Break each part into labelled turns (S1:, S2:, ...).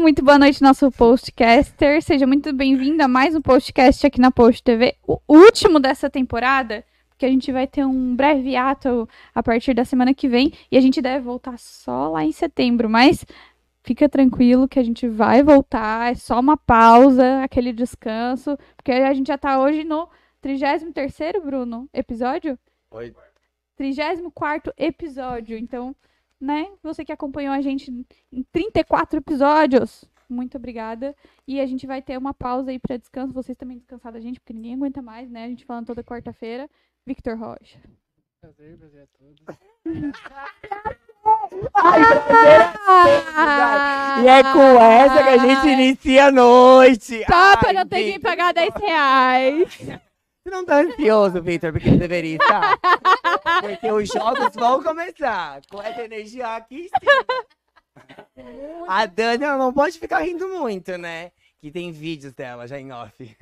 S1: Muito boa noite, nosso postcaster. Seja muito bem-vindo a mais um podcast aqui na Post TV, o último dessa temporada, porque a gente vai ter um breve ato a partir da semana que vem e a gente deve voltar só lá em setembro, mas fica tranquilo que a gente vai voltar, é só uma pausa, aquele descanso, porque a gente já tá hoje no 33º, Bruno, episódio?
S2: Oi.
S1: 34º episódio, então né? Você que acompanhou a gente em 34 episódios. Muito obrigada. E a gente vai ter uma pausa aí para descanso. Vocês também descansar da gente, porque ninguém aguenta mais, né? A gente falando toda quarta-feira. Victor Rocha.
S3: Prazer, prazer a todos.
S2: Ai, prazer a todos, E é com essa que a gente inicia a noite.
S1: Pra
S2: Ai,
S1: não ter que pagar 10 reais.
S2: Você não tá ansioso, Victor, porque deveria estar. Porque os jogos vão começar. Com essa energia aqui em cima. A Dani ela não pode ficar rindo muito, né? Que tem vídeos dela já em off.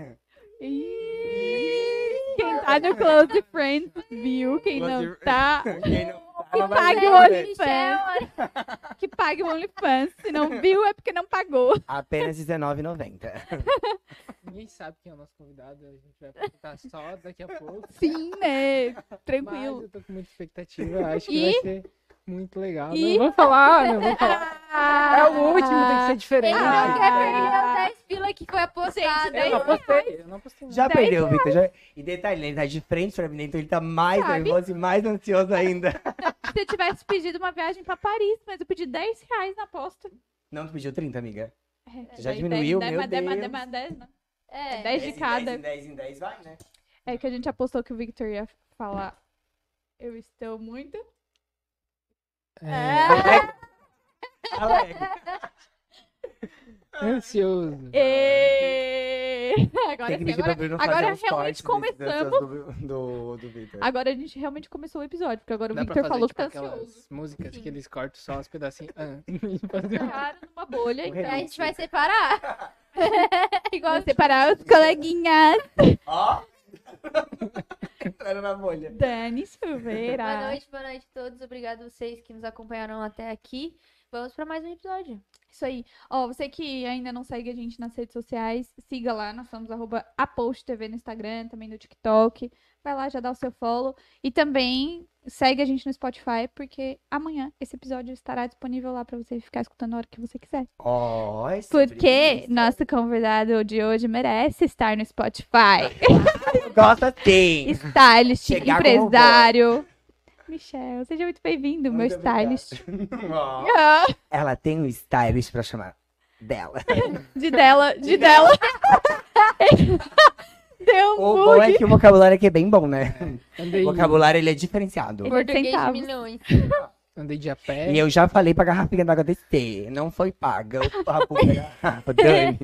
S1: Quem tá no Close Friends viu, quem não tá,
S2: Quem não tá,
S1: que pague o OnlyFans. Que pague o OnlyFans. Se não viu, é porque não pagou.
S2: Apenas R$19,90.
S3: Ninguém sabe quem é o nosso convidado, a gente vai apresentar só daqui a pouco.
S1: Sim, né?
S3: Mas
S1: Tranquilo.
S3: eu tô com muita expectativa, acho que
S1: E-
S3: vai ser muito legal.
S1: E-
S3: Não vou falar, não vou falar. É o último, tem que ser diferente.
S4: Ele não quer perder os 10 pila que foi apostado.
S3: Eu não apostei, eu não apostei. não.
S2: Já perdeu, Victor. Já... E detalhe, né, ele tá de frente pra mim, então ele tá mais
S1: Sabe?
S2: nervoso e mais ansioso ainda.
S1: Se eu tivesse pedido uma viagem pra Paris, mas eu pedi 10 reais na aposta.
S2: Não, tu pediu 30, amiga.
S1: É,
S2: Já diminuiu, meu
S1: dez, dez,
S2: Deus.
S1: dez, dez, dez, não.
S4: É.
S1: 10 de cada.
S2: 10 em 10 em 10 vai, né?
S1: É que a gente apostou que o Victor ia falar. Eu estou muito.
S3: É,
S2: Alegre.
S3: ansioso.
S1: E... Agora
S2: Tem que
S1: sim, agora, agora realmente começamos.
S2: Do, do, do Victor.
S1: Agora a gente realmente começou o episódio, porque agora o
S3: Dá pra
S1: Victor
S3: fazer,
S1: falou
S3: tipo,
S1: que tá ansioso.
S3: músicas
S4: Sim.
S3: que eles cortam só os pedacinhos. Ah,
S1: numa bolha,
S2: O
S1: então.
S4: A gente vai separar. Igual
S1: separar os coleguinhas.
S2: Ó! Entraram na bolha.
S1: Dani Silveira.
S4: Boa noite, boa noite a todos. Obrigado a vocês que nos acompanharam até aqui. Vamos para mais um episódio.
S1: Isso aí. Ó, você que ainda não segue a gente nas redes sociais, siga lá. Nós somos arroba ApostTV no Instagram, também no TikTok. Vai lá, já dá o seu follow. E também segue a gente no Spotify, porque amanhã esse episódio estará disponível lá pra você ficar escutando a hora que você quiser.
S2: Ó, esse
S1: Porque nosso convidado de hoje merece estar no Spotify.
S2: Gosta sim.
S1: Stylist,
S2: Chegar
S1: empresário. Michel, seja muito bem-vindo, meu stylist. Ah,
S2: Ela tem um stylist pra chamar dela.
S1: De dela, de dela. Deu um
S2: O bom é
S1: bug.
S2: que o vocabulário aqui é bem bom, né?
S3: Andei,
S2: O vocabulário ele é diferenciado.
S1: Por
S4: Português de milhões.
S3: andei de a pé.
S2: E eu já falei pra garrafinha d'água descer. Não foi paga. O papo da garrafa, Dani.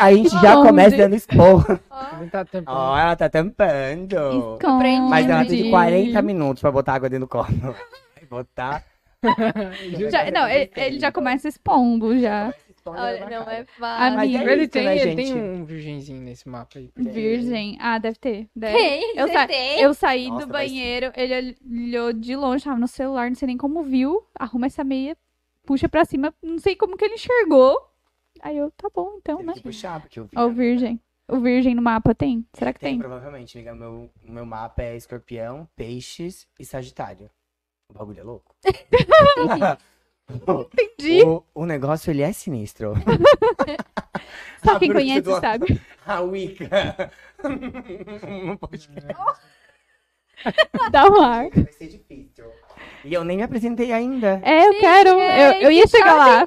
S2: A gente já
S1: Onde?
S2: começa dando esporro.
S4: Ó,
S3: tá.
S2: Ó, ela tá tampando.
S1: Esconde.
S2: Mas ela tem de 40 minutos pra botar água dentro do copo. Vai botar.
S1: Já- não, ele, ele já começa expondo já.
S4: olha, não é
S1: Amigo.
S4: fácil.
S2: Mas é
S3: ele
S2: isso,
S3: tem,
S2: né,
S3: ele tem
S2: gente?
S3: um virgenzinho nesse mapa aí.
S1: Virgem. Ah, deve ter. Deve.
S4: Tem,
S1: Eu, sa-
S4: tem.
S1: eu saí
S2: Nossa,
S1: do banheiro, ele olhou de longe, tava no celular, não sei nem como viu. Arruma essa meia, puxa pra cima, não sei como que ele enxergou. Aí eu, tá bom, então,
S2: Teve
S1: né?
S2: que puxar, porque eu vi.
S1: Ó, o virgem. O virgem no mapa tem? Será que
S2: Tem,
S1: tem?
S2: provavelmente, amiga. Meu, o meu mapa é escorpião, peixes e sagitário. O bagulho é louco.
S1: Entendi.
S2: o, o negócio, ele é sinistro.
S1: Só quem conhece
S2: do-
S1: sabe.
S2: A Wicca. Não pode
S1: Dá um ar.
S2: Vai ser difícil. E eu nem me apresentei ainda.
S1: É, eu
S4: Sim,
S1: quero. Eu, eu ia chegar lá.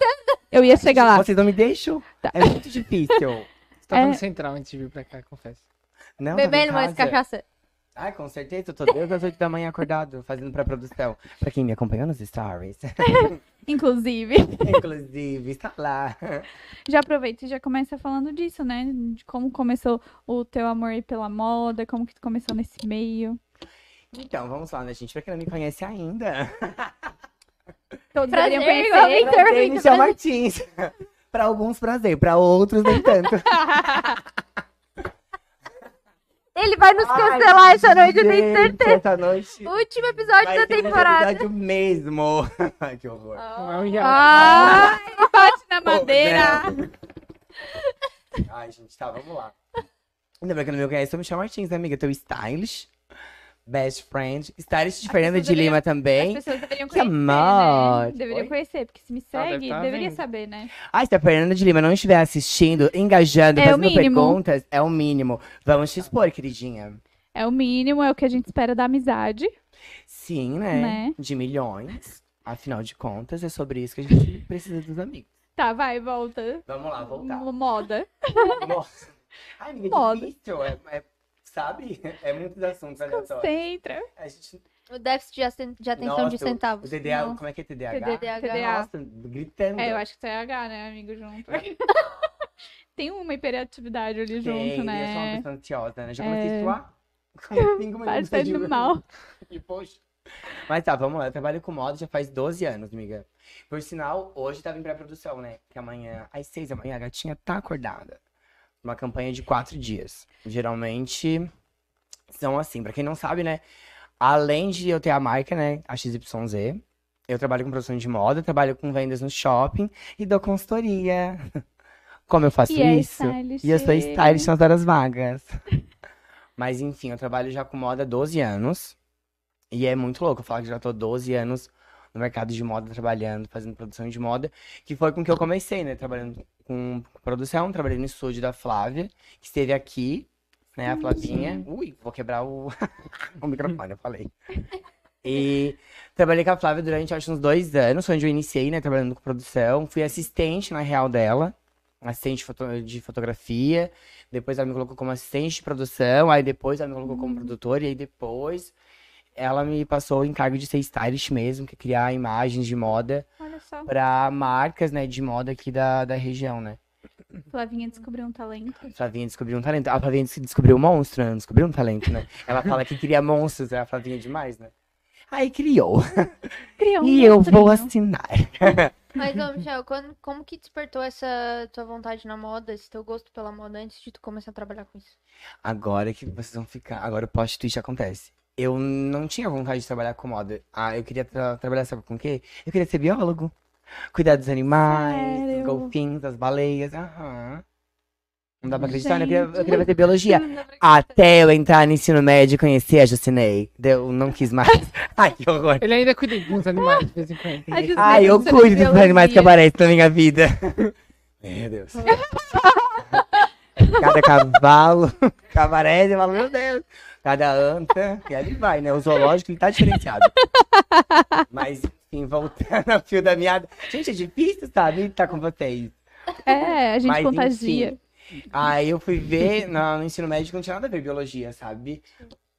S1: Eu ia chegar lá.
S2: Vocês não me deixam?
S1: Tá.
S2: É muito difícil.
S3: Você tava
S1: É.
S3: no central antes de vir pra cá, confesso.
S2: Não,
S4: Bebendo mais cachaça.
S2: Ai, com certeza. Eu tô desde as 8 da manhã acordado, fazendo pré-produção. Pra quem me acompanhou nos stories.
S1: Inclusive.
S2: Inclusive, está lá.
S1: Já aproveita e já começa falando disso, né? De como começou o teu amor aí pela moda, como que tu começou nesse meio.
S2: Então, vamos lá, né, gente? Pra quem não me conhece ainda.
S1: Todos
S4: Prazer,
S1: deveriam conhecer.
S2: Prazer,
S4: Victor,
S2: Michel
S4: prazer.
S2: Martins. pra alguns, prazer. Pra outros, nem tanto.
S4: Ele vai nos cancelar essa noite, eu tenho
S2: Gente,
S4: certeza.
S2: Essa noite.
S4: Último episódio
S2: vai
S4: da
S2: ser
S4: temporada.
S2: episódio mesmo. Ai, que horror.
S3: Hiato.
S1: Ai, bate na madeira.
S2: Ai, gente, tá, vamos lá. Ainda bem que não me conhece, eu me chamo Martins, né, amiga? Teu stylish, best friend, stylist de
S1: As
S2: Fernanda de Lima
S1: As
S2: também.
S1: pessoas deveriam
S2: Que
S1: conhecer,
S2: amor.
S1: né? Deveriam
S2: Oi?
S1: conhecer, porque se me segue,
S3: tá
S1: deveria
S3: vendo.
S1: saber, né?
S2: Ai, se a Fernanda de Lima não estiver assistindo, engajando,
S1: É
S2: fazendo perguntas, é o mínimo. Vamos te expor, queridinha.
S1: É o mínimo, é o que a gente espera da amizade.
S2: Sim, né?
S1: Né?
S2: De milhões. Afinal de contas, é sobre isso que a gente precisa dos amigos.
S1: Tá, vai, volta.
S2: Vamos lá, voltar.
S1: Moda.
S2: Nossa. Ai, amiga,
S1: Moda.
S2: difícil. É, é- sabe? É muitos assuntos aleatórios.
S1: Concentra.
S2: A gente...
S4: O déficit de aten- de atenção
S2: Nossa,
S4: de centavos.
S2: O TDA,
S4: Não.
S2: como é que é TDAH?
S4: TDAH.
S1: TDA.
S2: Nossa, gritando.
S1: É, eu acho que tem H, né, amigo, junto. tem uma hiperatividade ali
S2: Tem,
S1: junto,
S2: Eu sou uma
S1: né?
S2: pessoa ansiosa, né? Já
S1: É.
S2: comecei a suar. Com cinco
S1: Vai
S2: minutos de-
S1: saindo mal.
S2: E, poxa. Mas tá, vamos lá. Eu trabalho com moda já faz 12 anos, amiga. Por sinal, hoje tava em pré-produção, né? Que amanhã, às 6 da manhã, a gatinha tá acordada. Uma campanha de quatro dias. Geralmente são assim, pra quem não sabe, né? Além de eu ter a marca, né? A XYZ, eu trabalho com produção de moda, trabalho com vendas no shopping e dou consultoria. Como eu faço
S1: E é
S2: isso?
S1: stylist.
S2: E eu sou stylist nas horas vagas. Mas enfim, eu trabalho já com moda há 12 anos. E é muito louco eu falar que já tô 12 anos no mercado de moda trabalhando, fazendo produção de moda, que foi com que eu comecei, né? Trabalhando com produção, trabalhei no estúdio da Flávia, que esteve aqui, né? A Flavinha. Ui, vou quebrar o, o microfone, eu falei. E trabalhei com a Flávia durante acho uns dois anos, foi onde eu iniciei, né? Trabalhando com produção. Fui assistente, na real, dela. Assistente de foto- de fotografia. Depois ela me colocou como assistente de produção. Aí depois ela me colocou como produtora. E aí depois ela me passou o encargo de ser stylist mesmo, que é criar imagens de moda para marcas, né, de moda aqui da, da região, né?
S1: Flavinha descobriu um talento.
S2: Flavinha descobriu um talento. A Flavinha des- descobriu um monstro, né? Descobriu um talento, né? Ela fala que cria monstros, é a Flavinha demais, né? Aí criou.
S1: Criou um
S2: e eu vou
S1: monstrinho.
S2: assinar.
S4: Mas, ô, Michel, quando, como que despertou essa tua vontade na moda, esse teu gosto pela moda antes de tu começar a trabalhar com isso?
S2: Agora que vocês vão ficar. Agora o plot twist acontece. Eu não tinha vontade de trabalhar com moda. Ah, eu queria tra- trabalhar, sabe com o quê? Eu queria ser biólogo. Cuidar dos animais,
S1: Sério?
S2: dos golfinhos, das baleias. Aham. Não dá pra acreditar, né? Eu queria, eu queria fazer biologia. Até eu entrar no ensino médio e conhecer a Jucinei. Eu não quis mais. Ai, que horror.
S3: Ele ainda cuida de uns animais de vez em quando.
S2: Ai, eu cuido dos animais que aparecem na minha vida. Meu Deus. Cada cavalo aparece, eu falo, meu Deus. Cada anta, e ali vai, né? O zoológico, ele tá diferenciado. Mas, enfim, voltando ao fio da meada. Gente, é difícil, sabe? Estar com vocês.
S1: É, a gente
S2: Mas,
S1: contagia.
S2: Aí eu fui ver na- no ensino médio não tinha nada a ver biologia, sabe?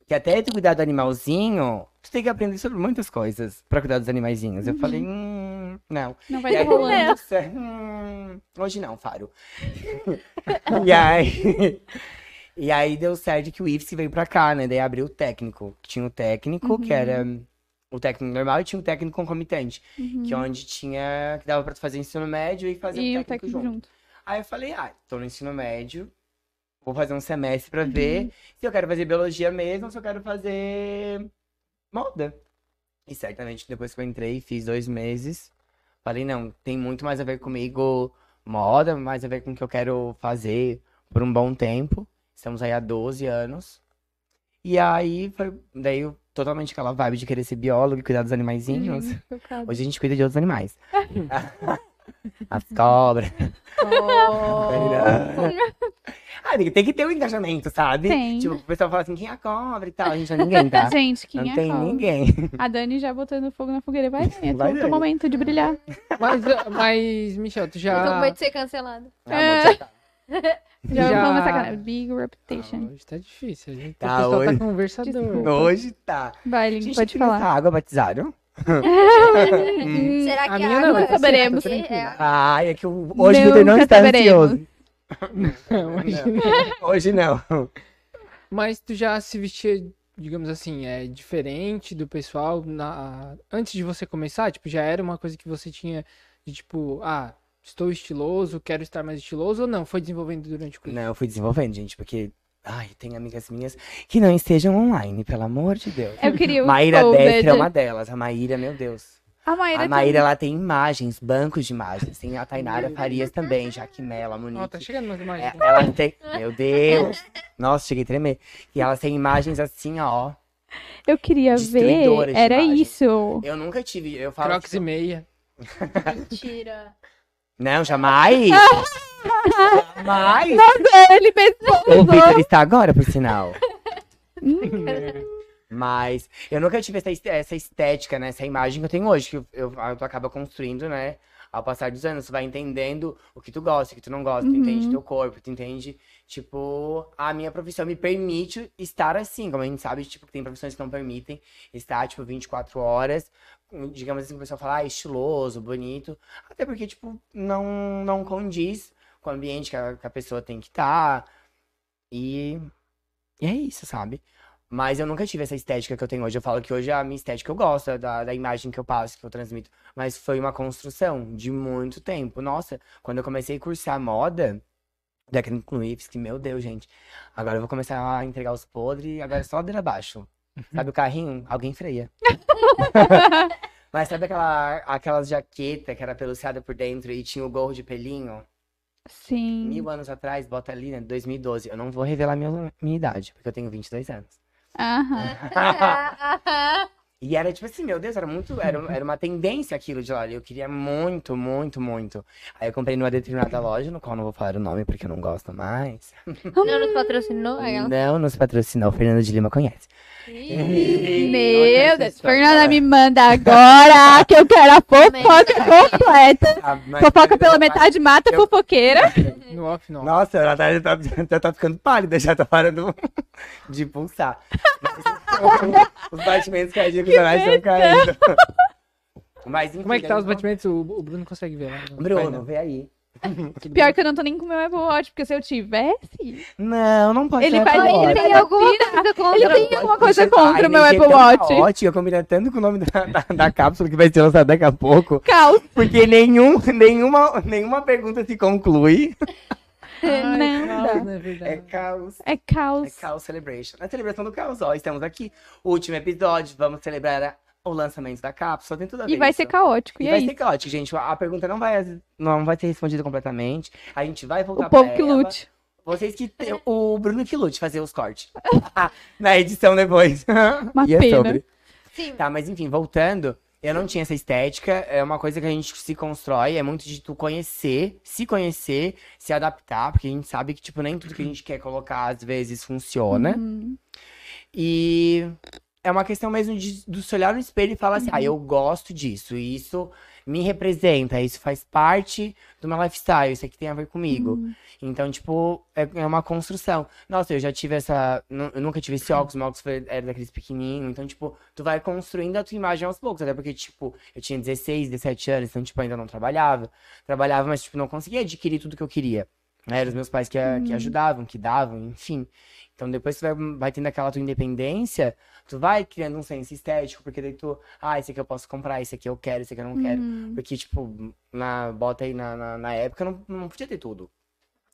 S2: Que até tu cuidar do animalzinho, tu tem que aprender sobre muitas coisas pra cuidar dos animaizinhos. Eu falei, hum, não.
S1: Não vai ter rolando.
S2: hum, hoje não, Faro. e aí. E aí deu certo que o IFSC veio pra cá, né? Daí abriu o técnico. Tinha o técnico, que era o técnico normal, e tinha o técnico concomitante. Que é onde tinha. Que dava pra tu fazer ensino médio e fazer
S1: E
S2: o
S1: o
S2: técnico,
S1: técnico
S2: junto.
S1: junto.
S2: Aí eu falei, ah, tô no ensino médio, vou fazer um semestre pra ver se eu quero fazer biologia mesmo ou se eu quero fazer moda. E certamente depois que eu entrei, fiz dois meses, falei, não, tem muito mais a ver comigo moda, mais a ver com o que eu quero fazer por um bom tempo. Estamos aí há 12 anos. E aí foi daí eu- totalmente aquela vibe de querer ser biólogo e cuidar dos animaizinhos.
S1: Chocada.
S2: Hoje a gente cuida de outros animais. As cobras. Ah, amiga, tem que ter um engajamento, sabe?
S1: Tem.
S2: Tipo, o pessoal fala assim, quem é a cobra e tal. A gente não é ninguém, tá?
S1: Gente, quem
S2: não
S1: é
S2: tem
S1: a cobra?
S2: ninguém.
S1: A Dani já botando fogo na fogueira. Vai, Dani, é
S2: Vai, Dani.
S1: momento de brilhar.
S3: Mas, mas, Michel, tu
S4: Eu tô com
S3: já.
S4: medo de ser cancelado.
S2: Ah, amor, já tá.
S1: Já, vamos sacanagem. Big
S3: Ah,
S1: reputation.
S3: hoje tá difícil. A gente,
S2: Tá,
S3: o pessoal
S2: hoje-
S3: tá conversador.
S1: Desculpa.
S2: Hoje tá.
S1: Vai, Link,
S2: Gente,
S1: pode falar.
S2: água batizaram?
S1: Hum,
S4: Será
S3: A
S4: que
S3: minha
S4: a
S3: não,
S4: água
S3: essa
S1: saberemos.
S3: tá tranquila.
S2: Ai, é que o- hoje o não está
S1: saberemos.
S2: ansioso.
S3: Não, mas-
S2: Não, Hoje não.
S3: Mas tu já se vestia, digamos assim, é diferente do pessoal na... antes de você começar? Tipo, já era uma coisa que você tinha de tipo, ah, estou estiloso, quero estar mais estiloso ou não? Foi desenvolvendo durante o curso?
S2: Não, eu fui desenvolvendo, gente, porque... Ai, tem amigas minhas que não estejam online, pelo amor de Deus.
S1: Eu queria
S2: Maíra. Destra é uma delas. A Maíra, meu Deus.
S1: A Maíra,
S2: A Maíra, ela tem imagens, bancos de imagens. Tem a Tainara Farias também, Jaque Mello, a Monique.
S3: Ó, tá chegando umas imagens.
S2: É, ela tem. Meu Deus! Nossa, cheguei a tremer. E elas têm imagens assim, ó.
S1: eu queria ver. Era isso.
S2: Eu nunca tive. Eu falo.
S3: Crocs
S2: que-
S3: e meia.
S4: Mentira.
S2: Não, jamais! jamais!
S1: Ele fez
S2: O Victor está agora, por sinal. Mas eu nunca tive essa, essa estética, né? Essa imagem que eu tenho hoje, que eu, eu, tu acaba construindo, né? Ao passar dos anos, tu vai entendendo o que tu gosta, o que tu não gosta, tu
S1: Uhum.
S2: entende teu corpo, tu entende, tipo, a minha profissão me permite estar assim, como a gente sabe, tipo, tem profissões que não permitem estar, tipo, 24 horas, digamos assim, o pessoal fala, ah, estiloso, bonito, até porque, tipo, não, não condiz com o ambiente que a, que a pessoa tem que estar, e, e é isso, sabe? Mas eu nunca tive essa estética que eu tenho hoje. Eu falo que hoje a minha estética eu gosto da, da imagem que eu passo, que eu transmito. Mas foi uma construção de muito tempo. Nossa, quando eu comecei a cursar moda, daquele Clips, que meu Deus, gente. Agora eu vou começar a entregar os podres, agora é só ladeira abaixo. Sabe o carrinho? Alguém freia. Mas sabe aquela, aquelas jaqueta que era peluciada por dentro e tinha o gorro de pelinho?
S1: Sim.
S2: Mil anos atrás, bota ali, né? 2012. Eu não vou revelar minha, minha idade, porque eu tenho 22 anos.
S1: Aham.
S2: E era tipo assim, meu Deus, era muito. Era, era uma tendência aquilo de lá. Eu queria muito, muito, muito. Aí eu comprei numa determinada loja, no qual não vou falar o nome porque eu não gosto mais.
S4: Não nos patrocinou? Ela-
S2: Não nos patrocinou, Fernando de Lima conhece.
S1: Meu Deus. Fernanda, me manda agora que eu quero a fofoca completa.
S2: Ah, mas-
S1: Fofoca pela metade mata a
S2: Eu-
S1: fofoqueira.
S3: No off, não.
S2: Nossa, ela tá, já, tá, já tá ficando pálida, já tá parando de pulsar. Mas, os batimentos cardíacos da Nath estão caindo. Mas, enfim,
S3: Como é que tá os batimentos? O, o Bruno consegue ver, né?
S2: Bruno, vê aí.
S1: Pior que eu não tô nem com o meu Apple Watch, porque se eu tivesse.
S2: Não, não pode
S1: Ele
S2: ser Apple
S1: ele
S2: Watch.
S1: tem
S4: Tem alguma coisa contra
S1: Ele tem alguma coisa contra o meu
S2: energia
S1: Apple
S2: tão
S1: Watch.
S2: caótica, combina tanto com o nome da, da, da cápsula que vai ser lançada daqui a pouco.
S1: Caos.
S2: Porque nenhum, nenhuma, nenhuma pergunta se conclui.
S3: Ai, caos, né?
S2: É
S3: Verdade.
S2: caos.
S1: É
S2: É
S1: caos.
S2: Caos Celebration. Na celebração do caos, ó, estamos aqui. Último episódio, vamos celebrar a- o lançamento da cápsula. Tem tudo a ver
S1: E vai
S2: isso.
S1: ser caótico.
S2: E
S1: E, é
S2: vai
S1: isso.
S2: ser caótico, gente. A pergunta não vai, não vai ser respondida completamente. A gente vai voltar
S1: O povo
S2: pra
S1: que
S2: ela.
S1: lute.
S2: Vocês que. tem- O Bruno que lute fazer os cortes. Na edição depois.
S1: Uma
S2: E é
S1: pena.
S2: sobre.
S4: Sim.
S2: Tá, mas enfim, voltando. Eu não tinha essa estética, é uma coisa que a gente se constrói, é muito de tu conhecer, se conhecer, se adaptar, porque a gente sabe que, tipo, nem tudo que a gente quer colocar às vezes funciona.
S1: Uhum.
S2: E é uma questão mesmo de, de se olhar no espelho e falar assim,
S1: Uhum.
S2: ah, eu gosto disso, e isso me representa, isso faz parte do meu lifestyle, isso aqui tem a ver comigo.
S1: Uhum.
S2: Então, tipo, é, é uma construção. Nossa, eu já tive essa. Eu nunca tive esse óculos, meu óculos foi, era daqueles pequenininhos. Então, tipo, tu vai construindo a tua imagem aos poucos. Até porque, tipo, eu tinha 16, 17 anos, então, tipo, ainda não trabalhava. Trabalhava, mas, tipo, não conseguia adquirir tudo que eu queria. Né? Eram os meus pais que, a- que
S1: Uhum.
S2: ajudavam, que davam, enfim. Então, depois que tu vai, vai tendo aquela tua independência, tu vai criando um senso estético, porque daí tu, ah, esse aqui eu posso comprar, esse aqui eu quero, esse aqui eu não quero.
S1: Uhum.
S2: Porque, tipo, na, bota aí na, na, na época, eu não, não podia ter tudo.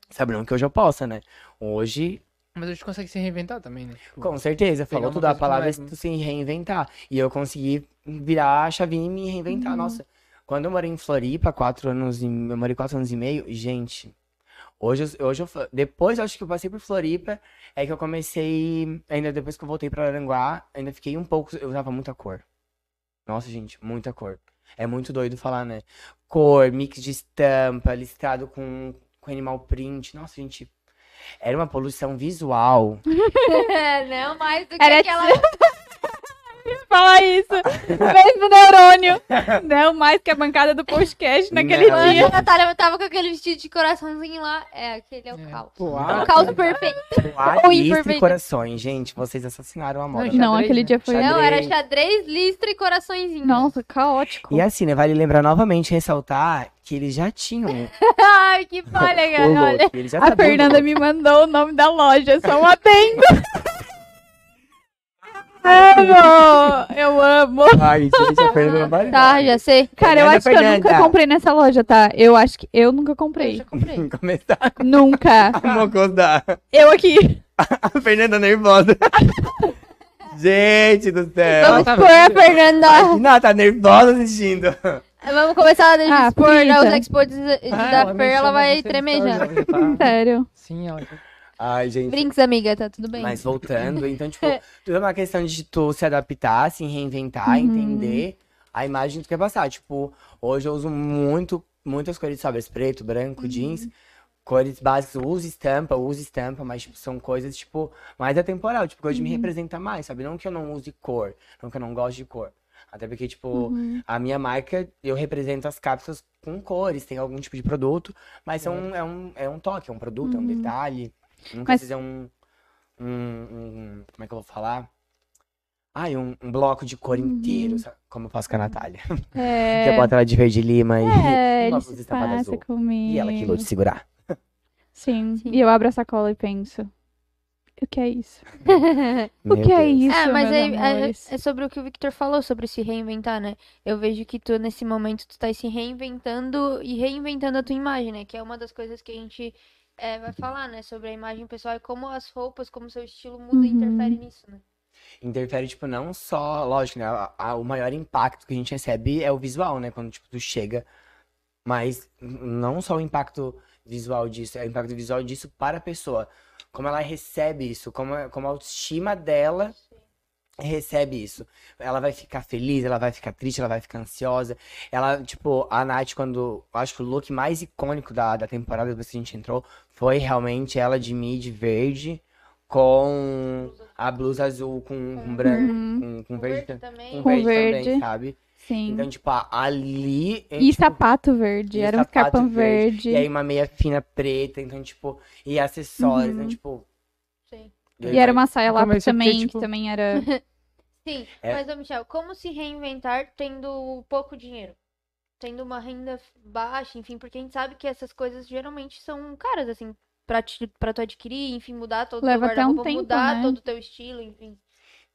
S2: Sabe, não que hoje eu possa, né? Hoje,
S3: Mas a gente consegue se reinventar também, né? Tipo,
S2: com certeza, falou tudo, a palavra é
S3: não é-
S2: tu se reinventar. E eu consegui virar a chavinha e me reinventar.
S1: Uhum.
S2: Nossa, quando eu morei em Floripa, quatro anos e... Eu morei quatro anos e meio, gente... Hoje, eu- hoje eu... Depois, eu acho que eu passei por Floripa, é que eu comecei... Ainda depois que eu voltei pra Aranguá, ainda fiquei um pouco... Eu usava muita cor. Nossa, gente, muita cor. É muito doido falar, né? Cor, mix de estampa, listrado com, com animal print. Nossa, gente... Era uma poluição visual.
S4: não mais do que
S1: Era
S4: aquela.
S1: Fala isso. Mesmo neurônio. Não mais que a bancada do podcast naquele
S2: Não.
S1: dia.
S4: A Natália tava com aquele vestido de coraçãozinho lá. É, aquele é o
S3: É.
S4: caos. É o caos perfeito.
S2: Listra e corações, gente. Vocês assassinaram a moda.
S3: Não,
S1: aquele
S3: né?
S1: dia foi.
S2: Xadrez.
S4: Não, era xadrez, listra e coraçõezinho.
S1: Nossa, caótico.
S2: E assim, né? Vale lembrar novamente, ressaltar que eles já tinham
S4: Ai, que falha. Olha.
S2: já
S1: A
S2: o
S1: Fernanda me mandou o nome da loja, só um adendo. Amo! Eu amo!
S2: Ai, gente, a Fernanda não vale
S4: Tá, já sei.
S1: Cara, eu acho que eu nunca comprei nessa loja, tá? Eu acho que eu nunca
S4: Eu
S1: comprei.
S4: já comprei.
S2: Começar
S1: Nunca.
S2: a
S1: Eu aqui.
S2: a Fernanda nervosa. Gente do céu.
S4: Vamos
S3: tá
S4: expor a
S3: vendo?
S4: Fernanda.
S2: Imagina, tá nervosa assistindo.
S4: Vamos começar a
S1: Ah,
S4: expor né, os de-
S3: Ah,
S4: da
S3: ela
S4: Fer, ela vai já
S3: tá-
S1: Sério.
S3: Sim, ela já
S2: Ai, gente.
S4: Brinks, amiga, tá tudo bem.
S2: Mas voltando, então, tipo, tudo é uma questão de tu se adaptar, se reinventar,
S1: Uhum.
S2: entender a imagem que tu quer passar. Tipo, hoje eu uso muito, muitas cores de sobras, preto, branco,
S1: Uhum.
S2: jeans. Cores básicas, uso estampa, uso estampa, mas tipo, são coisas, tipo, mais atemporal, tipo, que hoje me
S1: Uhum.
S2: representa mais, sabe? Não que eu não use cor, não que eu não gosto de cor. Até porque, tipo,
S1: Uhum.
S2: a minha marca, eu represento as cápsulas com cores, tem algum tipo de produto, mas são, é, um, é um toque, é um produto, é um detalhe. Nunca
S1: Uhum. Mas-
S2: precisa um, um, um- Como é que eu vou falar? Ai, um, um bloco de cor inteiro, sabe? Como eu faço com a Natália.
S1: Uhum. É,
S2: Que eu boto ela de verde lima e
S1: é
S2: uma
S1: ele se passa comigo.
S2: E ela que luta de segurar.
S1: Sim.
S4: Sim.
S1: E eu abro a sacola e penso. O que é isso? O que é
S2: Deus.
S1: isso,
S4: É, mas
S1: meus
S4: é, é- é sobre o que o Victor falou, sobre se reinventar, né? Eu vejo que tu, nesse momento, tu tá se reinventando e reinventando a tua imagem, né? Que é uma das coisas que a gente é, vai falar, né? Sobre a imagem pessoal e como as roupas, como seu estilo muda e
S1: Uhum.
S4: interfere nisso, né?
S2: Interfere, tipo, não só, lógico, né? a- a- o maior impacto que a gente recebe é o visual, né? Quando, tipo, tu chega. Mas não só o impacto visual disso, é o impacto visual disso para a pessoa. Como ela recebe isso, como, como a autoestima dela recebe isso. Ela vai ficar feliz, ela vai ficar triste, ela vai ficar ansiosa. Ela, tipo, a Nath, quando. Acho que o look mais icônico da, da temporada depois que a gente entrou foi realmente ela de mid verde com a blusa azul com, com branco,
S1: Uhum.
S2: com, com verde,
S4: verde
S2: tam-
S4: também.
S2: com
S1: Com
S2: verde,
S1: verde.
S2: também, sabe?
S1: Sim.
S2: Então, tipo, ali. é,
S1: E
S2: tipo,
S1: sapato verde.
S2: e
S1: Era um
S2: sapato
S1: escarpão verde.
S2: E aí uma meia fina preta, então, tipo, e acessórios,
S1: Uhum.
S2: né? Tipo.
S1: E era uma saia lá
S3: é porque,
S1: também,
S3: tipo-
S1: que também era.
S4: Sim,
S2: É.
S4: mas, ô Michel, como se reinventar tendo pouco dinheiro? Tendo uma renda baixa, enfim, porque a gente sabe que essas coisas geralmente são caras, assim, pra, te, pra tu adquirir, enfim, mudar todo o teu
S1: Leva até um
S4: guarda-roupa,
S1: tempo,
S4: mudar
S1: né?
S4: todo o teu estilo, enfim.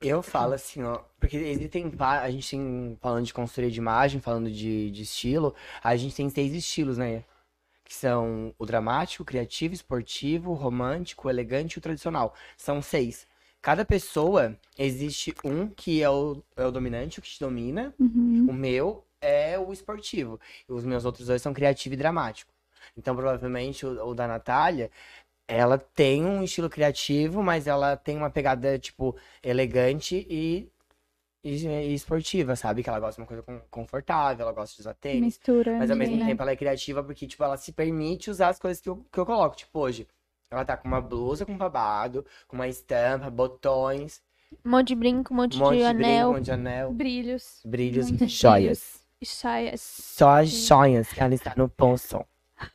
S2: Eu falo assim, ó, porque existem, a gente tem, falando de consultoria de imagem, falando de, de estilo, a gente tem seis estilos, né? Que são o dramático, o criativo, esportivo, o romântico, o elegante e o tradicional. São seis. Cada pessoa, existe um que é o, é o dominante, o que te domina,
S1: Uhum.
S2: o meu é o esportivo. E os meus outros dois são criativo e dramático. Então, provavelmente, o, o da Natália, ela tem um estilo criativo, mas ela tem uma pegada, tipo, elegante e, e, esportiva, sabe? Que ela gosta de uma coisa con- confortável, ela gosta de usar tênis.
S1: Mistura.
S2: Mas ao mesmo
S1: né?
S2: tempo ela é criativa porque, tipo, ela se permite usar as coisas que eu, que eu coloco. Tipo, hoje, ela tá com uma blusa com babado, com uma estampa, botões,
S4: Um monte de brinco, um monte,
S2: monte
S4: de
S2: de brinco,
S4: anel.
S2: um monte de anel,
S1: Brilhos.
S2: brilhos,
S1: Muitos
S2: joias.
S1: Saias.
S2: Só as joias que ela está no bolso.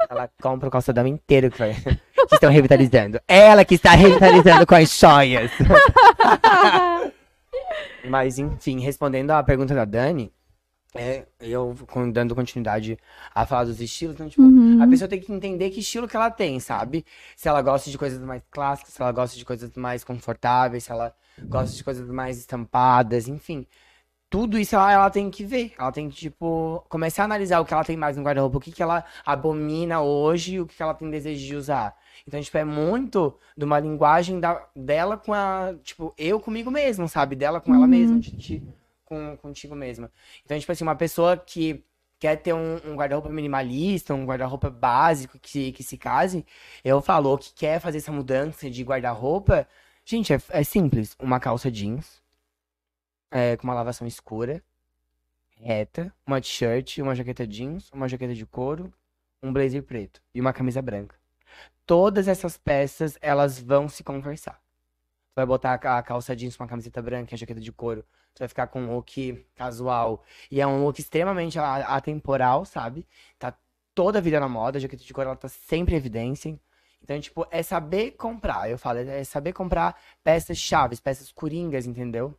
S2: Ela compra o calçadão inteiro que, foi- que estão revitalizando. Ela que está revitalizando com as joias. Mas, enfim, respondendo à pergunta da Dani, é, eu dando continuidade a falar dos estilos, então, tipo,
S1: Uhum.
S2: a pessoa tem que entender que estilo que ela tem, sabe? Se ela gosta de coisas mais clássicas, se ela gosta de coisas mais confortáveis, se ela gosta de coisas mais estampadas, enfim. Tudo isso ela, ela tem que ver. Ela tem que, tipo, começar a analisar o que ela tem mais no guarda-roupa, o que, que ela abomina hoje e o que, que ela tem desejo de usar. Então, tipo, é muito de uma linguagem da, dela com a. Tipo, eu comigo mesmo, sabe? Dela com ela
S1: Uhum.
S2: mesma, de ti com, contigo mesma. Então, tipo assim, uma pessoa que quer ter um, um guarda-roupa minimalista, um guarda-roupa básico que, que se case, eu falo, ou que quer fazer essa mudança de guarda-roupa, gente, é, é simples. Uma calça jeans, é, com uma lavação escura, reta, uma t-shirt, uma jaqueta jeans, uma jaqueta de couro, um blazer preto e uma camisa branca. Todas essas peças, elas vão se conversar. Tu vai botar a calça jeans com uma camiseta branca e a jaqueta de couro. Tu vai ficar com um look casual. E é um look extremamente atemporal, sabe? Tá toda a vida na moda. A jaqueta de couro, ela tá sempre em evidência. Então, tipo, é saber comprar. Eu falo, é saber comprar peças chaves, peças coringas, entendeu?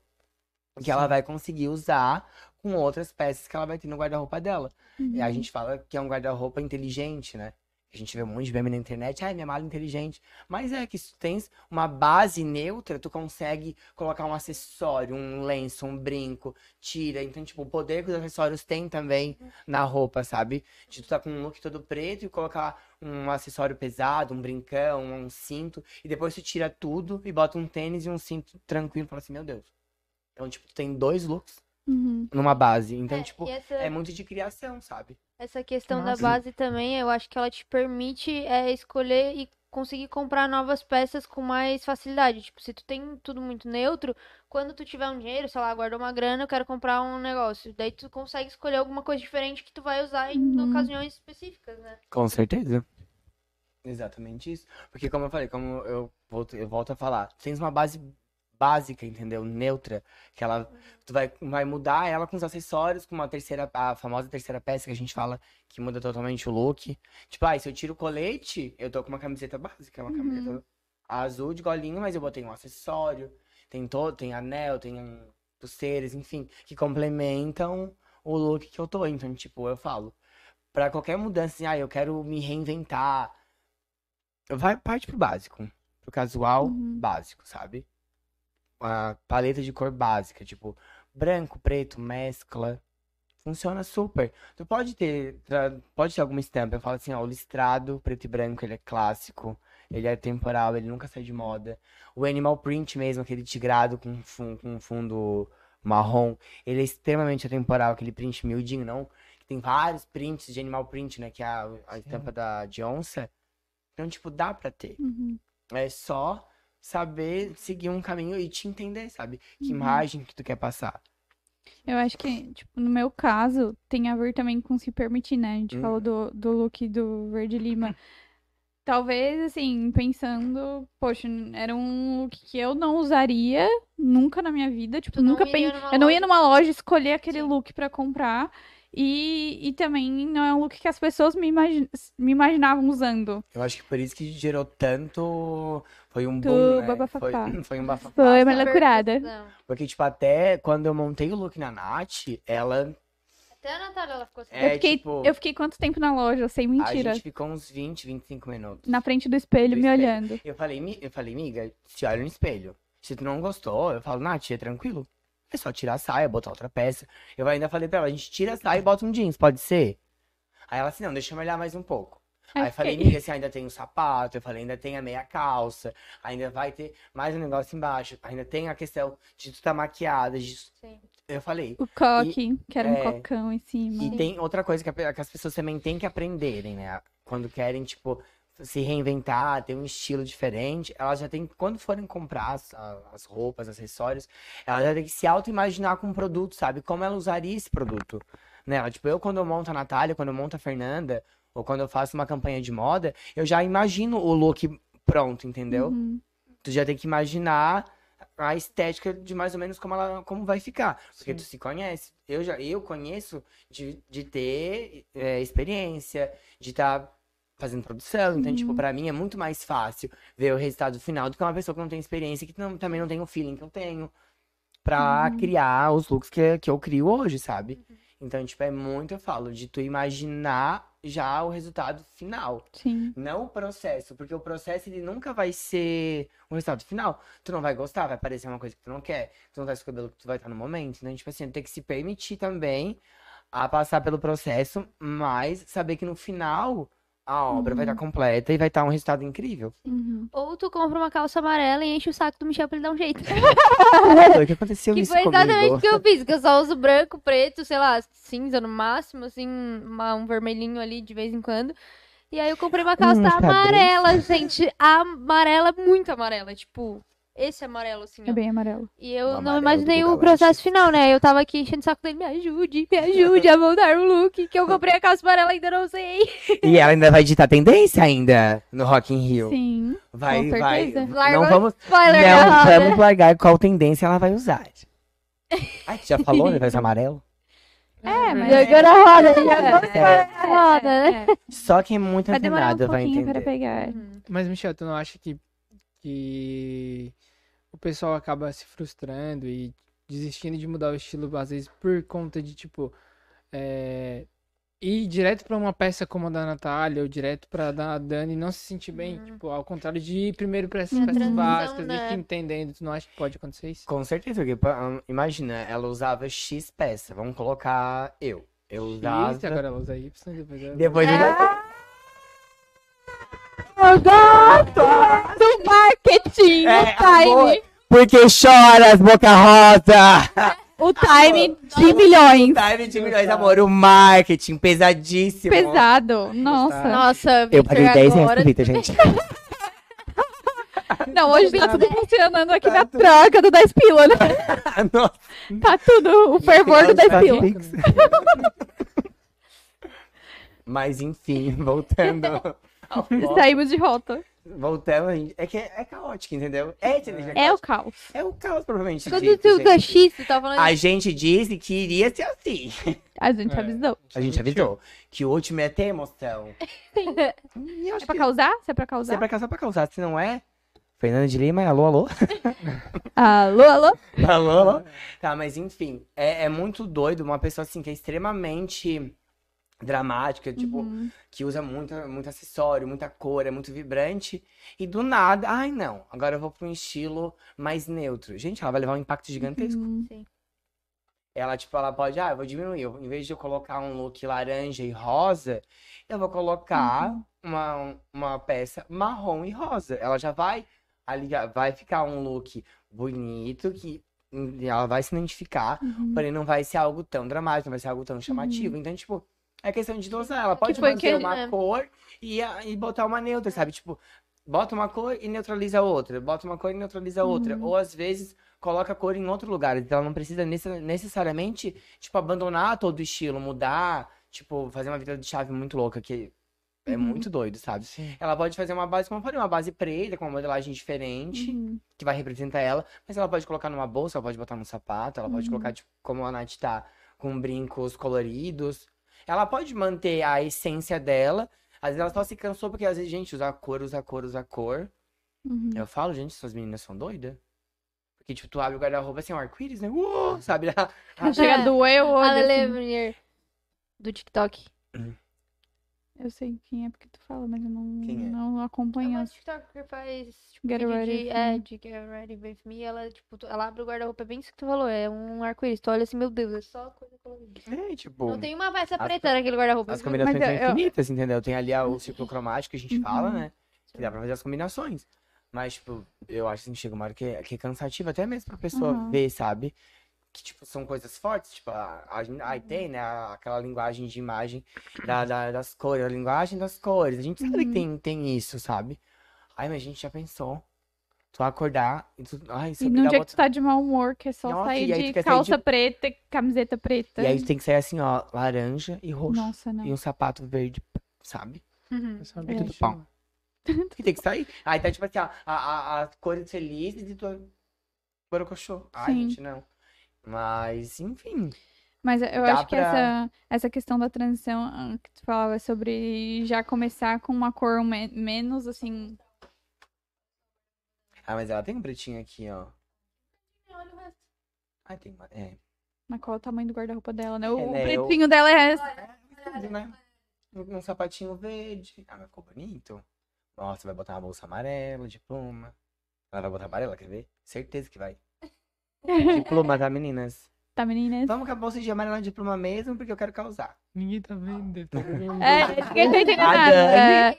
S2: Que ela vai conseguir usar com outras peças que ela vai ter no guarda-roupa dela. E a gente fala que é um guarda-roupa inteligente, né? A gente vê um monte de meme na internet, ai, minha mala é inteligente. Mas é que se tu tens uma base neutra, tu consegue colocar um acessório, um lenço, um brinco, tira. Então, tipo, o poder que os acessórios têm também na roupa, sabe? De tu tá com um look todo preto e colocar um acessório pesado, um brincão, um cinto, e depois tu tira tudo e bota um tênis e um cinto tranquilo fala assim, meu Deus, Então, tipo, tu tem dois looks
S1: Uhum.
S2: numa base. Então,
S4: É,
S2: tipo,
S4: essa,
S2: é muito de criação, sabe?
S4: essa questão da
S3: Nossa.
S4: base também, eu acho que ela te permite é, escolher e conseguir comprar novas peças com mais facilidade. Tipo, se tu tem tudo muito neutro, quando tu tiver um dinheiro, sei lá, guardou uma grana, eu quero comprar um negócio. Daí tu consegue escolher alguma coisa diferente que tu vai usar em
S1: Uhum.
S4: ocasiões específicas, né?
S2: Com certeza. Exatamente isso. Porque, como eu falei, como eu volto, eu volto a falar, tens uma base básica, entendeu? Neutra, que ela tu vai, vai mudar ela com os acessórios, com uma terceira, a famosa terceira peça que a gente fala que muda totalmente o look. Tipo, ah, se eu tiro o colete, eu tô com uma camiseta básica, uma
S1: Uhum.
S2: camiseta azul de golinho, mas eu botei um acessório, tem todo, tem anel, tem um, pulseiras, enfim, que complementam o look que eu tô. Então, tipo, eu falo, pra qualquer mudança, assim, ah, eu quero me reinventar, vai parte pro básico, pro casual
S1: Uhum.
S2: básico, sabe? A paleta de cor básica, tipo, branco, preto, mescla. Funciona super. Tu pode ter, pode ter alguma estampa. Eu falo assim, ó, o listrado preto e branco, ele é clássico, ele é temporal, ele nunca sai de moda. O animal print mesmo, aquele tigrado com, fun- com fundo marrom, ele é extremamente atemporal, aquele print miudinho, não? Tem vários prints de animal print, né, que é a, a estampa da, de onça. Então, tipo, dá pra ter.
S1: Uhum.
S2: É só saber seguir um caminho e te entender, sabe? Que
S1: Uhum.
S2: imagem que tu quer passar.
S1: Eu acho que, tipo, no meu caso, tem a ver também com se permitir, né? A gente
S2: Uhum.
S1: falou do, do look do Verde Lima. Talvez, assim, pensando, poxa, era um look que eu não usaria nunca na minha vida. Tipo,
S4: Tu
S1: nunca pen... Eu não ia
S4: loja-
S1: numa loja escolher aquele
S4: Sim.
S1: look pra comprar. E, e também não é um look que as pessoas me, imagi- me imaginavam usando.
S2: Eu acho que por isso que gerou tanto. Foi um
S1: Tu,
S2: boom, né? Foi, foi um bafafá.
S1: Foi uma loucurada.
S2: Porque, tipo, até quando eu montei o look na Nath, ela.
S4: Até a Natália, ela ficou assim.
S2: É,
S1: eu, fiquei,
S2: tipo,
S1: eu fiquei quanto tempo na loja? Sem
S2: A
S1: mentira.
S2: gente ficou uns 20, 25 minutos.
S1: Na frente do espelho,
S2: Do
S1: me
S2: espelho.
S1: olhando.
S2: Eu falei, eu falei, miga, se olha no espelho. Se tu não gostou, eu falo, Nath, é tranquilo. É só tirar a saia, botar outra peça. Eu ainda falei pra ela, a gente tira a saia e bota um jeans, pode ser? Aí ela assim, não, deixa eu olhar mais um pouco.
S1: Aí
S2: Aí eu falei,
S1: fiquei-
S2: miga, você ainda tem o sapato, eu falei, ainda tem a meia calça, ainda vai ter mais um negócio embaixo, ainda tem a questão de tu tá maquiada, de...
S4: Sim.
S2: eu falei.
S1: O coque, que era um
S2: é,
S1: cocão em cima.
S2: E tem outra coisa que, a- que as pessoas também têm que aprenderem, né? Quando querem, tipo, se reinventar, ter um estilo diferente, elas já têm, quando forem comprar as, as roupas, acessórios, elas já têm que se auto-imaginar com o produto, sabe? Como ela usaria esse produto. Né? Tipo, eu quando eu monto a Natália, quando eu monto a Fernanda, ou quando eu faço uma campanha de moda, eu já imagino o look pronto, entendeu?
S1: Uhum.
S2: Tu já tem que imaginar a estética de mais ou menos como ela como vai ficar. Porque
S3: Sim.
S2: tu se conhece. Eu já eu conheço de, de ter é, experiência, de estar fazendo produção. Então, tipo,
S1: Uhum.
S2: pra mim é muito mais fácil ver o resultado final do que uma pessoa que não tem experiência, que não- também não tem o feeling que eu tenho. Pra
S1: Uhum.
S2: criar os looks que, que eu crio hoje, sabe? Então, tipo, é muito, eu falo, de tu imaginar já o resultado final.
S1: Sim.
S2: Não o processo, porque o processo ele nunca vai ser o resultado final. Tu não vai gostar, vai parecer uma coisa que tu não quer, tu não tá com o cabelo que tu vai estar no momento. Então, tipo assim, tem que se permitir também a passar pelo processo, mas saber que no final a obra vai estar completa e vai estar um resultado incrível.
S1: Uhum.
S4: Ou tu compra uma calça amarela e enche o saco do Michel pra ele dar um jeito.
S2: O que aconteceu
S4: Que
S2: isso
S4: foi exatamente o que eu fiz, que eu só uso branco, preto, sei lá, cinza no máximo, assim, uma- um vermelhinho ali de vez em quando. E aí eu comprei uma calça
S2: Hum,
S4: amarela, gente, amarela, muito amarela, tipo, esse amarelo, assim, ó.
S1: É bem amarelo.
S4: E eu
S2: O
S4: não imaginei o processo final, né? Eu tava aqui enchendo o saco dele, me ajude, me ajude a moldar o look, que eu comprei a calça amarela e ainda não usei.
S2: E ela ainda vai ditar tendência ainda no Rock in Rio.
S1: Sim.
S2: Vai,
S1: Com
S2: vai.
S4: Largou
S2: Não vamos, não
S4: roda.
S2: vamos largar qual tendência ela vai usar. Ai, tu já falou, né? Vai ser amarelo?
S1: É, mas-
S4: Jogou na roda, jogou
S2: É.
S4: na roda, né?
S1: É, é.
S2: Só quem é muito
S1: Vai demorar um
S2: antenado vai entender.
S1: pegar.
S4: Uhum.
S3: Mas, Michel, tu não acha que, que o pessoal acaba se frustrando e desistindo de mudar o estilo, às vezes, por conta de, tipo, é, ir direto pra uma peça como a da Natália ou direto pra da Dani e não se sentir bem?
S4: Uhum.
S3: Tipo, ao contrário de ir primeiro pra essas peças básicas e
S4: né?
S3: ir entendendo. Tu não acha que pode acontecer isso?
S2: Com certeza, porque imagina, ela usava X peça. Vamos colocar eu. Eu usava.
S3: Isso, agora ela usa Y, depois ela...
S2: Depois
S4: É.
S1: Eu gosto do marketing,
S2: É,
S1: no time.
S2: Porque choras, boca rosa!
S1: O time de milhões.
S2: Time de milhões, amor. O marketing pesadíssimo.
S1: Pesado. Nossa.
S4: Nossa,
S2: Eu
S4: Victor,
S2: paguei 10 reais pro Vitor, gente.
S1: Não, hoje tá tudo funcionando aqui na troca do 10 pila, né?
S2: Nossa,
S1: Tá tudo o fervor do 10 pila.
S2: Mas enfim, voltando.
S1: Saímos de rota.
S2: Gente, é que é, é caótico, entendeu? É, inteligência
S1: É o
S2: caótica.
S1: caos.
S2: é o caos, provavelmente.
S4: Quando
S2: dito,
S4: tu
S2: gente.
S4: X, tu tá falando
S2: A gente disse que iria ser assim.
S1: A gente
S3: É.
S1: avisou.
S2: A gente avisou que o último é ter emoção.
S1: É pra
S2: que
S1: causar? Se é pra
S2: se é
S1: causar?
S2: pra causar, pra causar. Se não é. Fernanda de Lima, alô, alô?
S1: Alô, alô?
S2: alô, alô? Tá, mas enfim. É, é muito doido uma pessoa assim que é extremamente dramática, tipo,
S1: Uhum.
S2: que usa muito, muito acessório, muita cor, é muito vibrante. E do nada, ai não, agora eu vou pra um estilo mais neutro. Gente, ela vai levar um impacto gigantesco.
S1: Uhum.
S2: Ela, tipo, ela pode, ah, eu vou diminuir. Eu- Em vez de eu colocar um look laranja e rosa, eu vou colocar uma, uma peça marrom e rosa. Ela já vai aliar, vai ficar um look bonito, que hum, ela vai se identificar,
S1: Uhum.
S2: porém não vai ser algo tão dramático, não vai ser algo tão chamativo. Então, tipo, é questão de dosar. Ela pode manter
S1: que-
S2: uma
S4: né?
S2: cor e, e botar uma neutra, sabe? Tipo, bota uma cor e neutraliza a outra. Bota uma cor e neutraliza a outra.
S1: Uhum.
S2: Ou às vezes coloca a cor em outro lugar. Então ela não precisa necessariamente, tipo, abandonar todo o estilo, mudar, tipo, fazer uma vida de chave muito louca, que é
S1: Uhum.
S2: muito doido, sabe?
S3: Sim.
S2: Ela pode fazer uma base, como eu falei, uma base preta, com uma modelagem diferente,
S1: Uhum.
S2: que vai representar ela. Mas ela pode colocar numa bolsa, ela pode botar num sapato, ela pode
S1: Uhum.
S2: colocar, tipo, como a Nath tá, com brincos coloridos. Ela pode manter a essência dela. Às vezes ela só se cansou porque, às vezes, gente, usa cor, usa cor, usa cor.
S1: Uhum.
S2: Eu falo, gente, essas meninas são doidas. Porque, tipo, tu abre o guarda-roupa assim, um arco-íris, né? Uou, sabe?
S1: Chega a doer o olho. Assim.
S4: Do TikTok.
S1: Eu sei quem é porque tu fala, mas eu não,
S2: Quem é?
S1: não
S4: É
S1: acompanho.
S4: uma TikTok que faz tipo,
S1: Get
S4: vídeo
S1: ready
S4: de,
S1: with
S4: é,
S1: me.
S4: de Get Ready With Me. Ela, tipo, tu- ela abre o guarda-roupa, é bem isso que tu falou. É um arco-íris. Tu olha assim, meu Deus, é só coisa colorida.
S2: É, tipo...
S4: Não tem uma peça
S2: as-
S4: preta naquele guarda-roupa.
S2: As combinações
S1: Mas
S2: são
S1: eu- eu-
S2: infinitas, entendeu? Tem ali a- o círculo cromático que a gente fala,
S1: Uhum.
S2: né? Que dá pra fazer as combinações. Mas, tipo, eu acho que chega uma hora que é, que é cansativo até mesmo pra pessoa
S1: Uhum.
S2: ver, sabe? Que, tipo, são coisas fortes. Tipo, a, a, aí tem, né? a- aquela linguagem de imagem da, da- das cores, a linguagem das cores. A gente sabe que
S1: Uhum.
S2: tem, tem isso, sabe? Ai, mas a gente já pensou. Tu acordar e tu... Ai, se
S1: E num dia
S2: bota-
S1: que tu tá de mau humor, que é só
S2: Nossa,
S1: sair
S2: e
S1: de
S2: quer sair
S1: calça
S2: de-
S1: preta e camiseta preta.
S2: E aí tu tem que sair assim, ó, laranja e roxo.
S1: Nossa, não.
S2: E um sapato verde, sabe?
S4: Uhum.
S1: É.
S2: Tudo pau. Que tem que sair. Aí tá tipo assim, ó, a, a, as cores felizes e tu. Borocochô. Ai,
S1: Sim.
S2: gente, não. Mas, enfim.
S1: Mas eu
S2: Dá
S1: acho que
S2: pra-
S1: essa, essa questão da transição ah, que tu falava sobre já começar com uma cor me- menos assim.
S2: Ah, mas ela tem um pretinho aqui, ó. Ai, tem uma. É.
S1: Na qual é o tamanho do guarda-roupa dela, né? O,
S2: É,
S1: o
S2: né, eu-
S1: pretinho dela é.
S2: Tudo, né? Um, um sapatinho verde. Ah, mas ficou bonito. Nossa, vai botar uma bolsa amarela de pluma. Ela vai botar amarela, quer ver? Certeza que vai. De pluma, tá, meninas?
S1: Tá, meninas?
S2: Vamos com a bolsa de amarela de pluma mesmo, porque eu quero causar.
S3: Ninguém tá vendo, tá vendo.
S1: É, ninguém tá entendendo nada.
S2: Dani-
S1: É,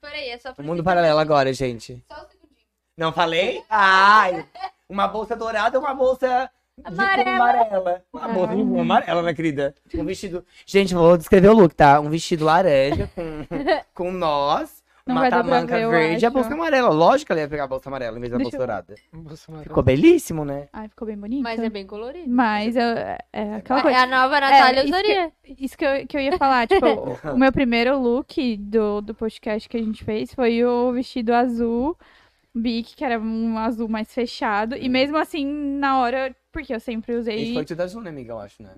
S4: Peraí, é só
S2: O
S4: pra
S2: mundo paralelo agora, gente.
S4: Só um segundinho.
S2: Não falei? Ai! Uma bolsa dourada ou uma bolsa de pluma amarela? Uma bolsa de amarela, né, querida? Um vestido. Gente, vou descrever o look, tá? Um vestido laranja com, com nós,
S1: Não
S2: uma
S1: vai dar pra
S2: tamanca
S1: ver,
S2: verde e a bolsa amarela. Lógico que ela ia pegar a bolsa amarela em vez da
S1: Deixa
S2: bolsa
S1: eu-
S2: dourada.
S3: Bolsa.
S2: Ficou belíssimo, né?
S1: Ai, ficou bem bonito.
S4: Mas é bem colorido.
S1: Mas eu, é aquela
S4: É
S1: coisa.
S4: a nova Natália
S1: isso que-
S4: usaria.
S1: Isso que eu, que eu ia falar, tipo, o, meu primeiro look do, do podcast que a gente fez foi o vestido azul, bic, que era um azul mais fechado. E mesmo assim, na hora, porque eu sempre
S2: E
S1: usei.
S2: foi tudo azul, né, amiga? Eu acho, né?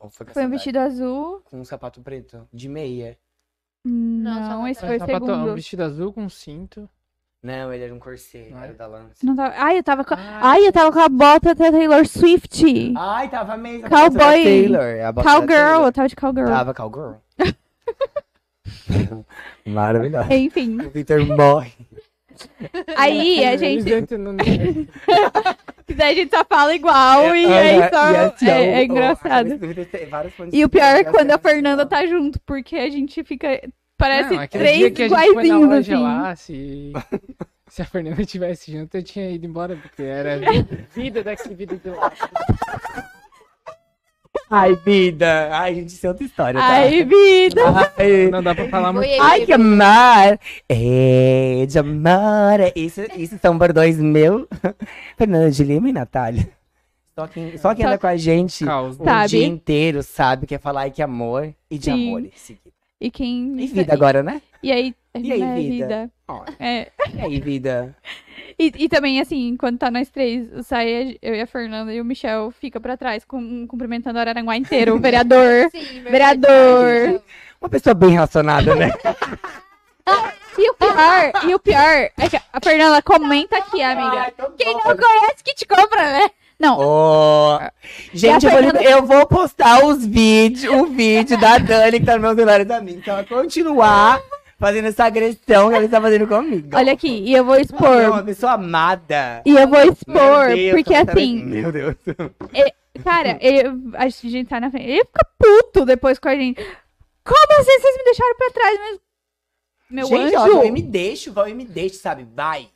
S2: Ou foi,
S1: Foi um vestido azul.
S2: Com um sapato preto, de meia.
S1: Não,
S4: sapato
S1: esse foi o segundo.
S3: um vestido azul com cinto.
S2: Não, ele era um corset,
S3: Ah,
S2: era
S3: é?
S2: da lança.
S1: Não tava... Ai, eu tava com.
S3: Ah,
S1: Ai, eu tava com a bota da Taylor Swift.
S2: Ai, tava mesmo. a
S1: Cowboy.
S2: Taylor. é
S1: Cowgirl,
S2: Taylor.
S1: eu tava de cowgirl.
S2: Tava cowgirl. Maravilhoso.
S1: Enfim,
S2: O Victor morre.
S1: aí a gente. Daí a gente só fala igual e aí só.
S2: e assim,
S1: é, é engraçado. E o pior é quando a
S2: assim,
S1: Fernanda tá junto, porque a gente fica. Parece
S3: Não,
S1: três
S3: dia
S1: iguaizinhos, assim.
S3: se, Se a Fernanda tivesse junto, eu tinha ido embora, porque era vida daqui, vida de lá.
S2: Ai, vida. Ai, gente, isso é outra história, tá?
S1: Ai, vida!
S2: Ai,
S3: Não dá pra falar muito.
S2: Ai, que amor! É, de amor! Isso, isso são bordões meu. Fernanda de Lima e Natália. Só quem, só quem
S1: Só-
S2: anda com a gente
S3: Causa.
S2: o
S1: Sabe.
S2: dia inteiro sabe o que é falar ai, que amor e de
S1: Sim.
S2: amor.
S1: E quem.
S2: E vida agora, né?
S1: E aí,
S2: E aí,
S1: né,
S2: vida? Ó,
S1: É.
S2: e aí, vida?
S1: E, e também, assim, quando tá nós três, o Saia, eu e a Fernanda e o Michel fica pra trás, com, cumprimentando o Araranguá inteiro, o vereador.
S4: Sim, verdade.
S1: Vereador.
S2: Uma pessoa bem relacionada, né?
S1: E o pior, e o pior é que a Fernanda comenta aqui, amiga. Quem não conhece que te compra, né? Não,
S2: Ô, Gente,
S1: E
S2: eu vou, eu vou postar os vídeos, o vídeo da Dani que tá nos meus melhores amigos. Então, ela continuar fazendo essa agressão que ela está fazendo comigo.
S1: olha aqui, e eu vou
S2: Ela é
S1: expor.
S2: uma pessoa amada.
S1: E eu vou
S2: Meu
S1: expor,
S2: Deus,
S1: porque assim,
S2: Meu Deus.
S1: cara, ele, a gente tá na frente. Ele fica puto depois com a gente. Como assim vocês me deixaram pra trás? Mas, meu
S2: gente, ó,
S1: anjo.
S2: vai me deixa, vai me deixa, sabe? Vai.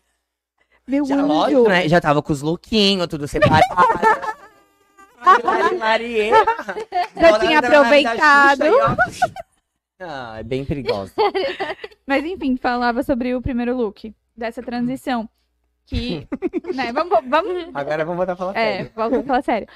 S1: Meu
S2: Já,
S1: anjo.
S2: lógico, né? Já tava com os lookinhos, tudo separado. Lari, Larie.
S1: Já tinha aproveitado.
S2: Ah, é bem perigosa.
S1: Mas enfim, falava sobre o primeiro look dessa transição. Que. né, vamos, vamos.
S2: Agora vamos voltar a falar
S1: É,
S2: sério.
S1: vamos falar sério.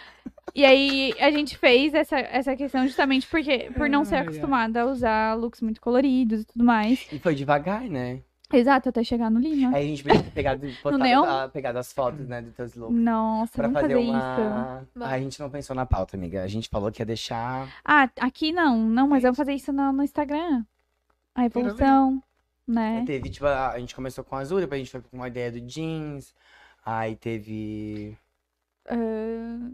S1: E aí a gente fez essa, essa questão justamente porque, por não ser acostumada a usar looks muito coloridos e tudo mais.
S2: E foi devagar, né?
S1: Exato, até chegar no Lima.
S2: Aí a gente podia ter pegado, botado,
S1: neon?
S2: ah, pegado as fotos, né, dos teus looks.
S1: Nossa,
S2: Pra
S1: vamos
S2: fazer
S1: fazer isso.
S2: uma.
S4: Bom.
S2: Ah, a gente não pensou na pauta, amiga. A gente falou que ia deixar.
S1: Ah, aqui não, não, mas vamos fazer isso no, no Instagram. A evolução, né?
S2: Aí teve, tipo, a, a gente começou com azul, depois a gente foi com uma ideia do jeans. Aí teve.
S1: Ah,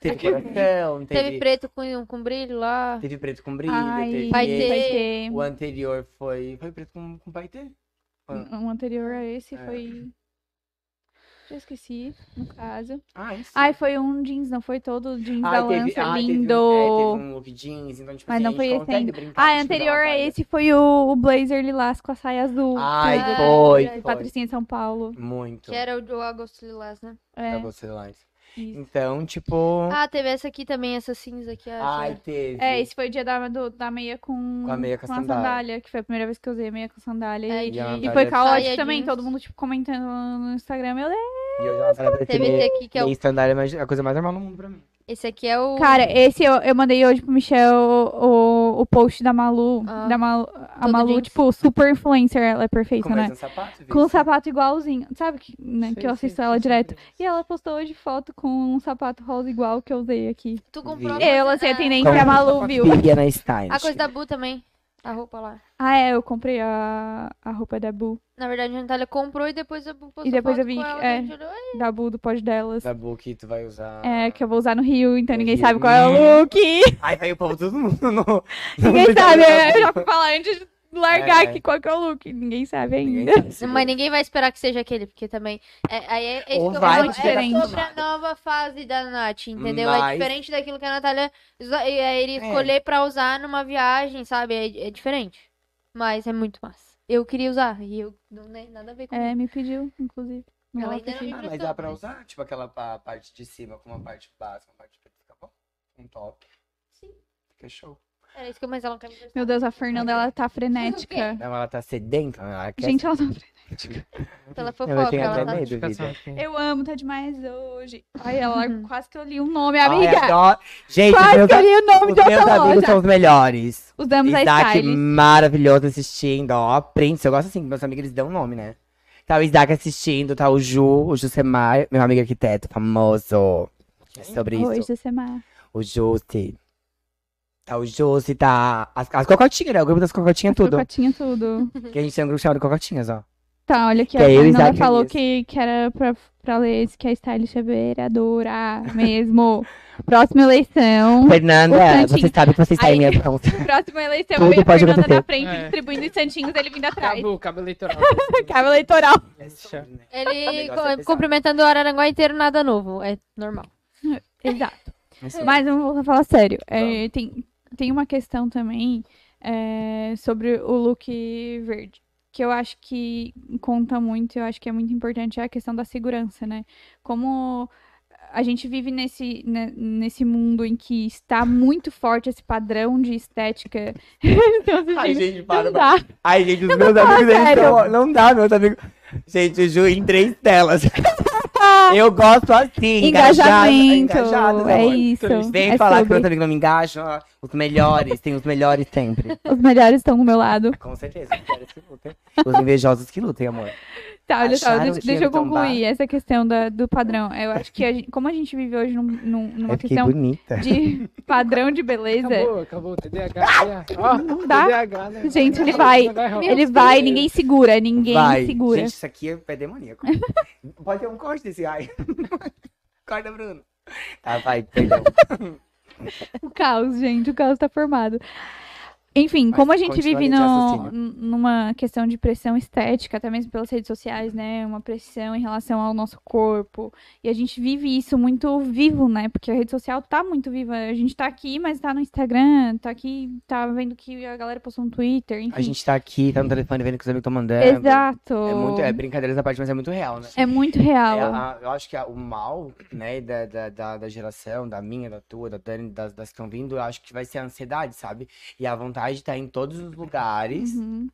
S2: Teve
S4: Aqui-
S2: coração,
S4: Teve
S2: teve,
S4: preto com, com brilho lá.
S2: teve preto com brilho,
S1: ai,
S2: teve.
S4: Ter.
S2: O anterior foi. Foi preto com, com paetê?
S1: O anterior a esse
S2: É.
S1: foi. Já esqueci, no caso.
S2: Ah, isso.
S1: Ai, foi um jeans, não foi todo jeans da
S2: Ai, teve,
S1: lança,
S2: teve,
S1: lindo.
S2: um- é, teve um look jeans, então, tipo
S1: Mas
S2: assim,
S1: não
S2: a gente
S1: foi esse ainda.
S2: brincar,
S1: Ah, anterior a esse foi o, o blazer lilás com a saia azul.
S2: Ai,
S4: Ah,
S2: foi, foi.
S1: Patricinha de São Paulo.
S2: Muito.
S4: Que era o do Agosto Lilás, né?
S1: É,
S2: você lá.
S1: Isso.
S2: Então, tipo.
S4: Ah, teve essa aqui também, essa cinza aqui. acho,
S2: ai, teve.
S1: É, esse foi o dia da, do- da meia com,
S2: Com a meia com a sandália.
S1: sandália, que foi a primeira vez que eu usei a meia com sandália.
S4: É,
S1: e,
S2: E a
S1: e foi caótico
S4: Saia
S1: também, todo mundo, tipo, comentando no Instagram. Meu Deus.
S2: E eu já
S4: Teve esse aqui que é o.
S2: Meia sandália é a coisa mais normal no mundo pra mim.
S4: Esse aqui é o.
S1: Cara, esse eu, eu mandei hoje pro Michel o, o post da Malu.
S4: Ah,
S1: da Malu a Malu,
S4: jeans.
S1: tipo, super influencer, ela é perfeita,
S2: Com
S1: né?
S2: mais um sapato, viu?
S1: Com um sapato igualzinho. Sabe que, né,
S3: Sei,
S1: que eu assisto
S3: sei,
S1: ela
S3: sei,
S1: direto. E ela postou hoje foto com um sapato rosa igual que eu usei aqui.
S4: Tu comprou.
S1: Eu lancei a
S4: da-
S1: tendência
S2: Como-
S1: a Malu, viu?
S4: A coisa da Bu também. A roupa lá.
S1: Ah, é, eu comprei a, a roupa da Bu.
S4: Na verdade, a Natália comprou e depois a Bu postou
S1: E depois
S4: foto
S1: eu vi é.
S4: a gente olhou, "Ai,
S1: Da Bu do pod delas.
S2: Da Bu que tu vai usar.
S1: É, que eu vou usar no Rio, então
S2: No
S1: ninguém
S2: Rio.
S1: sabe qual é o look.
S2: Ai, vai o povo todo mundo no.
S1: Ninguém sabe, eu já fui falar antes de largar
S2: É.
S1: aqui qual que é o look. Ninguém sabe
S2: Ninguém
S1: ainda.
S2: sabe.
S4: Mas ninguém vai esperar que seja aquele, porque também. É, aí é, é isso
S2: Ou
S4: que eu
S2: vai,
S4: é
S1: tá
S4: sobre a nova fase da Nath, entendeu?
S2: Mas-
S4: É diferente daquilo que a Natália é, iria
S2: É.
S4: escolher pra usar numa viagem, sabe? É, é diferente. Mas é muito massa. Eu queria usar, e eu não tem nada a ver com
S1: É, me pediu, inclusive. No
S4: Ela ainda não me
S2: Ah, mas dá pra usar, tipo, aquela pa- parte de cima com uma parte básica, uma parte preta, fica bom? Um top.
S4: Sim.
S2: Fica show.
S4: Era isso que eu mais ela quer me.
S1: Meu Deus, a Fernanda, ela tá frenética.
S2: Não, ela tá sedenta, ela quer
S1: Gente, ela tá
S4: Ela
S2: Eu
S4: fofoca,
S2: tenho
S4: ela
S2: até
S4: tá...
S2: medo, vida.
S3: aqui.
S1: Eu amo, tá demais hoje. Ai, ela
S4: Uhum.
S1: quase que eu li um nome,
S2: Ai,
S1: amiga.
S2: adoro. Gente,
S1: quase
S2: meus,
S1: que eu li o nome
S2: os
S1: de
S2: meus
S1: outra
S2: amigos
S1: loja.
S2: são os melhores.
S1: Usamos a
S2: Isaac,
S1: Stylist.
S2: maravilhoso assistindo, ó. Prince, eu gosto assim, meus amigos eles dão nome, né? Tá o Isaac assistindo, tá o Ju, o Jusemar, meu amigo arquiteto, famoso. É sobre
S1: Oi,
S2: isso.
S1: Josemar.
S2: O Jussi. Tá o Jussi, tá. As, as cocotinhas, né? O grupo das cocotinhas, tudo.
S1: Cocotinha tudo.
S2: Que a gente tem um grupo chamado Cocotinhas, ó.
S1: Tá, olha aqui,
S2: Que
S1: a
S2: é
S1: Fernanda falou que, que era pra, pra ler esse, que a stylist é vereadora mesmo. Próxima eleição.
S2: Fernanda,
S1: Santinho.
S2: você sabe que você está
S1: Aí-
S2: em minha mão.
S1: Próxima eleição,
S2: Tudo
S1: vem a
S2: pode
S1: Fernanda
S2: acontecer.
S1: na frente,
S3: É.
S1: distribuindo os santinhos, ele vindo atrás.
S3: Cabo, cabo eleitoral.
S1: Cabo eleitoral.
S4: Ele
S2: é
S4: cumprimentando o Araranguá inteiro, nada novo. É normal.
S1: Exato. Mas vamos a falar sério. É, tem, tem uma questão também é, sobre o look verde. que eu acho que conta muito, eu acho que é muito importante, é a questão da segurança, né? Como a gente vive nesse, né, nesse mundo em que está muito forte esse padrão de estética. então, assim,
S2: Ai, gente, para.
S1: não dá.
S2: Ai, gente, os
S1: Eu
S2: meus amigos eles
S1: sério.
S2: tão- Não dá, meus amigos. Gente, juro, em três telas. eu gosto assim, engajada,
S1: Engajamento.
S2: engajada, meu
S1: é isso.
S2: Vem
S1: é
S2: falar que
S1: sobre.
S2: meus amigos não me engajam. Os melhores, tem os melhores sempre.
S1: Os melhores estão do meu lado.
S2: Com certeza, os melhores que lutem. Os invejosos que lutem, amor.
S1: Tá, olha só, deixa, deixa eu concluir
S2: tombar?
S1: essa questão da, do padrão. Eu acho que a gente- como a gente vive hoje num- num- numa questão
S2: bonita.
S1: de padrão de beleza,
S3: Acabou, acabou. TDAH. Ó,
S1: não dá.
S3: TDAH, né?
S1: Gente, ele vai.
S3: rolar.
S1: ele vai, ninguém segura, ninguém
S2: Vai.
S1: segura.
S2: Gente, isso aqui é pé demoníaco. Pode ter um corte desse ai. Corta, Bruno. Tá, vai, perdão.
S1: O caos, gente, o caos tá formado. Enfim,
S2: Mas
S1: como a gente vive no, numa questão de pressão estética, até mesmo pelas redes sociais, né? Uma pressão em relação ao nosso corpo. E a gente vive isso muito vivo, né? Porque a rede social tá muito viva. A gente tá aqui, mas tá no Instagram, tá aqui, tá vendo que a galera postou no Twitter, enfim.
S2: A gente tá aqui, tá no telefone vendo que os amigos estão mandando.
S1: Exato.
S2: É muito, é brincadeiras à parte, mas é muito real, né?
S1: É muito real.
S2: É, a- eu acho que a- o mal, né, da, da, da, da geração, da minha, da tua, da Dani, das, das que estão vindo, eu acho que vai ser a ansiedade, sabe? E a vontade de estar em todos os lugares
S1: Uhum.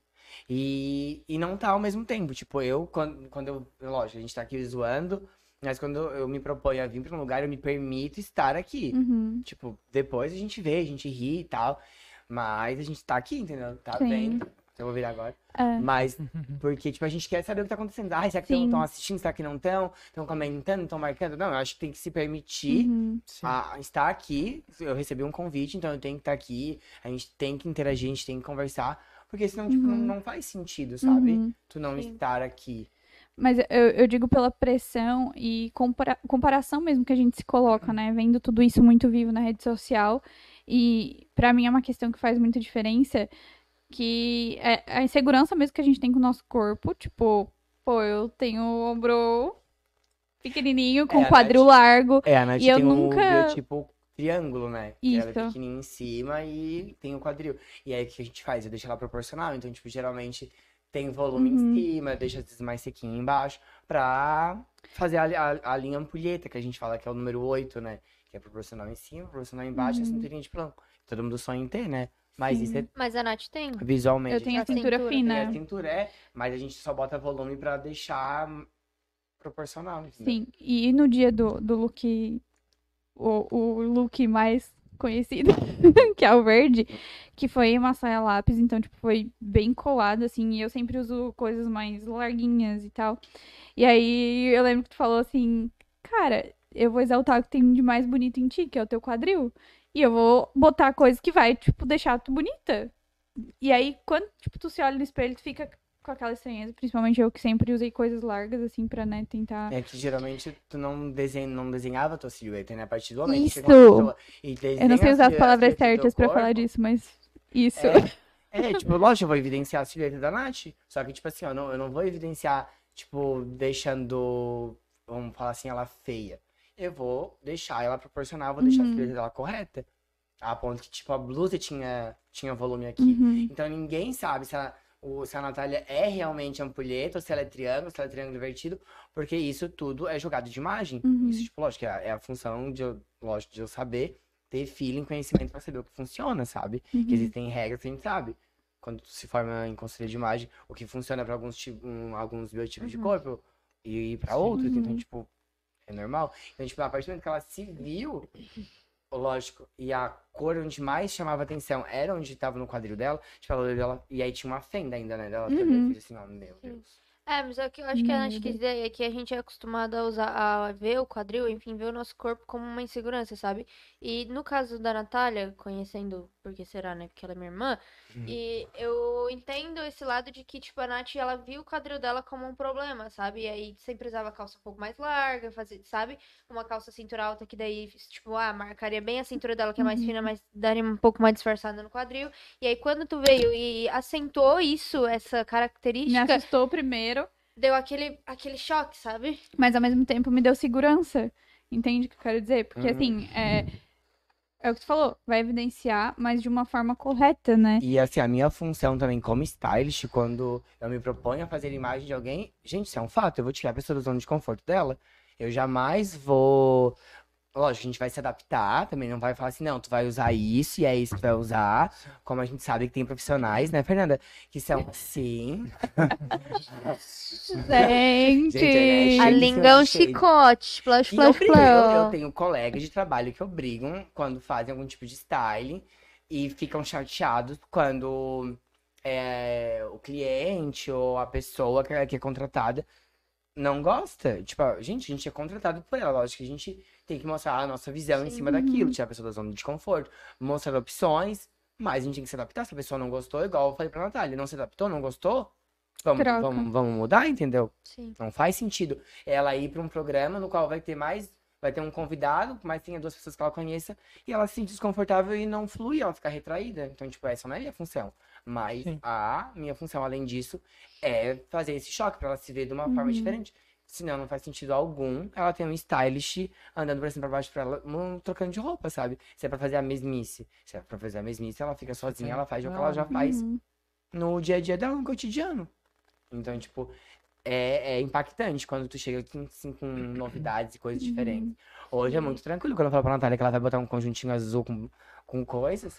S2: e, e não tá ao mesmo tempo. Tipo, eu, quando, quando eu. Lógico, a gente tá aqui zoando, mas quando eu me proponho a vir pra um lugar, eu me permito estar aqui.
S1: Uhum.
S2: Tipo, depois a gente vê, a gente ri e tal. Mas a gente tá aqui, entendeu? Tá
S1: Sim.
S2: vendo. Eu vou virar agora.
S1: É.
S2: Mas, porque, tipo, a gente quer saber o que tá acontecendo. Ai, será que
S1: Sim.
S2: estão assistindo? Será que não estão? Estão comentando? Estão marcando? Não, eu acho que tem que se permitir
S1: Uhum.
S2: A estar aqui. Eu recebi um convite, então eu tenho que estar aqui. A gente tem que interagir, a gente tem que conversar. Porque senão, tipo, não,
S1: Uhum.
S2: não faz sentido, sabe?
S1: Uhum.
S2: Tu não
S4: Sim.
S2: estar aqui.
S1: Mas eu, eu digo pela pressão e compara- comparação mesmo que a gente se coloca, né? Vendo tudo isso muito vivo na rede social. E pra mim é uma questão que faz muita diferença, que é a insegurança mesmo que a gente tem com o nosso corpo. Tipo, pô, eu tenho o ombro pequenininho, com
S2: É,
S1: quadril
S2: Nath-
S1: largo.
S2: É, a Nath
S1: E eu
S2: tem
S1: nunca-
S2: um tipo triângulo, né? Que Ela é
S1: Isso.
S2: pequenininha em cima e tem o quadril. E aí o que a gente faz? Eu deixo ela proporcional. Então, tipo, geralmente tem volume
S1: Uhum.
S2: em cima, deixa às vezes mais sequinho embaixo, pra fazer a, a, a linha ampulheta, que a gente fala que é o número 8, né? Que é proporcional em cima, proporcional embaixo e a
S1: Uhum.
S2: cinturinha de plano. Todo mundo sonha em ter, né? Mas isso é
S4: Mas a Nath tem.
S2: visualmente.
S1: Eu tenho a
S4: A
S1: cintura
S4: cintura.
S2: Tem
S1: fina.
S2: a cintura, é, mas a gente só bota volume pra deixar proporcional, entendeu?
S1: Sim, e no dia do, do look, o, o look mais conhecido, que é o verde, que foi uma saia lápis, então, tipo, foi bem colado, assim, e eu sempre uso coisas mais larguinhas e tal. E aí, eu lembro que tu falou assim, cara, eu vou exaltar o que tem de mais bonito em ti, que é o teu quadril, e eu vou botar coisas que vai, tipo, deixar tu bonita. E aí, quando, tipo, tu se olha no espelho, tu fica com aquela estranheza, principalmente eu que sempre usei coisas largas, assim, pra, né, tentar...
S2: É que geralmente tu não, desenha, não desenhava a tua silhueta, né? A partir do momento que
S1: Isso.
S2: uma pessoa e
S1: Eu não sei usar as palavras certas pra falar disso, mas isso.
S2: É, tipo, lógico, eu vou evidenciar a silhueta da Nath. Só que, tipo assim, ó, não, eu não vou evidenciar, tipo, deixando, vamos falar assim, ela feia. Eu vou deixar ela proporcional, vou deixar a
S1: Uhum.
S2: silhueta dela correta. A ponto que, tipo, a blusa tinha, tinha volume aqui.
S1: Uhum.
S2: Então ninguém sabe se a, o, se a Natália é realmente ampulheta, ou se ela é triângulo, se ela é triângulo invertido, porque isso tudo é jogado de imagem.
S1: Uhum.
S2: Isso, tipo, lógico, é a, é a função de eu, lógico, de eu saber, ter feeling, conhecimento pra saber o que funciona, sabe? Que
S1: Uhum.
S2: existem regras que a gente sabe. Quando tu se forma em consultoria de imagem, o que funciona pra alguns, tipo, um, alguns biotipos de
S4: Uhum.
S2: corpo e pra
S3: Sim.
S2: outros, então,
S1: Uhum.
S2: tipo, é normal. Então, tipo, a partir do momento que ela se viu, lógico, e a cor onde mais chamava atenção era onde tava no quadril dela, tipo, ela olhou dela, e aí tinha uma fenda ainda, né, dela,
S1: Uhum.
S2: assim, ó, meu Deus.
S4: É, mas o que eu acho que a Nath quis dizer é que a gente é acostumado a usar, a ver o quadril, enfim, ver o nosso corpo como uma insegurança, sabe? E no caso da Natália, conhecendo, porque será, né? Porque ela é minha irmã,
S2: Uhum.
S4: e eu entendo esse lado de que, tipo, a Nath, ela viu o quadril dela como um problema, sabe? E aí sempre usava calça um pouco mais larga, fazer, sabe? Uma calça cintura alta que daí, tipo, ah, marcaria bem a cintura dela, que é mais
S1: Uhum.
S4: fina, mas daria um pouco mais disfarçada no quadril. E aí quando tu veio e acentuou isso, essa
S1: Me
S4: característica,
S1: assustou primeiro,
S4: deu aquele, aquele choque, sabe?
S1: mas ao mesmo tempo me deu segurança. Entende o que eu quero dizer? Porque
S2: Uhum.
S1: assim, é, É o que tu falou, vai evidenciar, mas de uma forma correta, né?
S2: E assim, a minha função também como stylist, quando eu me proponho a fazer imagem de alguém, gente, isso é um fato, eu vou tirar a pessoa da zona de conforto dela. Eu jamais vou. Lógico, a gente vai se adaptar, também não vai falar assim, não, tu vai usar isso e é isso que tu vai usar. Como a gente sabe que tem profissionais, né, Fernanda? Que são, sim.
S1: Gente!
S2: Gente, é
S4: A
S2: Cheio,
S4: língua é um chicote.
S2: Eu,
S4: splash,
S2: brigo, eu, eu tenho colegas de trabalho que obrigam quando fazem algum tipo de styling e ficam chateados quando é, o cliente ou a pessoa que é, que é contratada não gosta. Tipo, gente, a gente é contratado por ela. Lógico que a gente tem que mostrar a nossa visão em
S4: Sim.
S2: cima daquilo, tirar a pessoa da zona de conforto, mostrar opções, mas a gente tem que se adaptar. Se a pessoa não gostou, igual eu falei pra Natália, não se adaptou, não gostou, vamos,
S1: Troca.
S2: vamos, vamos mudar, entendeu?
S4: Sim.
S2: Não faz sentido ela ir para um programa no qual vai ter mais, vai ter um convidado, mas tenha duas pessoas que ela conheça, e ela se sentir desconfortável e não flui, ela ficar retraída. Então, tipo, essa não é a minha função. Mas
S3: Sim.
S2: a minha função, além disso, é fazer esse choque para ela se ver de uma forma
S1: Uhum.
S2: diferente. Senão, não faz sentido algum ela ter um stylist andando pra cima e pra baixo pra ela, hum, trocando de roupa, sabe? Se é pra fazer a mesmice. Se é pra fazer a mesmice, ela fica sozinha, ela faz o que ela já faz
S1: Uhum.
S2: no dia a dia dela, no cotidiano. Então, tipo, é, é impactante quando tu chega aqui, assim, com novidades e coisas diferentes. Hoje é muito tranquilo quando eu falo pra Natália que ela vai botar um conjuntinho azul com, com coisas,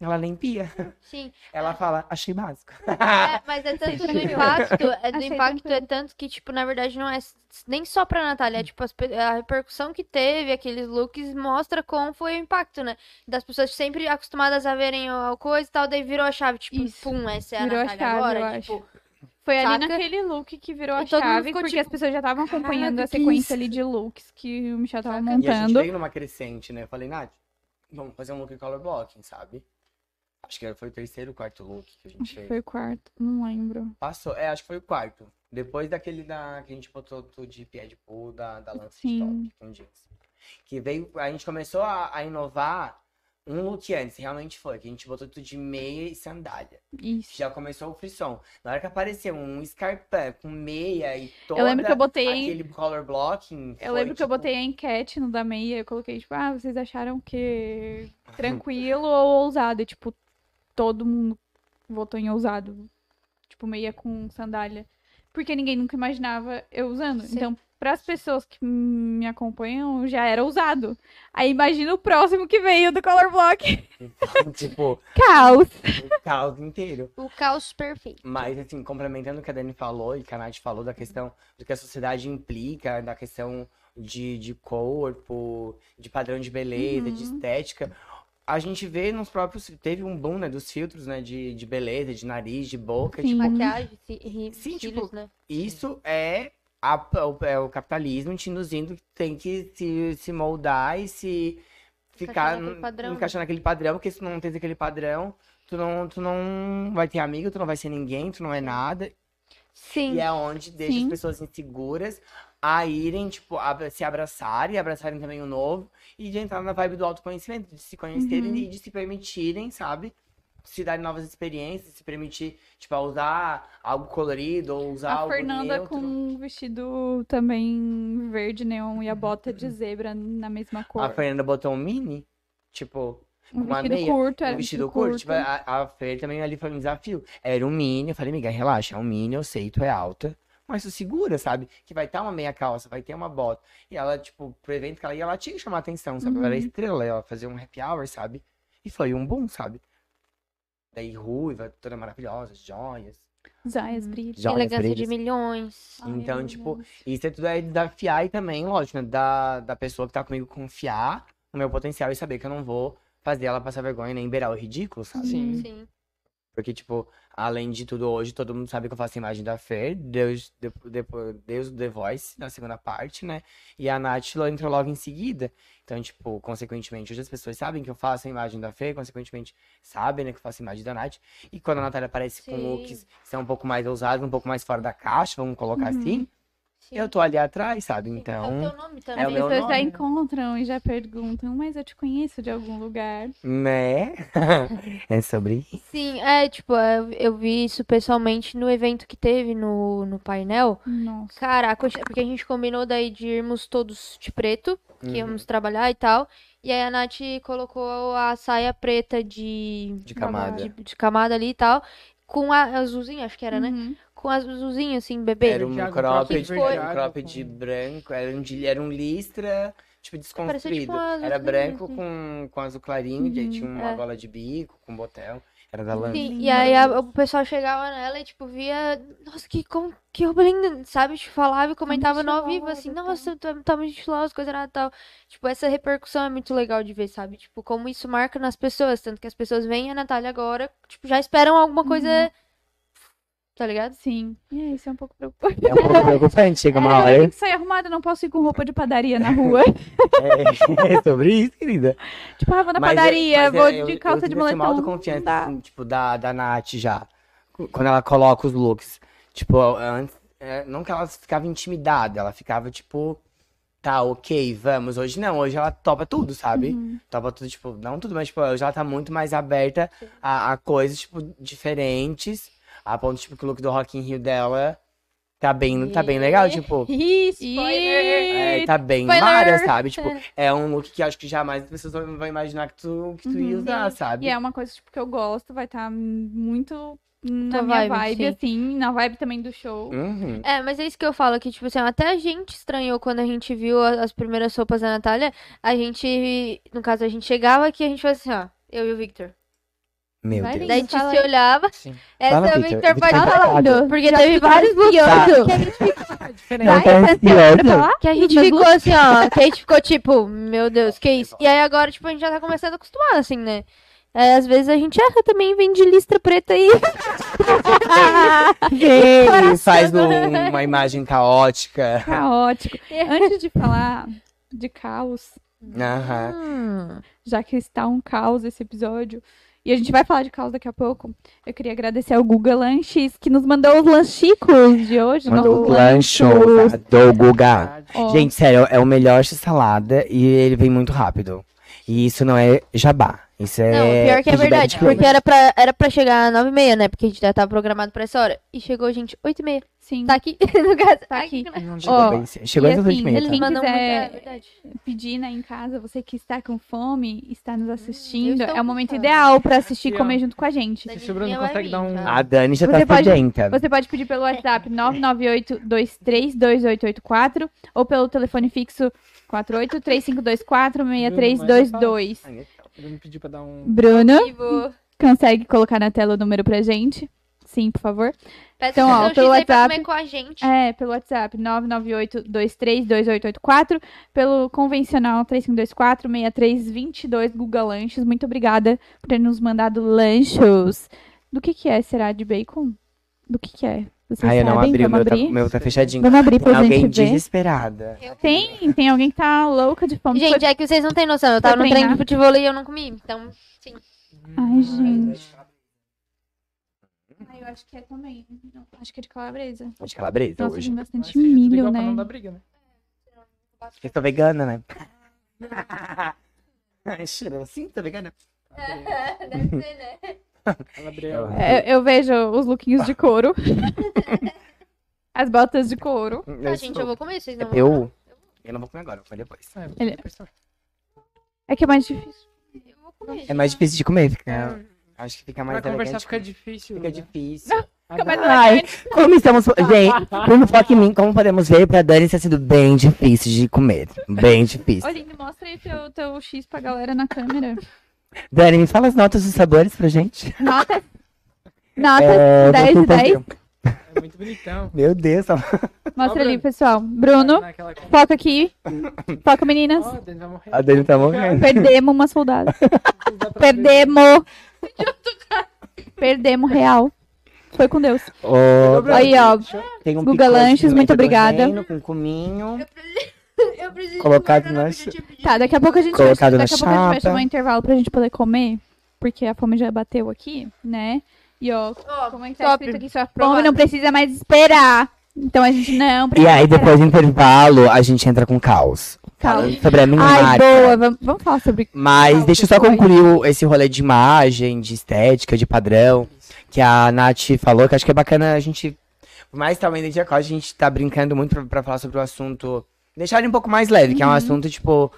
S2: ela nem pia.
S4: Sim.
S2: Ela fala, achei básico.
S4: É, mas é tanto do impacto, é do
S1: Achei
S4: impacto é
S1: tranquilo.
S4: tanto que, tipo, na verdade não é nem só pra Natália, é tipo, a repercussão que teve, aqueles looks, mostra como foi o impacto, né? Das pessoas sempre acostumadas a verem a coisa e tal, daí virou a chave, tipo,
S1: Isso.
S4: pum, essa é a
S1: Virou a
S4: Natália
S1: chave,
S4: agora, tipo,
S1: Foi ali
S4: Saca?
S1: naquele look que virou a
S4: todo mundo
S1: chave,
S4: ficou
S1: porque
S4: tipo,
S1: as pessoas já estavam acompanhando
S4: "Caraca,
S1: a sequência
S4: isso?"
S1: ali de looks que o Michel tava
S4: Saca?
S2: E a gente
S1: montando.
S2: veio numa crescente, né? Eu falei, Nath, vamos fazer um look color blocking, sabe? Acho que foi o terceiro, quarto look que a gente
S1: Acho que
S2: fez.
S1: foi o quarto, não lembro.
S2: Passou, é, acho que foi o quarto. Depois daquele da, que a gente botou tudo de pé de pool, da, da lança de
S1: Sim.
S2: top, com jeans. Que veio, a gente começou a, a inovar um look antes, realmente foi, que a gente botou tudo de meia e sandália.
S1: Isso.
S2: Já começou o frisson. Na hora que apareceu um escarpão com meia e toda
S1: Eu lembro que eu botei
S2: aquele color blocking.
S1: Eu
S2: foi,
S1: lembro que eu
S2: tipo,
S1: botei a enquete no da meia, eu coloquei, tipo, ah, vocês acharam que tranquilo ou ousado? E, tipo, todo mundo votou em ousado. Tipo, meia com sandália. Porque ninguém nunca imaginava eu usando.
S4: Sim.
S1: Então, para as pessoas que me acompanham, já era ousado. Aí imagina o próximo que veio do Color Block.
S2: Então, tipo,
S1: Caos.
S2: o caos inteiro.
S4: o caos perfeito.
S2: Mas, assim, complementando o que a Dani falou e que a Nath falou da questão do que a sociedade implica, da questão de, de corpo, de padrão de beleza, de
S1: Uhum.
S2: estética. A gente vê nos próprios. Teve um boom, né, dos filtros, né, de, de beleza, de nariz, de boca.
S1: Sim.
S2: Tipo,
S4: Maquiagem,
S2: Sim,
S4: cílios,
S2: tipo,
S4: né?
S2: isso é, a- o, é o capitalismo te induzindo que tem que se, se moldar e se ficar
S4: né?
S2: encaixar naquele padrão, porque se tu não tens aquele padrão, tu não, tu não vai ter amigo, tu não vai ser ninguém, tu não é nada.
S4: Sim.
S2: E é onde deixa
S1: Sim.
S2: as pessoas inseguras a irem, tipo, abra- se abraçarem, abraçarem também o novo, e de entrar na vibe do autoconhecimento, de se conhecerem
S1: Uhum.
S2: e de se permitirem, sabe? Se darem novas experiências, se permitir, tipo, usar algo colorido ou usar
S1: A
S2: algo
S1: Fernanda
S2: neutro.
S1: com um vestido também verde neon e a bota de zebra na mesma cor.
S2: A Fernanda botou um mini, tipo,
S1: um
S2: uma
S1: vestido
S2: meia,
S1: curto, era
S2: um vestido curto. Tipo, a, a Fer também ali foi um desafio. Era um mini, eu falei, amiga, relaxa, é um mini, eu sei, tu é alta. Mas tu segura, sabe? Que vai estar uma meia calça, vai ter uma bota. E ela, tipo, pro evento que ela ia, ela tinha que chamar atenção, sabe? Ela era
S1: Uhum.
S2: estrela, ela fazia um happy hour, sabe? E foi um boom, sabe? Daí ruiva, toda maravilhosa, joias.
S1: Zaias brilhos.
S2: Joias,
S4: Elegância de
S2: brilhos.
S4: milhões.
S1: Ai,
S2: Então, tipo,
S1: Deus.
S2: Isso é tudo é desafiar e também, lógico, né, da, da pessoa que tá comigo confiar no meu potencial e saber que eu não vou fazer ela passar vergonha nem beirar o ridículo, sabe?
S3: Sim.
S4: Sim.
S2: Porque, tipo, além de tudo hoje, todo mundo sabe que eu faço a imagem da Fer, Deus, de, depois, Deus do The Voice, na segunda parte, né? E a Nath entrou logo em seguida. Então, tipo, consequentemente, hoje as pessoas sabem que eu faço a imagem da Fer, consequentemente, sabem, né, que eu faço a imagem da Nath. E quando a Natália aparece com
S4: Sim.
S2: looks que são um pouco mais ousados, um pouco mais fora da caixa, vamos colocar
S1: Uhum.
S2: assim,
S4: Sim.
S2: Eu tô ali atrás, sabe?
S4: É o
S2: Então,
S4: teu nome também.
S2: É
S1: As
S2: o meu
S1: pessoas já encontram e já perguntam, mas eu te conheço de algum lugar.
S2: né? é sobre isso.
S4: Sim, é, tipo, eu, eu vi isso pessoalmente no evento que teve no, no painel.
S1: Nossa.
S4: Caraca, porque a gente combinou daí de irmos todos de preto, que
S2: Uhum.
S4: íamos trabalhar e tal. E aí a Nath colocou a saia preta de,
S2: De camada.
S4: de, de camada ali e tal. Com a azulzinha, acho que era, né?
S1: Uhum.
S4: Com a azulzinha, assim, bebê.
S2: Era um
S3: Thiago,
S2: cropped, um cropped
S3: com-
S2: branco, era um, era um listra, tipo,
S4: Parecia, tipo,
S2: desconstruído.
S4: uma
S2: Era branco
S4: assim.
S2: com, com azul clarinho, e aí
S1: Uhum,
S2: tinha uma
S4: é.
S2: gola de bico, com botel. Era da Lana.
S4: Sim, e aí a- o pessoal chegava nela e, tipo, via, nossa, que, como, que roupa linda, sabe? Tipo, falava e comentava no ao vivo, assim,
S1: estilosa,
S4: nossa, tá, tá muito estilosa, coisa nada tal. Tipo, essa repercussão é muito legal de ver, sabe? Tipo, como isso marca nas pessoas, tanto que as pessoas veem a Natália agora, tipo, já esperam alguma coisa, tá ligado?
S1: Sim. E aí, isso é um pouco preocupante.
S2: É um pouco preocupante, chega uma
S1: É, eu
S2: hora.
S1: tenho que sair arrumada, não posso ir com roupa de padaria na rua.
S2: É, é sobre isso, querida.
S1: tipo, ah, vou na
S2: Mas é-
S1: padaria,
S2: é,
S1: vou
S2: eu-
S1: de
S2: eu
S1: calça de
S2: tive essa
S1: moletom.
S2: autoconfiança,
S1: Não dá.
S2: assim, tipo, da, da Nath já. Quando ela coloca os looks. Tipo, antes, é, não que ela ficava intimidada, ela ficava, tipo, tá, ok, vamos. Hoje não, hoje ela topa tudo, sabe?
S1: Uhum.
S2: Topa tudo, tipo, não tudo, mas, tipo, hoje ela tá muito mais aberta a, a coisas, tipo, diferentes. A ponto, tipo, que o look do Rock in Rio dela tá bem, tá bem legal, tipo...
S4: Ih,
S2: É, tá bem
S4: Spoiler!
S2: mara, sabe? Tipo, é um look que acho que jamais as pessoas vão imaginar que tu, que tu ia
S1: Uhum.
S2: usar, sabe?
S1: E é uma coisa tipo, que eu gosto, vai estar muito na
S4: Tua
S1: minha
S4: vibe,
S1: vibe,
S4: sim.
S1: assim, na vibe também do show.
S2: Uhum.
S4: É, mas é isso que eu falo, que, tipo assim, até a gente estranhou quando a gente viu as primeiras roupas da Natália. A gente, no caso, a gente chegava aqui e a gente fazia assim, ó, eu e o Victor.
S2: Meu
S1: Vai,
S2: Deus.
S4: Daí a gente
S1: Fala
S4: se
S1: aí.
S4: olhava,
S3: Sim.
S4: essa
S2: Fala,
S4: é o
S2: Victor.
S4: Victor pode
S2: tá
S4: falar.
S2: calado.
S4: Porque teve vários looks
S1: ansioso.
S4: que a gente,
S2: tá
S1: Vai, pra
S2: ansiosa.
S1: falar?
S4: que a gente ficou assim, ó, que a gente ficou tipo, meu Deus, que isso? E aí agora, tipo, a gente já tá começando a acostumar, assim, né? É, às vezes a gente erra também, vem de listra preta aí.
S2: Ele faz um- uma imagem caótica.
S1: Caótico. Antes de falar de caos,
S2: Aham.
S4: Hum,
S1: já que está um caos esse episódio, e a gente vai falar de caos daqui a pouco, eu queria agradecer ao Guga Lanches, que nos mandou os lanchicos de hoje.
S2: Mandou
S1: nossos
S2: o lancho
S1: lanchos.
S2: do Guga.
S1: Ó,
S2: Gente, sério, é o melhor x-salada e ele vem muito rápido. E isso não é jabá. Isso é.
S4: Não, pior que é verdade, porque era pra, era pra chegar às 9h30, né? Porque a gente já tava programado pra essa hora. E chegou, gente, 8h30.
S1: sim,
S4: Tá aqui, no caso.
S1: Tá aqui.
S3: Não
S2: Chegou,
S1: Ó,
S2: bem, chegou às
S1: assim,
S2: oito e meia,
S4: Eles
S2: tá?
S4: mandam muito,
S1: quiser-
S4: é verdade.
S1: pedir né, em casa, você que está com fome, está nos
S4: eu
S1: assistindo, é o momento
S4: fome.
S1: ideal para assistir e comer junto com a gente.
S4: Da
S3: Se o Bruno
S4: Didinha vai
S3: consegue
S4: vir,
S3: dar um-
S4: tá?
S2: A Dani já
S1: Você
S2: tá sedenta.
S1: Você pode pedir pelo WhatsApp 998-232884 ou pelo telefone fixo 48-3524-6322.
S3: Ele me pediu pra dar um.
S1: Bruno,
S4: Vivo.
S1: consegue colocar na tela o número pra gente? Sim, por favor.
S4: Peça
S1: Então, ó, pelo WhatsApp-
S4: comer com a gente.
S1: É, pelo WhatsApp 998-232884, pelo convencional 3524-6322 Google Lanches. Muito obrigada por ter nos mandado lanchos. Do que que é? Será de bacon? Do que que é? Vocês
S2: Ai, eu não
S1: sabem?
S2: abri, o meu tá, o meu tá fechadinho.
S1: Vamos abrir
S2: Tem
S1: pra
S2: alguém
S1: gente ver.
S2: desesperada.
S1: Tem, tem alguém que tá louca de fome.
S4: Gente, é que vocês não têm noção. Eu tava no
S1: treinar?
S4: treino de futebol e eu não comi. Então, sim.
S1: Ai, gente. Ai, eu acho que é também. Não, acho que é de calabresa.
S2: De calabresa
S1: Nossa,
S2: hoje.
S1: tem
S3: Mas
S1: bastante
S3: seja tudo
S1: milho,
S3: igual pra não
S1: né?
S3: dar briga, né?
S2: Eu sou vegana, né? Ai, cheiro assim, tô vegana.
S4: Deve ser, né?
S1: É, eu vejo os lookinhos de couro. As botas de couro.
S4: Tá, gente, eu vou comer. Vocês não vão?
S2: Eu? Eu não vou comer agora, vou comer depois.
S3: É,
S1: Ele-
S3: depois também.
S1: É que é mais difícil.
S4: Eu vou comer.
S2: É mais difícil de comer, fica... Acho que fica mais
S3: Pra conversar
S2: elegante.
S3: fica difícil.
S2: Fica
S3: né?
S2: difícil.
S1: Fica mais
S2: Ai,
S1: elegante.
S2: como estamos... Gente, como foca em mim, como podemos ver, pra Dani está sendo bem difícil de comer. Bem difícil.
S1: Olha, me mostra aí teu, teu X pra galera na câmera.
S2: Dani, me fala as notas dos sabores pra gente.
S1: Notas. Notas
S2: É,
S1: 10 de
S2: vou
S1: 10.
S2: fazer-
S3: É muito bonitão.
S2: Meu Deus, tá-
S1: Mostra
S3: Ó,
S1: ali, pessoal. Bruno,
S3: Naquela...
S1: foca aqui. Foca, meninas.
S3: Dani morrer.
S2: a Dani tá morrendo.
S1: Perdemos uma soldada. Perdemos. Perdemos real. Foi com Deus.
S2: Ô,
S1: Aí, ó.
S2: Tem um
S1: Guga Lanches, muito obrigada.
S2: reino Com cominho.
S4: Eu preciso
S2: Colocado
S4: comer,
S2: na.
S1: Tá, daqui a pouco a gente
S2: Colocado
S1: vai,
S2: na
S1: daqui a pouco a gente vai chamar um intervalo pra gente poder comer. Porque a fome já bateu aqui, né? E ó,
S4: Ó,
S1: como é que tá escrito aqui? Sua fome não precisa mais esperar. Então a gente não
S2: E
S1: precisa
S2: aí,
S1: parar.
S2: depois do intervalo, a gente entra com caos.
S1: Caos.
S2: Sobre a minha
S1: Ai,
S2: marca.
S1: boa, vamos, vamos falar sobre
S2: Mas
S1: Caos,
S2: deixa eu só concluir o- esse rolê de imagem, de estética, de padrão, que a Nath falou, que acho que é bacana a gente. Por mais que também dentro da a gente tá brincando muito pra, pra falar sobre o assunto. Deixar ele um pouco mais leve, que é um assunto, tipo.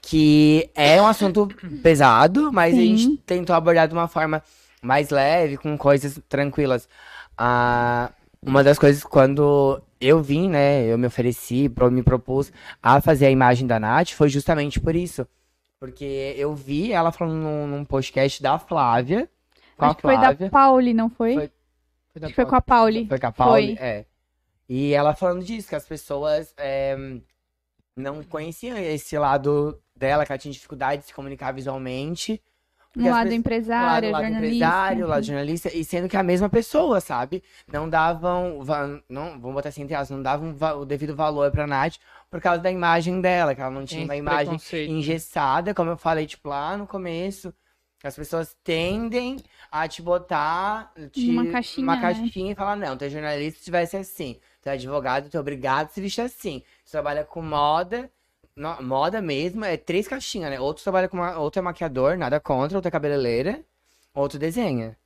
S2: Que é um assunto pesado, mas a
S1: Sim.
S2: gente tentou abordar de uma forma mais leve, com coisas tranquilas. Ah, uma das coisas, quando eu vim, né, eu me ofereci, me propus a fazer a imagem da Nath, foi justamente por isso. Porque eu vi ela falando num, num podcast da Flávia. Com
S1: Acho
S2: a
S1: que foi
S2: Flávia.
S1: da Pauli, não foi?
S2: Foi-
S3: Foi da
S1: Acho que foi com a. Pauli.
S2: Foi com a Pauli?
S1: Foi.
S2: É. E ela falando disso, que as pessoas é, não conheciam esse lado dela, que ela tinha dificuldade de se comunicar visualmente.
S1: Um lado
S2: pessoas-
S1: empresário,
S2: lado, lado
S1: jornalista.
S2: empresário, lado
S1: enfim.
S2: jornalista, e sendo que é a mesma pessoa, sabe? Não davam, va- não, vamos botar assim, entre aspas, não davam va- o devido valor pra Nath por causa da imagem dela, que ela não tinha
S3: Tem
S2: uma imagem engessada, como eu falei, tipo, lá no começo. As pessoas tendem a te botar te,
S1: Numa caixinha,
S2: uma
S1: né?
S2: caixinha e falar, não, tu é jornalista, vai ser assim. Tu é advogado, tu é obrigado a se vestir assim. Tu trabalha com moda, no- moda mesmo, é três caixinhas, né? Outro trabalha com uma, outro é maquiador, nada contra, outro é cabeleireira, outro desenha.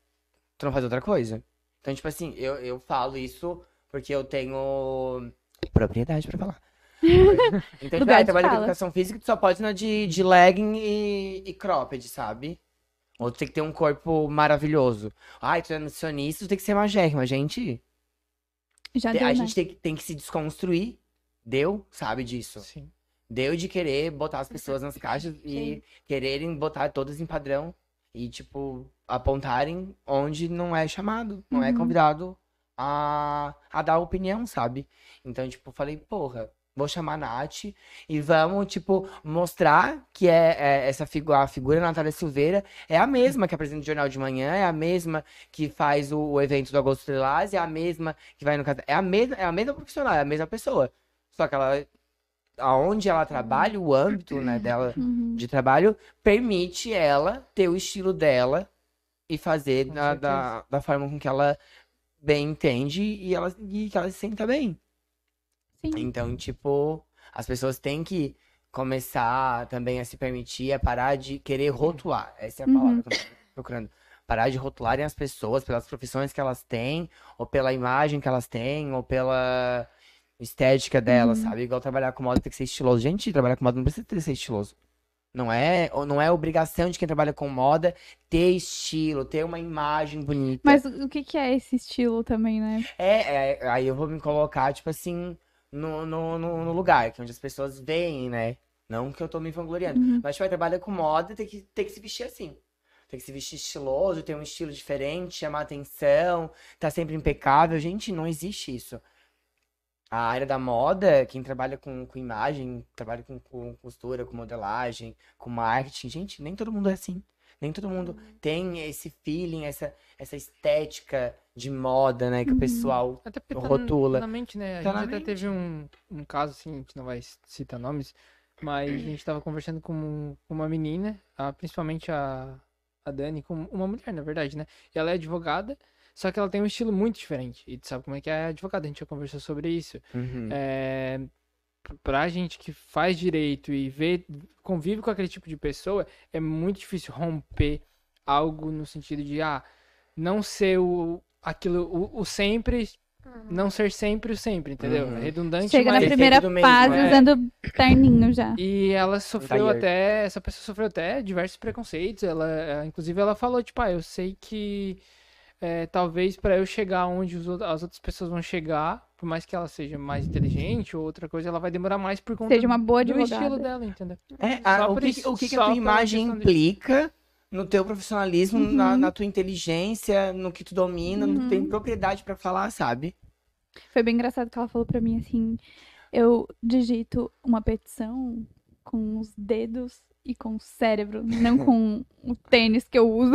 S2: Tu não faz outra coisa. Então, tipo assim, eu, eu falo isso porque eu tenho propriedade pra falar. Então, tipo, ah, trabalho com educação física, tu só pode ir na de, de legging e, e cropped, sabe? Ou tu tem que ter um corpo maravilhoso. Ai, tu é nutricionista, tu tem que ser magérrima. Gente,
S1: Já deu,
S2: a
S1: né?
S2: gente tem, que- tem que se desconstruir. Deu, sabe disso.
S3: Sim.
S2: Deu de querer botar as pessoas nas caixas e quererem botar todas em padrão. E, tipo, apontarem onde não é chamado, não é
S1: Uhum.
S2: convidado a, a dar opinião, sabe? Então, tipo, falei, porra, vou chamar a Nath e vamos, tipo, mostrar que é, é essa figura, a figura Natália Silveira é a mesma que apresenta o Jornal de Manhã, é a mesma que faz o, o evento do Agosto Lilás, é a mesma que vai no casa. É a mesma, é a mesma profissional, é a mesma pessoa. Só que ela. Aonde ela trabalha, o âmbito né, dela
S1: Uhum.
S2: de trabalho permite ela ter o estilo dela e fazer da, da, da forma com que ela bem entende e, ela, e que ela se sinta bem.
S1: Sim.
S2: Então, tipo, as pessoas têm que começar também a se permitir, a parar de querer rotular. Essa é a
S1: Uhum.
S2: palavra que eu tô procurando. Parar de rotularem as pessoas pelas profissões que elas têm, ou pela imagem que elas têm, ou pela estética delas,
S1: Uhum.
S2: sabe? Igual trabalhar com moda tem que ser estiloso. Gente, trabalhar com moda não precisa ter- ser estiloso. Não é, ou não é obrigação de quem trabalha com moda ter estilo, ter uma imagem bonita.
S1: Mas o que, que é esse estilo também, né?
S2: É, é, aí eu vou me colocar, tipo assim, no, no, no, no lugar, que é onde as pessoas veem, né? Não que eu tô me vangloriando.
S1: Uhum.
S2: Mas, tipo, vai trabalhar com moda, tem que, tem que se vestir assim. Tem que se vestir estiloso, ter um estilo diferente, chamar atenção, tá sempre impecável. Gente, não existe isso. A área da moda, quem trabalha com, com imagem, trabalha com, com costura, com modelagem, com marketing, gente, nem todo mundo é assim. Nem todo mundo tem esse feeling, essa, essa estética de moda, né? Que o
S1: Uhum.
S2: pessoal
S3: Até porque tá
S2: Rotula.
S3: na mente, né? A
S2: Tá
S3: gente
S2: na
S3: até
S2: mente.
S3: teve um, um caso, assim, a gente não vai citar nomes, mas a gente tava conversando com uma menina, a- principalmente a, a Dani, com uma mulher, na verdade, né? E ela é advogada, só que ela tem um estilo muito diferente. E tu sabe como é que é advogada, a gente já conversou sobre isso.
S2: Uhum.
S3: É, pra gente que faz direito e vê, convive com aquele tipo de pessoa, é muito difícil romper algo no sentido de, ah, não ser o, aquilo, o, o sempre, não ser sempre o sempre, entendeu?
S2: Uhum.
S3: É redundante,
S1: Chega na primeira
S2: do mesmo,
S1: fase
S3: é.
S1: usando terninho já.
S3: E ela sofreu até, essa pessoa sofreu até diversos preconceitos. Ela, eh, inclusive, ela falou, tipo, ah, eu sei que eh, talvez pra eu chegar onde os as outras pessoas vão chegar, por mais que ela seja mais inteligente ou outra coisa, ela vai demorar mais por conta
S1: Seja uma boa
S3: do
S1: advogada.
S3: estilo dela, entendeu?
S2: É, a- o que,
S3: isso-
S2: o que, que a tua imagem
S3: questão de-
S2: implica no teu profissionalismo, na,
S1: Uhum.
S2: na tua inteligência, no que tu domina, no que tu tem propriedade pra falar, sabe?
S1: Foi bem engraçado que ela falou pra mim assim: eu digito uma petição com os dedos e com o cérebro, não com o tênis que eu uso,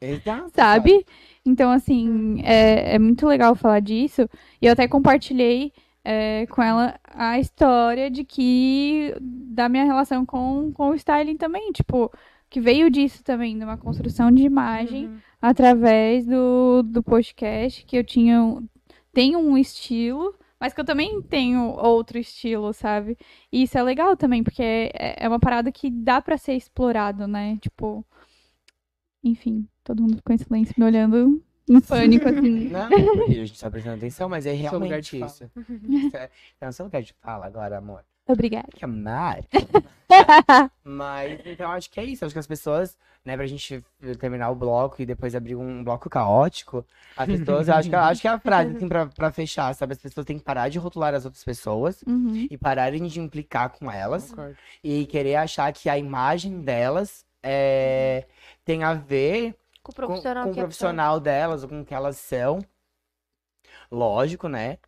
S2: Exato.
S1: sabe? Então, assim, é, é muito legal falar disso. E eu até compartilhei é, com ela a história de que. da minha relação com, com o styling também. Tipo, que veio disso também, de uma construção de imagem
S3: Uhum.
S1: através do, do podcast, que eu tinha tenho um estilo, mas que eu também tenho outro estilo, sabe? E isso é legal também, porque é, é uma parada que dá pra ser explorado, né? Tipo. Enfim, todo mundo ficou em silêncio me olhando em pânico, assim.
S2: Não, a gente tá prestando atenção, mas é realmente. Isso é- É o seu lugar de fala agora, amor.
S1: Obrigada.
S2: Que amar. Mas, então, acho que é isso. Acho que as pessoas, né, pra gente terminar o bloco e depois abrir um bloco caótico, as pessoas, eu acho que, acho que é a frase, assim, pra, pra fechar, sabe? As pessoas têm que parar de rotular as outras pessoas
S1: Uhum.
S2: e pararem de implicar com elas
S3: Concordo.
S2: e querer achar que a imagem delas é, tem a ver
S4: Com o
S2: com,
S4: profissional
S2: com o
S4: que é
S2: profissional delas ou com o que elas são. Lógico, né?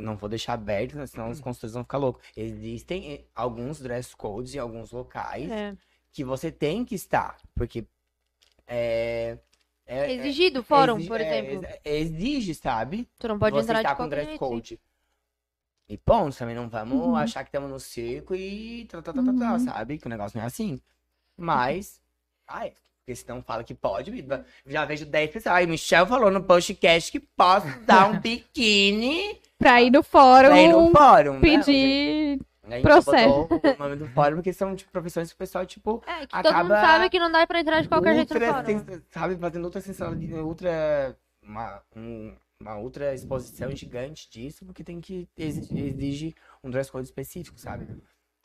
S2: Não vou deixar aberto, né, senão os consultores vão ficar loucos. Existem eh, alguns dress codes em alguns locais
S4: É.
S2: que você tem que estar, porque é, é,
S4: É
S2: é-
S4: exigido o fórum, por
S2: é,
S4: exemplo.
S2: ex- exige, sabe?
S4: Tu não pode
S2: você
S4: entrar
S2: tá
S4: de
S2: com dress
S4: jeito.
S2: code. E ponto, também não vamos
S1: Uhum.
S2: achar que estamos no circo e tá, tá, tá,
S1: Uhum.
S2: sabe? Que o negócio não é assim. Mas, ai, porque senão fala que pode, já vejo 10 pessoas. Ai, Michel falou no podcast que posso dar um biquíni
S1: Pra ir no fórum,
S2: pra ir no fórum.
S1: Pedir.
S2: A gente
S1: processo.
S2: botou o nome do fórum porque são tipo, profissões que o pessoal, tipo,
S4: É, que todo mundo
S2: Acaba
S4: sabe que não dá pra entrar de qualquer jeito no fórum.
S2: sens- sabe, fazendo ultra sensacionalidade, ultra, uma, um- uma ultra exposição gigante disso, porque tem que, exi- exige um dress code específico, sabe?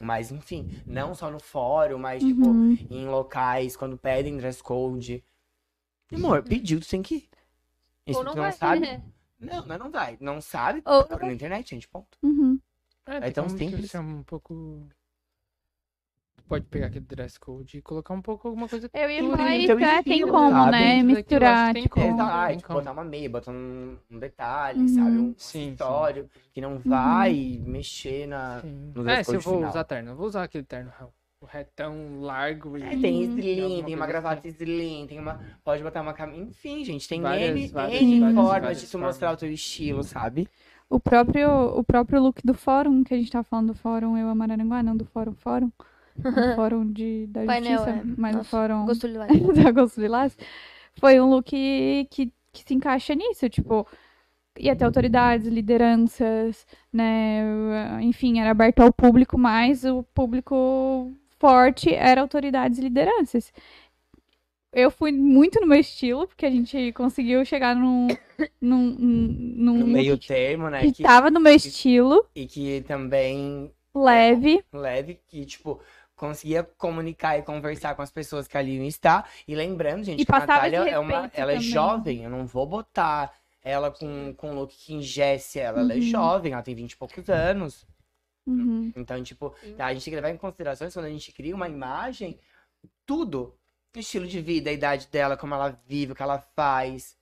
S2: Mas, enfim, não só no fórum, mas, tipo,
S1: Uhum.
S2: em locais, quando pedem dress code. Amor, pediu, tu tem que ir. Isso
S4: Ou não
S2: tu não
S4: vai.
S2: sabe? não, não vai. Não sabe,
S4: Ou-
S2: procura na internet, gente, ponto.
S1: Uhum.
S3: É, tem
S2: tão simples.
S3: ser um pouco. Pode pegar aquele dress code e colocar um pouco alguma coisa.
S1: Eu ia falar isso, é, tem como,
S2: sabe?
S1: né? Misturar,
S3: tem
S1: tipo.
S2: Exato,
S3: tem
S2: tipo, botar uma meia, botar um, um detalhe,
S1: Uhum.
S2: sabe? Um
S3: Sim,
S2: acessório que não vai mexer na.
S3: Sim.
S2: no
S3: É, se eu vou
S2: final.
S3: usar terno, eu vou usar aquele terno o retão largo. E...
S2: É, tem slim, tem uma gravata slim, tem uma. Pode botar uma camisa. Enfim, gente, tem
S3: Várias,
S2: N,
S3: várias,
S2: N
S1: várias,
S2: formas
S3: várias
S2: de tu
S3: formas.
S2: mostrar o teu estilo, sabe?
S1: O próprio, o próprio look do fórum, que a gente tava falando do fórum Eu Amaranguá, não do fórum Fórum. O fórum de, da
S4: Painel,
S1: justiça,
S4: é.
S1: mas o
S4: Nossa,
S1: fórum
S4: Gosto de
S1: da Gosto Lilás, foi um look que, que, que se encaixa nisso, tipo, ia ter autoridades, lideranças, né, enfim, era aberto ao público, mas o público forte era autoridades e lideranças. Eu fui muito no meu estilo, porque a gente conseguiu chegar num, num, num
S2: No meio
S1: look
S2: termo, né?
S1: que
S2: Que,
S1: tava no meu estilo,
S2: e que também
S1: leve,
S2: leve, que, tipo, conseguia comunicar e conversar com as pessoas que ali estar. E lembrando, gente,
S1: E
S2: que a Natália é uma. Ela é
S1: também.
S2: jovem, eu não vou botar ela com, com um look que engesse ela. Ela é
S1: Uhum.
S2: jovem, ela tem 20 e poucos anos.
S1: Uhum.
S2: Então, tipo, a gente tem que levar em considerações quando a gente cria uma imagem, tudo. O estilo de vida, a idade dela, como ela vive, o que ela faz,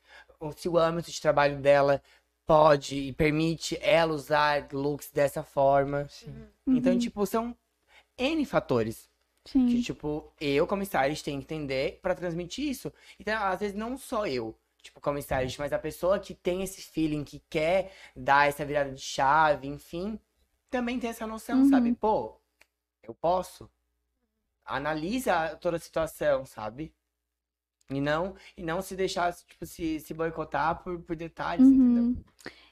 S2: se o âmbito de trabalho dela pode e permite ela usar looks dessa forma.
S3: Sim.
S2: Então,
S1: Uhum.
S2: tipo, são N fatores
S1: Sim.
S2: que, tipo, eu, como stylist, tenho que entender pra transmitir isso. Então, às vezes, não só eu, tipo, como stylist, mas a pessoa que tem esse feeling, que quer dar essa virada de chave, enfim, também tem essa noção,
S1: Uhum.
S2: sabe? Pô, eu posso. Analisa toda a situação, sabe? E não, e não se deixar, tipo, se, se boicotar por, por detalhes, entendeu?
S1: Uhum.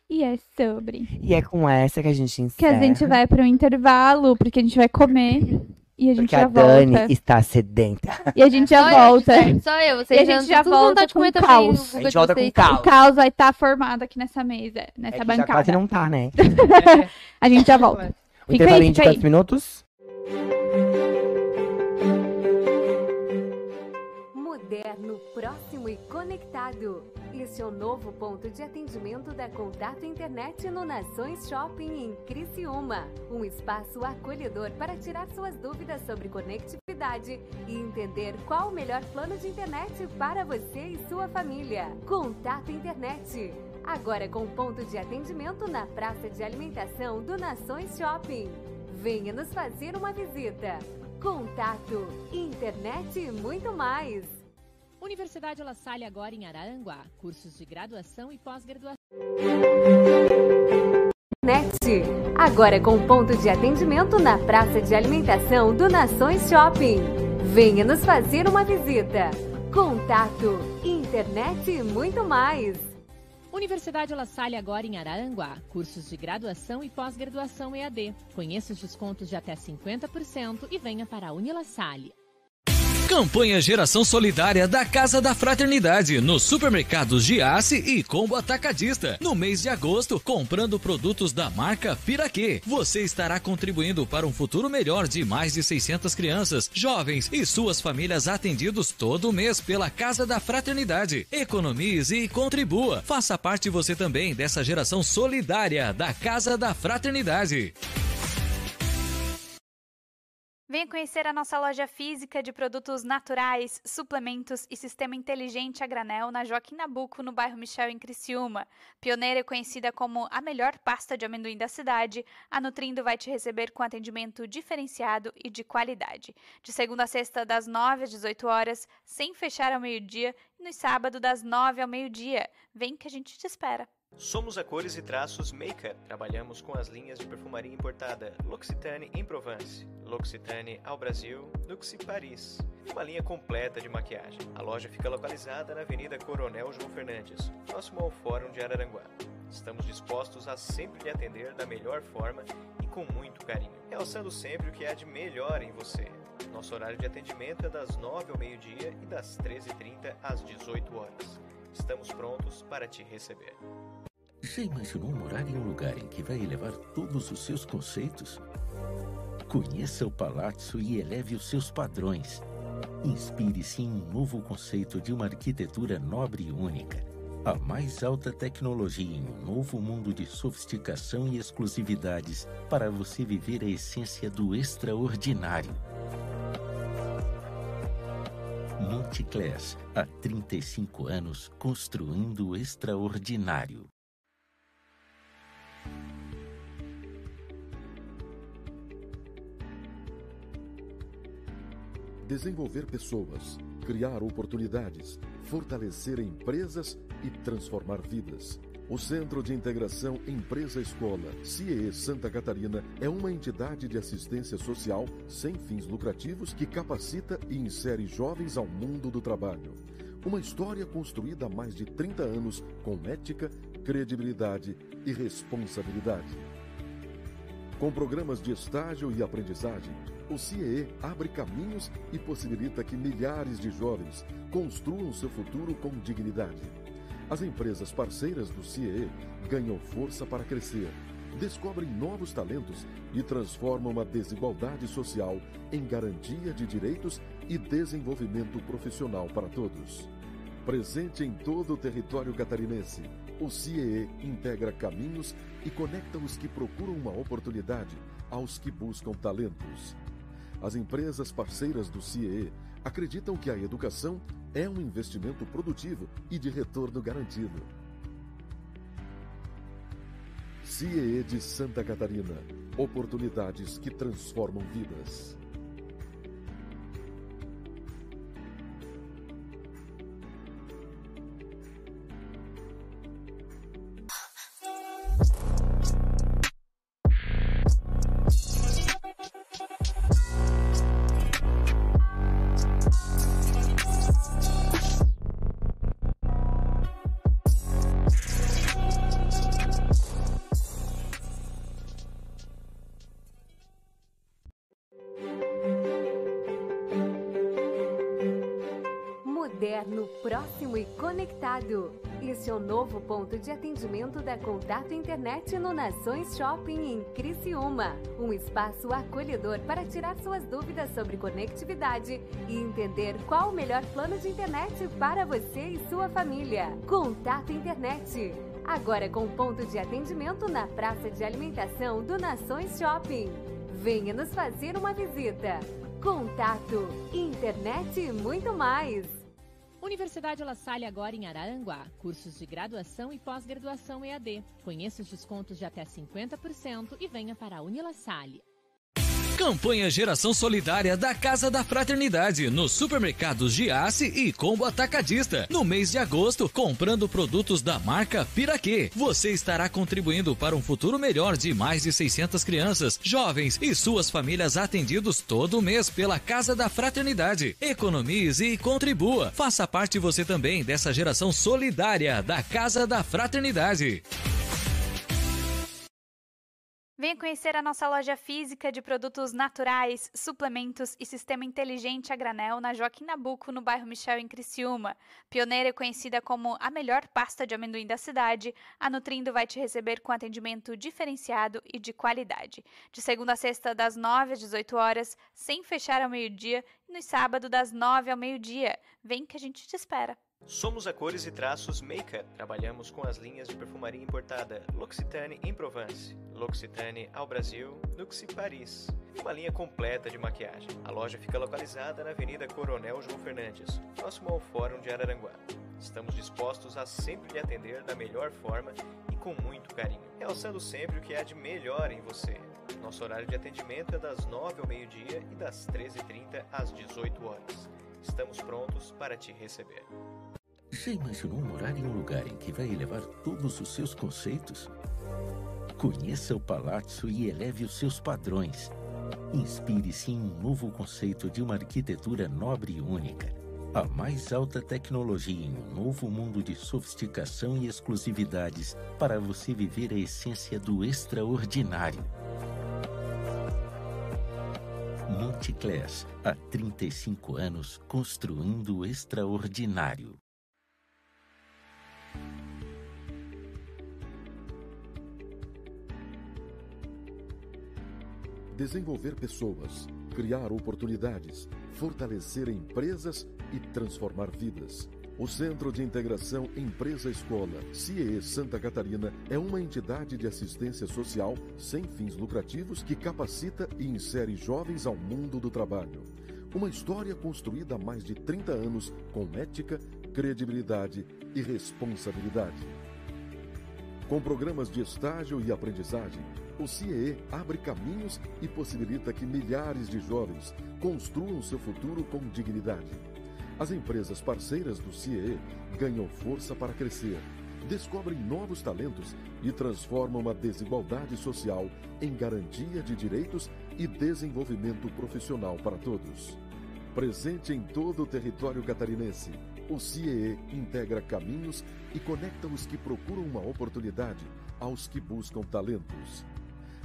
S1: E é sobre.
S2: E é com essa que a gente
S1: Que
S2: encerra.
S1: a gente vai para um intervalo, porque a gente vai comer e a gente
S2: Porque
S1: já
S2: a Dani
S1: volta.
S2: está sedenta.
S1: E a gente já
S4: Só eu,
S1: volta.
S4: certo, Só eu, vocês
S1: E a gente
S4: já,
S1: volta
S4: vontade de
S1: com
S4: comer também.
S1: caos.
S4: o
S2: A gente volta com
S4: vocês.
S2: caos.
S1: O caos vai estar formado aqui nessa mesa, nessa
S2: É que já
S1: bancada.
S2: quase não tá, né?
S1: A gente já volta.
S2: O
S1: Fica aí,
S2: intervalinho de
S1: aí.
S2: quantos minutos?
S5: Moderno, próximo e conectado. Este é o novo ponto de atendimento da Contato Internet no Nações Shopping em Criciúma. Um espaço acolhedor para tirar suas dúvidas sobre conectividade e entender qual o melhor plano de internet para você e sua família. Contato Internet. Agora com ponto de atendimento na praça de alimentação do Nações Shopping. Venha nos fazer uma visita. Contato, internet e muito mais.
S6: Universidade La Salle agora em Araranguá. Cursos de graduação e pós-graduação.
S5: Net. Agora com ponto de atendimento na praça de alimentação do Nações Shopping. Venha nos fazer uma visita. Contato, internet e muito mais.
S6: Universidade La Salle agora em Araranguá. Cursos de graduação e pós-graduação EAD. Conheça os descontos de até 50% e venha para a Unila Salle.
S7: Campanha Geração Solidária da Casa da Fraternidade nos supermercados Giasse e Combo Atacadista. No mês de agosto, comprando produtos da marca Piraquê, você estará contribuindo para um futuro melhor de mais de 600 crianças, jovens e suas famílias atendidos todo mês pela Casa da Fraternidade. Economize e contribua. Faça parte você também dessa geração solidária da Casa da Fraternidade.
S1: Venha conhecer a nossa loja física de produtos naturais, suplementos e sistema inteligente a granel na Joaquim Nabuco, no bairro Michel, em Criciúma. Pioneira e conhecida como a melhor pasta de amendoim da cidade, a Nutrindo vai te receber com atendimento diferenciado e de qualidade. De segunda a sexta, das 9 às 18 horas, sem fechar ao meio-dia, e no sábado, das 9 ao meio-dia. Vem que a gente te espera.
S8: Somos a Cores e Traços Makeup. Trabalhamos com as linhas de perfumaria importada L'Occitane em Provence, L'Occitane ao Brasil, Luxi Paris. E uma linha completa de maquiagem. A loja fica localizada na Avenida Coronel João Fernandes, próximo ao Fórum de Araranguá. Estamos dispostos a sempre lhe atender da melhor forma e com muito carinho, realçando sempre o que há de melhor em você. Nosso horário de atendimento é das 9 ao meio-dia e das 13h30 às 18 horas. Estamos prontos para te receber.
S9: Já imaginou morar em um lugar em que vai elevar todos os seus conceitos? Conheça o Palazzo e eleve os seus padrões. Inspire-se em um novo conceito de uma arquitetura nobre e única. A mais alta tecnologia em um novo mundo de sofisticação e exclusividades para você viver a essência do extraordinário. Multiclass, há 35 anos construindo o extraordinário.
S10: Desenvolver pessoas, criar oportunidades, fortalecer empresas e transformar vidas. O Centro de Integração Empresa-Escola, CIE Santa Catarina, é uma entidade de assistência social sem fins lucrativos que capacita e insere jovens ao mundo do trabalho. Uma história construída há mais de 30 anos com ética, credibilidade e responsabilidade. Com programas de estágio e aprendizagem, o CIE abre caminhos e possibilita que milhares de jovens construam seu futuro com dignidade. As empresas parceiras do CIE ganham força para crescer, descobrem novos talentos e transformam a desigualdade social em garantia de direitos e desenvolvimento profissional para todos. Presente em todo o território catarinense, o CIE integra caminhos e conecta os que procuram uma oportunidade aos que buscam talentos. As empresas parceiras do CIE acreditam que a educação é um investimento produtivo e de retorno garantido. CIE de Santa Catarina oportunidades que transformam vidas.
S5: Conectado. Esse é o novo ponto de atendimento da Contato Internet no Nações Shopping em Criciúma. Um espaço acolhedor para tirar suas dúvidas sobre conectividade e entender qual o melhor plano de internet para você e sua família. Contato Internet. Agora com ponto de atendimento na praça de alimentação do Nações Shopping. Venha nos fazer uma visita. Contato, internet e muito mais.
S6: Universidade La Salle agora em Araranguá. Cursos de graduação e pós-graduação EAD. Conheça os descontos de até 50% e venha para a Unila Salle.
S7: Campanha Geração Solidária da Casa da Fraternidade nos supermercados Giasse e Combo Atacadista. No mês de agosto, comprando produtos da marca Piraquê, você estará contribuindo para um futuro melhor de mais de 600 crianças, jovens e suas famílias atendidos todo mês pela Casa da Fraternidade. Economize e contribua. Faça parte você também dessa geração solidária da Casa da Fraternidade.
S1: Venha conhecer a nossa loja física de produtos naturais, suplementos e sistema inteligente a granel na Joaquim Nabuco, no bairro Michel, em Criciúma. Pioneira e conhecida como a melhor pasta de amendoim da cidade, a Nutrindo vai te receber com atendimento diferenciado e de qualidade. De segunda a sexta, das 9 às 18 horas, sem fechar ao meio-dia, e no sábado, das 9 ao meio-dia. Vem que a gente te espera.
S8: Somos a Cores e Traços Makeup. Trabalhamos com as linhas de perfumaria importada L'Occitane em Provence, L'Occitane ao Brasil, Nuxi Paris. E uma linha completa de maquiagem. A loja fica localizada na Avenida Coronel João Fernandes, próximo ao Fórum de Araranguá. Estamos dispostos a sempre lhe atender da melhor forma e com muito carinho, realçando sempre o que há de melhor em você. Nosso horário de atendimento é das 9 ao meio-dia e das 13h30 às 18 horas. Estamos prontos para te receber.
S9: Já imaginou morar em um lugar em que vai elevar todos os seus conceitos? Conheça o Palazzo e eleve os seus padrões. Inspire-se em um novo conceito de uma arquitetura nobre e única. A mais alta tecnologia em um novo mundo de sofisticação e exclusividades para você viver a essência do extraordinário. Multiclass, há 35 anos construindo o extraordinário.
S10: Desenvolver pessoas, criar oportunidades, fortalecer empresas e transformar vidas. O Centro de Integração Empresa-Escola, CIE Santa Catarina, é uma entidade de assistência social sem fins lucrativos que capacita e insere jovens ao mundo do trabalho. Uma história construída há mais de 30 anos com ética, credibilidade e responsabilidade. Com programas de estágio e aprendizagem, o CIE abre caminhos e possibilita que milhares de jovens construam seu futuro com dignidade. As empresas parceiras do CIE ganham força para crescer, descobrem novos talentos e transformam a desigualdade social em garantia de direitos e desenvolvimento profissional para todos. Presente em todo o território catarinense, o CIE integra caminhos e conecta os que procuram uma oportunidade aos que buscam talentos.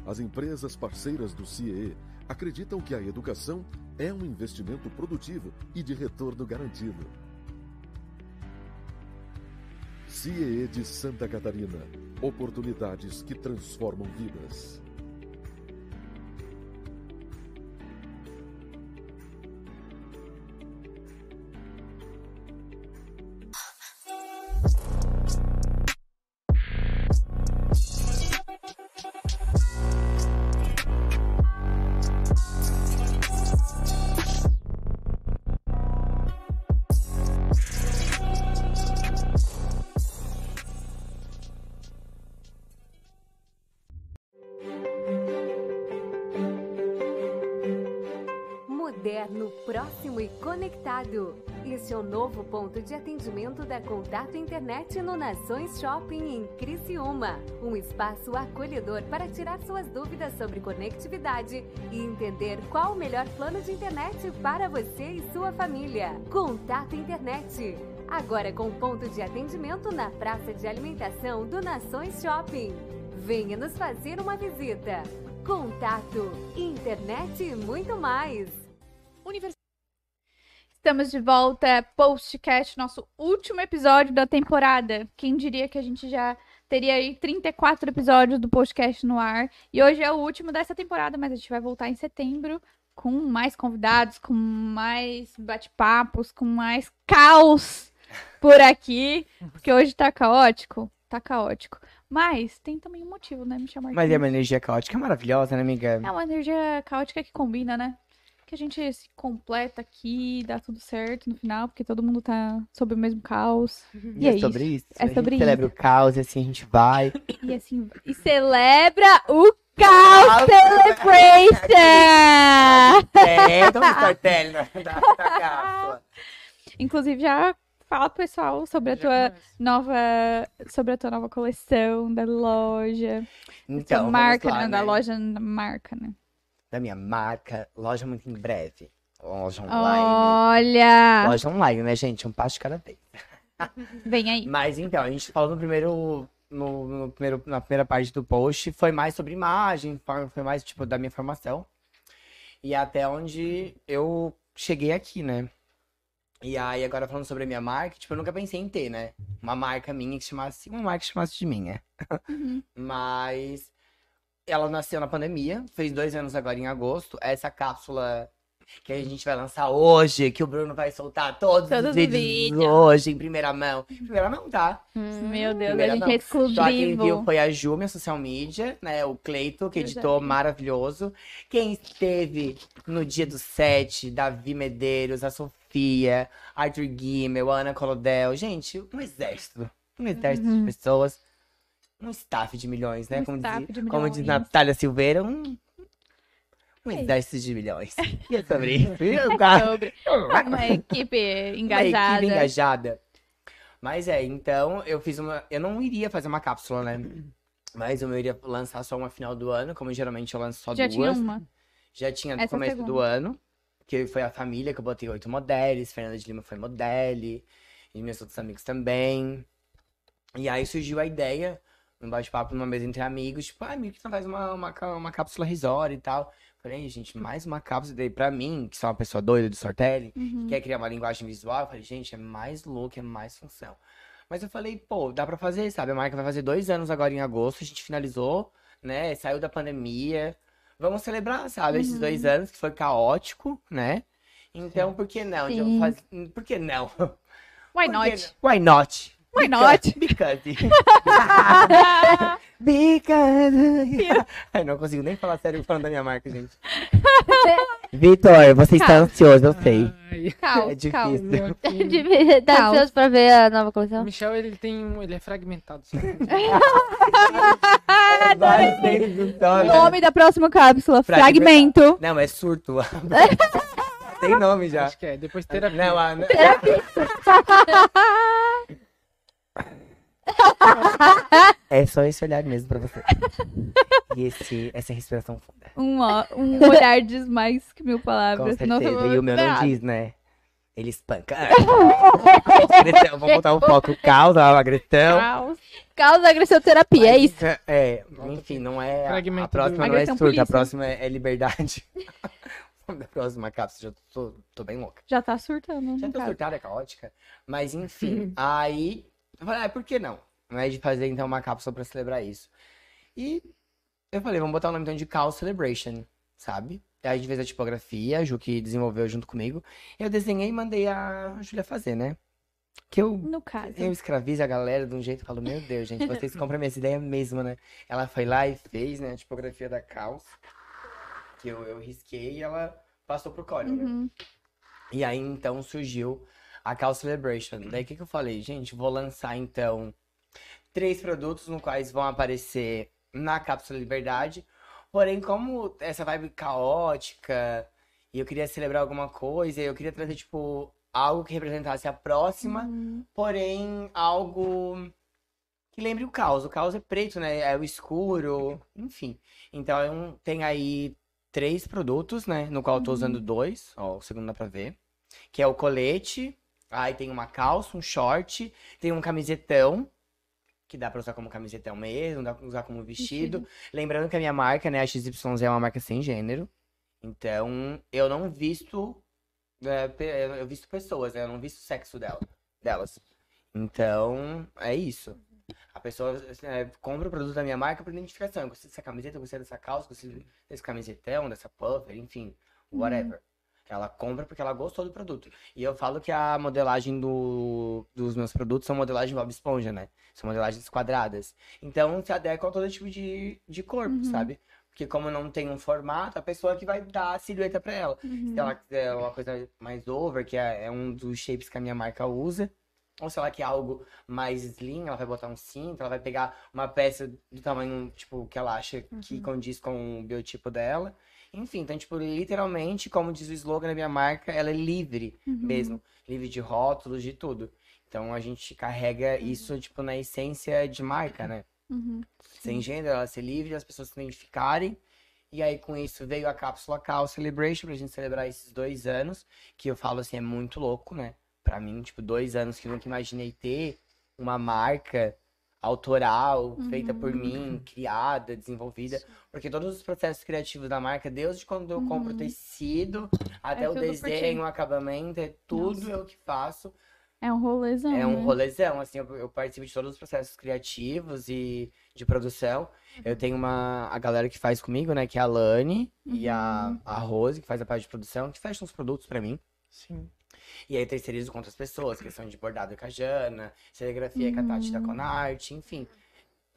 S10: As empresas parceiras do CIE acreditam que a educação é um investimento produtivo e de retorno garantido. CIE de Santa Catarina oportunidades que transformam vidas.
S5: Conectado. Esse é o novo ponto de atendimento da Contato Internet no Nações Shopping em Criciúma. Um espaço acolhedor para tirar suas dúvidas sobre conectividade e entender qual o melhor plano de internet para você e sua família. Contato Internet. Agora com ponto de atendimento na praça de alimentação do Nações Shopping. Venha nos fazer uma visita. Contato, internet e muito mais.
S1: Estamos de volta, postcast, nosso último episódio da temporada. Quem diria que a gente já teria aí 34 episódios do podcast no ar. E hoje é o último dessa temporada, mas a gente vai voltar em setembro com mais convidados, com mais bate-papos, com mais caos por aqui. Porque hoje tá caótico. Tá caótico. Mas tem também um motivo, né, Michel Martins?
S2: Mas é uma energia caótica maravilhosa, né, amiga?
S1: É uma energia caótica que combina, né? Que a gente se completa aqui, dá tudo certo no final, porque todo mundo tá sob o mesmo caos.
S2: E,
S1: E
S2: é,
S1: é
S2: sobre isso.
S1: É
S2: a gente
S1: sobre
S2: celebra o caos e assim a gente vai.
S1: isso. E assim, e celebra o Caos Celebration!
S2: na, na cápsula.
S1: Inclusive, já fala pro pessoal sobre a
S3: Já
S1: tua nova. Sobre a tua nova coleção da loja.
S2: Então,
S1: marca,
S2: lá,
S1: né? Da
S2: né?
S1: loja da marca, né?
S2: Da minha marca, loja muito em breve. Loja online.
S1: Olha!
S2: Loja online, né, gente? Um passo de cada vez.
S1: Vem aí.
S2: Mas então, a gente falou no primeiro. No, no primeiro, na primeira parte do post, foi mais sobre imagem, foi mais tipo da minha formação. E até onde eu cheguei aqui, né? E aí, agora falando sobre a minha marca, tipo, eu nunca pensei em ter, né? Uma marca minha que chamasse. Uma marca que chamasse de minha.
S1: Uhum.
S2: Mas ela nasceu na pandemia, fez dois anos agora em agosto. Essa cápsula que a gente vai lançar hoje, que o Bruno vai soltar todos,
S1: Todos
S2: os
S1: os
S2: vídeos
S1: vídeos.
S2: hoje, em primeira mão. Em primeira mão, tá?
S1: Meu Deus,
S2: Primeira
S1: a gente
S2: mão.
S1: é
S2: Só quem viu
S1: exclusivo.
S2: foi a Ju, minha social media, né? O Cleito, que editou maravilhoso. Quem esteve no dia do set, Davi Medeiros, a Sofia, Arthur Guimel, a Ana Colodel. Gente, um exército. Um exército de pessoas. Um staff de milhões, né?
S1: Um
S2: como,
S1: staff
S2: diz,
S1: de
S2: como diz
S1: milhões.
S2: Natália Silveira, um, um
S1: É.
S2: exército de milhões. E é sobre isso. Cara,
S1: Sobre uma equipe
S2: uma
S1: engajada.
S2: equipe engajada. Mas é, então eu fiz uma. Eu não iria fazer uma cápsula, né? Mas eu iria lançar só uma final do ano, como geralmente eu lanço só
S1: Já
S2: duas.
S1: tinha uma.
S2: Já tinha no
S1: Essa é
S2: começo do ano. Que foi a família que eu botei oito modelos. Fernanda de Lima foi modelo. E meus outros amigos também. E aí surgiu a ideia, num bate-papo numa mesa entre amigos, tipo, ah, amigo, que não faz uma, uma, uma cápsula risória e tal. Falei, "Ei, gente, mais uma cápsula. Daí pra mim, que sou uma pessoa doida do storytelling,
S1: Uhum.
S2: que quer criar uma linguagem visual, eu falei, gente, é mais look, é mais função. Mas eu falei, pô, dá pra fazer, sabe? A marca vai fazer dois anos agora em agosto, a gente finalizou, né? Saiu da pandemia. Vamos celebrar, sabe? Esses dois
S1: Uhum.
S2: anos que foi caótico, né? Então, por que não?
S4: Sim.
S2: faz- Por que não?
S1: Why not?
S2: Why not?
S1: Why not?
S2: Because. Because. Ai, não consigo nem falar sério falando da minha marca, gente. Vitor, você está
S1: Calma.
S2: ansioso, eu sei.
S3: Ai,
S1: Calma,
S2: É difícil.
S1: calma.
S4: Tá
S1: Calma.
S4: ansioso pra ver a nova
S3: O
S4: coleção?
S3: Michel, ele tem um. Ele é fragmentado.
S2: do
S1: O
S2: Tony.
S1: nome da próxima cápsula,
S2: Fragmento.
S1: Fragmento.
S2: Não, é surto. Tem nome já.
S3: Acho que é. Depois terapia.
S2: Não, a... É só esse olhar mesmo pra você. E esse, essa respiração funda.
S1: Um, um olhar diz mais que mil
S2: Com
S1: palavras.
S2: certeza.
S1: Nossa,
S2: e o meu não diz, né? Ele espanca. Agressão, Vamos botar um foco. Causa, agressão.
S1: Caos.
S4: Causa agressão terapia, é isso.
S2: É, enfim, não é. A, a próxima não é surto,
S1: polícia.
S2: a próxima é, é liberdade. da próxima cápsula, já tô, tô bem louca.
S1: Já tá surtando.
S2: Já tô
S1: caso.
S2: surtada, é caótica. Mas enfim, aí. Eu falei, ah, por que não? Não é de fazer então uma cápsula pra celebrar isso. E eu falei, vamos botar o nome então de Chaos Celebration, sabe? Aí a gente fez a tipografia, a Ju que desenvolveu junto comigo. Eu desenhei e mandei a Júlia fazer, né? Que eu
S1: No caso.
S2: eu escravizo a galera de um jeito e falo, meu Deus, gente, vocês compram minhas ideias mesmo, né? Ela foi lá e fez, né, a tipografia da Caos, que eu, eu risquei e ela passou pro Corel, né?
S1: Uhum.
S2: E aí, então, surgiu a Caos Celebration. Daí, o que que eu falei? Gente, vou lançar, então, três produtos no quais vão aparecer na Cápsula Liberdade. Porém, como essa vibe caótica, e eu queria celebrar alguma coisa, eu queria trazer, tipo, algo que representasse a próxima,
S1: Uhum.
S2: porém algo que lembre o caos. O caos é preto, né? É o escuro, enfim. Então tem aí três produtos, né? No qual eu tô usando dois, ó, o segundo dá pra ver. Que é o colete, aí tem uma calça, um short, tem um camisetão, que dá pra usar como camisetão mesmo, dá pra usar como vestido. Lembrando que a minha marca, né, a XYZ é uma marca sem gênero. Então, eu não visto é, eu visto pessoas, né? Eu não visto o sexo dela, delas. Então, é isso. A pessoa é, compra o produto da minha marca por identificação. Eu gostei dessa camiseta, eu gostei dessa calça, eu gostei desse camisetão, dessa puffer, enfim, whatever. Ela compra porque ela gostou do produto. E eu falo que a modelagem do, dos meus produtos são modelagem Bob Esponja, né? São modelagens quadradas. Então, se adequam a todo tipo de, de corpo, sabe? Porque como não tem um formato, a pessoa que vai dar a silhueta pra ela.
S1: Uhum.
S2: Se ela quiser uma coisa mais over, que é, é um dos shapes que a minha marca usa, Ou se ela quer algo mais slim, ela vai botar um cinto, ela vai pegar uma peça do tamanho, tipo, que ela acha que condiz com o biotipo dela. Enfim, então, tipo, literalmente, como diz o slogan da minha marca, ela é livre mesmo. Livre de rótulos, de tudo. Então a gente carrega isso, tipo, na essência de marca, né?
S1: Uhum.
S2: Sem gênero, ela ser livre, as pessoas se identificarem. E aí, com isso, veio a cápsula Cal Celebration pra gente celebrar esses dois anos, que eu falo assim, é muito louco, né? Pra mim, tipo, dois anos que eu nunca imaginei ter uma marca autoral, feita por mim, criada, desenvolvida. Porque todos os processos criativos da marca, desde quando eu compro o tecido, até
S1: É
S2: o desenho, o acabamento, é tudo
S1: Nossa.
S2: eu que faço.
S1: É um rolezão.
S2: É um
S1: né?
S2: rolezão, assim, eu, eu participo de todos os processos criativos e de produção. Eu tenho uma, a galera que faz comigo, né, que é a Lani e a, a Rose, que faz a parte de produção, que fecham os produtos pra mim.
S3: Sim.
S2: E aí eu terceirizo com outras pessoas, questão de bordado com a Jana, serigrafia com a Tati da Conarte, enfim.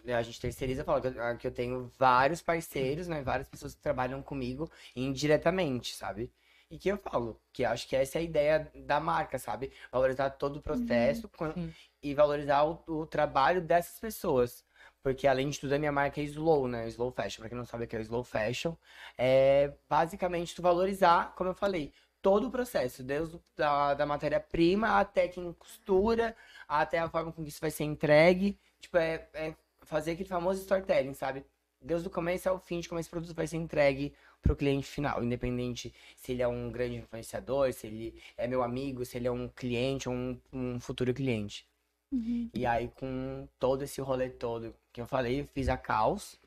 S2: A gente terceiriza, fala que eu, que eu tenho vários parceiros, né, várias pessoas que trabalham comigo indiretamente, sabe? E que eu falo, que acho que essa é a ideia da marca, sabe? Valorizar todo o processo
S3: Sim.
S2: e valorizar o, o trabalho dessas pessoas. Porque, além de tudo, a minha marca é Slow, né? Slow Fashion. Pra quem não sabe o que é Slow Fashion, é basicamente tu valorizar, como eu falei, todo o processo, desde o- da, da matéria-prima até quem costura, até a forma com que isso vai ser entregue. Tipo, é, é fazer aquele famoso storytelling, sabe? Desde o começo ao fim de como esse produto vai ser entregue pro cliente final, independente se ele é um grande influenciador, se ele é meu amigo, se ele é um cliente ou um, um futuro cliente.
S1: Uhum.
S2: E aí, com todo esse rolê todo que eu falei, eu fiz a caos,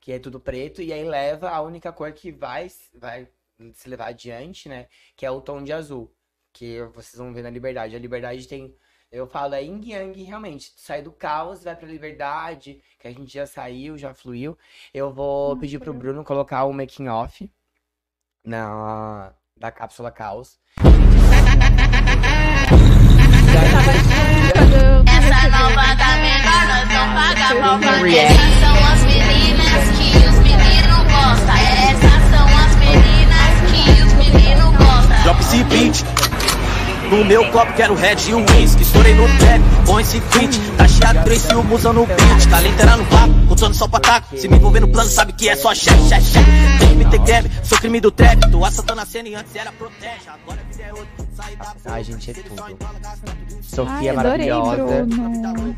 S2: que é tudo preto, e aí leva a única cor que vai, vai se levar adiante, né? Que é o tom de azul. Que vocês vão ver na liberdade. A liberdade tem. Eu falo, é yin yang realmente. Tu sai do caos, vai pra liberdade, que a gente já saiu, já fluiu. Eu vou pedir pro Bruno colocar o making off na da cápsula caos.
S11: Essa menor, nós não paga pau pra Essas são as meninas que os meninos gostam.
S12: No meu copo quero red e um whisky. Estourei no trap, põe esse feat. Tá chiado, três filmes usando o beat. Tá literal no papo, contando só pra taco. Se me envolver no plano, sabe que é só chefe, chefe, chefe. Tem que me ter greve, sou crime do trap. Tô assaltando a cena e antes era protege. Agora a vida é outra.
S2: Ai, gente, é tudo.
S1: Ai,
S2: Sofia
S1: adorei,
S2: maravilhosa.
S1: Bruno.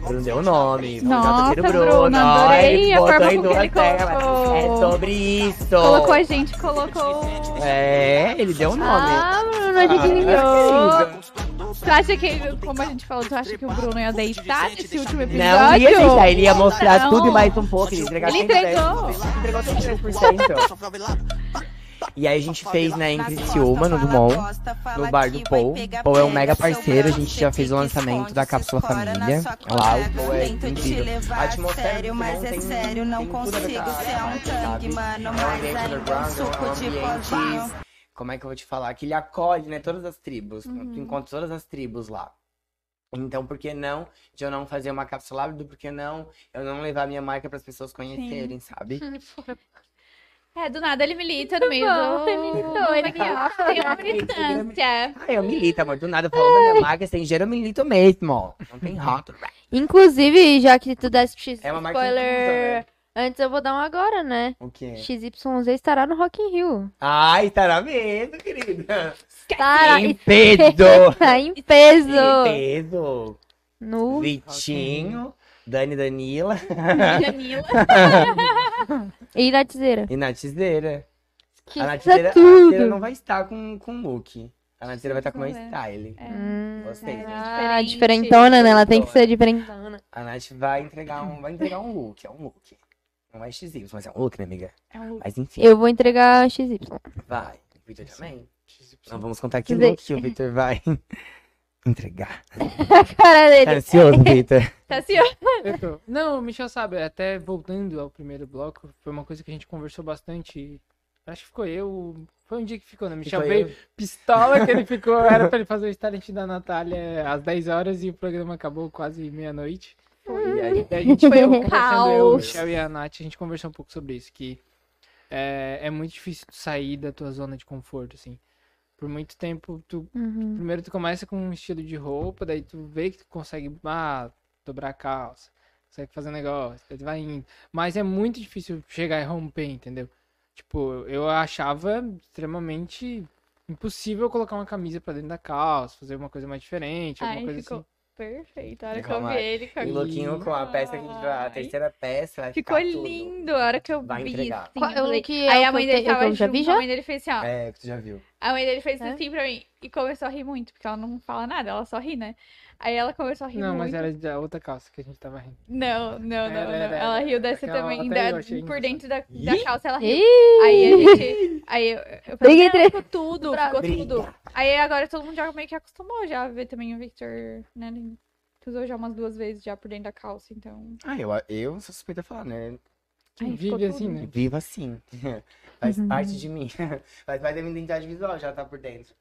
S2: Bruno deu o nome.
S1: Nossa,
S2: Bruno,
S1: Bruno, adorei a
S2: botou
S1: forma ele colocou.
S2: É sobre isso.
S1: Colocou a gente, colocou.
S2: É, ele deu o nome.
S4: Ah, Bruno,
S2: Ah,
S4: adivinhou.
S1: Tu acha que, como a gente falou, tu acha que o Bruno ia deitar nesse último episódio?
S2: Não ia deixar, ele ia mostrar
S1: Não.
S2: tudo e mais um pouco. Ele, ia entregar
S1: Ele
S2: 110%.
S1: entregou.
S2: Ele entregou 100%. E aí a gente fez, né, em Criciúma, no Dumont, no bar do Paul. Paul é um mega parceiro, a gente já fez o lançamento da Cápsula Família. Lá, o Paul é incrível. A atmosfera do Dumont tem, sério, não consigo ser um tangue, mano, mas é um ambiente... Como é que eu vou te falar? Que ele acolhe, né, todas as tribos. Tu encontra todas as tribos lá. Então, por que não de eu não fazer uma cápsula ávido? Por que não eu não levar minha marca para as pessoas conhecerem, sabe?
S1: É, do nada ele milita no meio do...
S4: Ele militou, ele
S1: tem uma militância.
S2: Ah, eu milito, amor. Do nada, falando da minha marca, sem gênero, eu milito mesmo. Não tem rótulo.
S4: Inclusive, já que tu desse X
S2: É marca
S4: spoiler antes, eu vou dar um agora, né?
S2: O quê?
S4: XYZ estará no Rock in Rio.
S2: Ai, estará mesmo, querida.
S4: Tá
S2: Em peso.
S4: Tá em peso.
S2: Em peso.
S4: No...
S2: Vitinho, Dani Danila
S1: Danila.
S4: E da tiseira.
S2: e Natizeira.
S4: Que
S2: A
S4: isso é
S2: Natizeira, a
S4: tudo.
S2: Natizeira não vai estar com, com look. A Natizeira vai estar com
S1: ver.
S2: style.
S4: Hum,
S2: Gostei.
S4: ah,
S1: Diferente.
S4: diferentona, né? Ela tem que ser diferentona.
S2: A Nath vai entregar um, vai entregar um look, é um look. Não é XY, mas é um look, né, amiga?
S1: É um-
S2: Mas enfim,
S4: Eu vou entregar XY.
S2: vai. O Victor também. Não vamos contar que look que o Victor vai entregar.
S4: Cara
S2: Tá
S4: dele.
S2: ansioso, Victor?
S1: Tá ó.
S3: Eu tô. Não, Michel sabe, até voltando ao primeiro bloco, foi uma coisa que a gente conversou bastante. Acho que ficou eu. Foi um dia que ficou, né? Michel
S2: Ficou
S3: veio
S2: eu.
S3: pistola que ele ficou. Era pra ele fazer o talent da Natália às 10 horas e o programa acabou quase meia-noite.
S2: E aí,
S3: a gente
S1: Foi um
S3: conversando, eu, o
S1: caos.
S3: Michel e a Nath, a gente conversou um pouco sobre isso, que é, é muito difícil sair da tua zona de conforto, assim. Por muito tempo, tu
S4: Uhum.
S3: primeiro tu começa com um estilo de roupa, daí tu vê que tu consegue, ah, dobrar a calça, consegue fazer um negócio, daí tu vai indo. Mas é muito difícil chegar e romper, entendeu? Tipo, eu achava extremamente impossível colocar uma camisa pra dentro da calça, fazer uma coisa mais diferente, alguma
S1: Ai,
S3: coisa
S1: ficou
S3: assim.
S1: Perfeito. A hora que eu vi ele com a
S2: E o Luquinho com a peça que a gente vai. A terceira peça vai
S1: Ficou
S2: ficar tudo.
S1: lindo a hora que eu
S2: Vai
S1: vi.
S2: entregar.
S1: Assim, eu
S4: é
S1: falei-
S4: que é
S1: Aí
S4: o
S1: a mãe
S4: eu
S1: dele
S4: eu
S1: tava
S4: já vi
S1: junto,
S4: já?
S1: a mãe dele fez assim, ó.
S2: É, que tu já viu.
S1: A mãe dele fez
S4: É?
S1: assim pra mim e começou a rir muito, porque ela não fala nada, ela só ri, né? Aí ela começou a rir
S3: Não, mas
S1: muito.
S3: era da outra calça que a gente tava rindo.
S1: Não, não, não,
S3: Era,
S1: não. Ela riu dessa
S3: Aquela-
S1: também, da- por
S3: engraçado.
S1: dentro da, da calça ela riu.
S4: Ih!
S1: Aí a gente. Aí eu, eu falei,
S4: Briga
S1: "Não, ficou tudo, ficou
S2: Briga.
S1: tudo. Aí agora todo mundo já meio que acostumou já a ver também o Victor, né? Ele usou já umas duas vezes já por dentro da calça, então.
S2: Ah, eu, eu sou suspeita a falar, né?
S1: Aí
S3: Vive assim,
S1: tudo.
S3: né?
S2: Viva assim. Faz
S4: Uhum.
S2: parte de mim. Faz parte da minha identidade visual, já tá por dentro.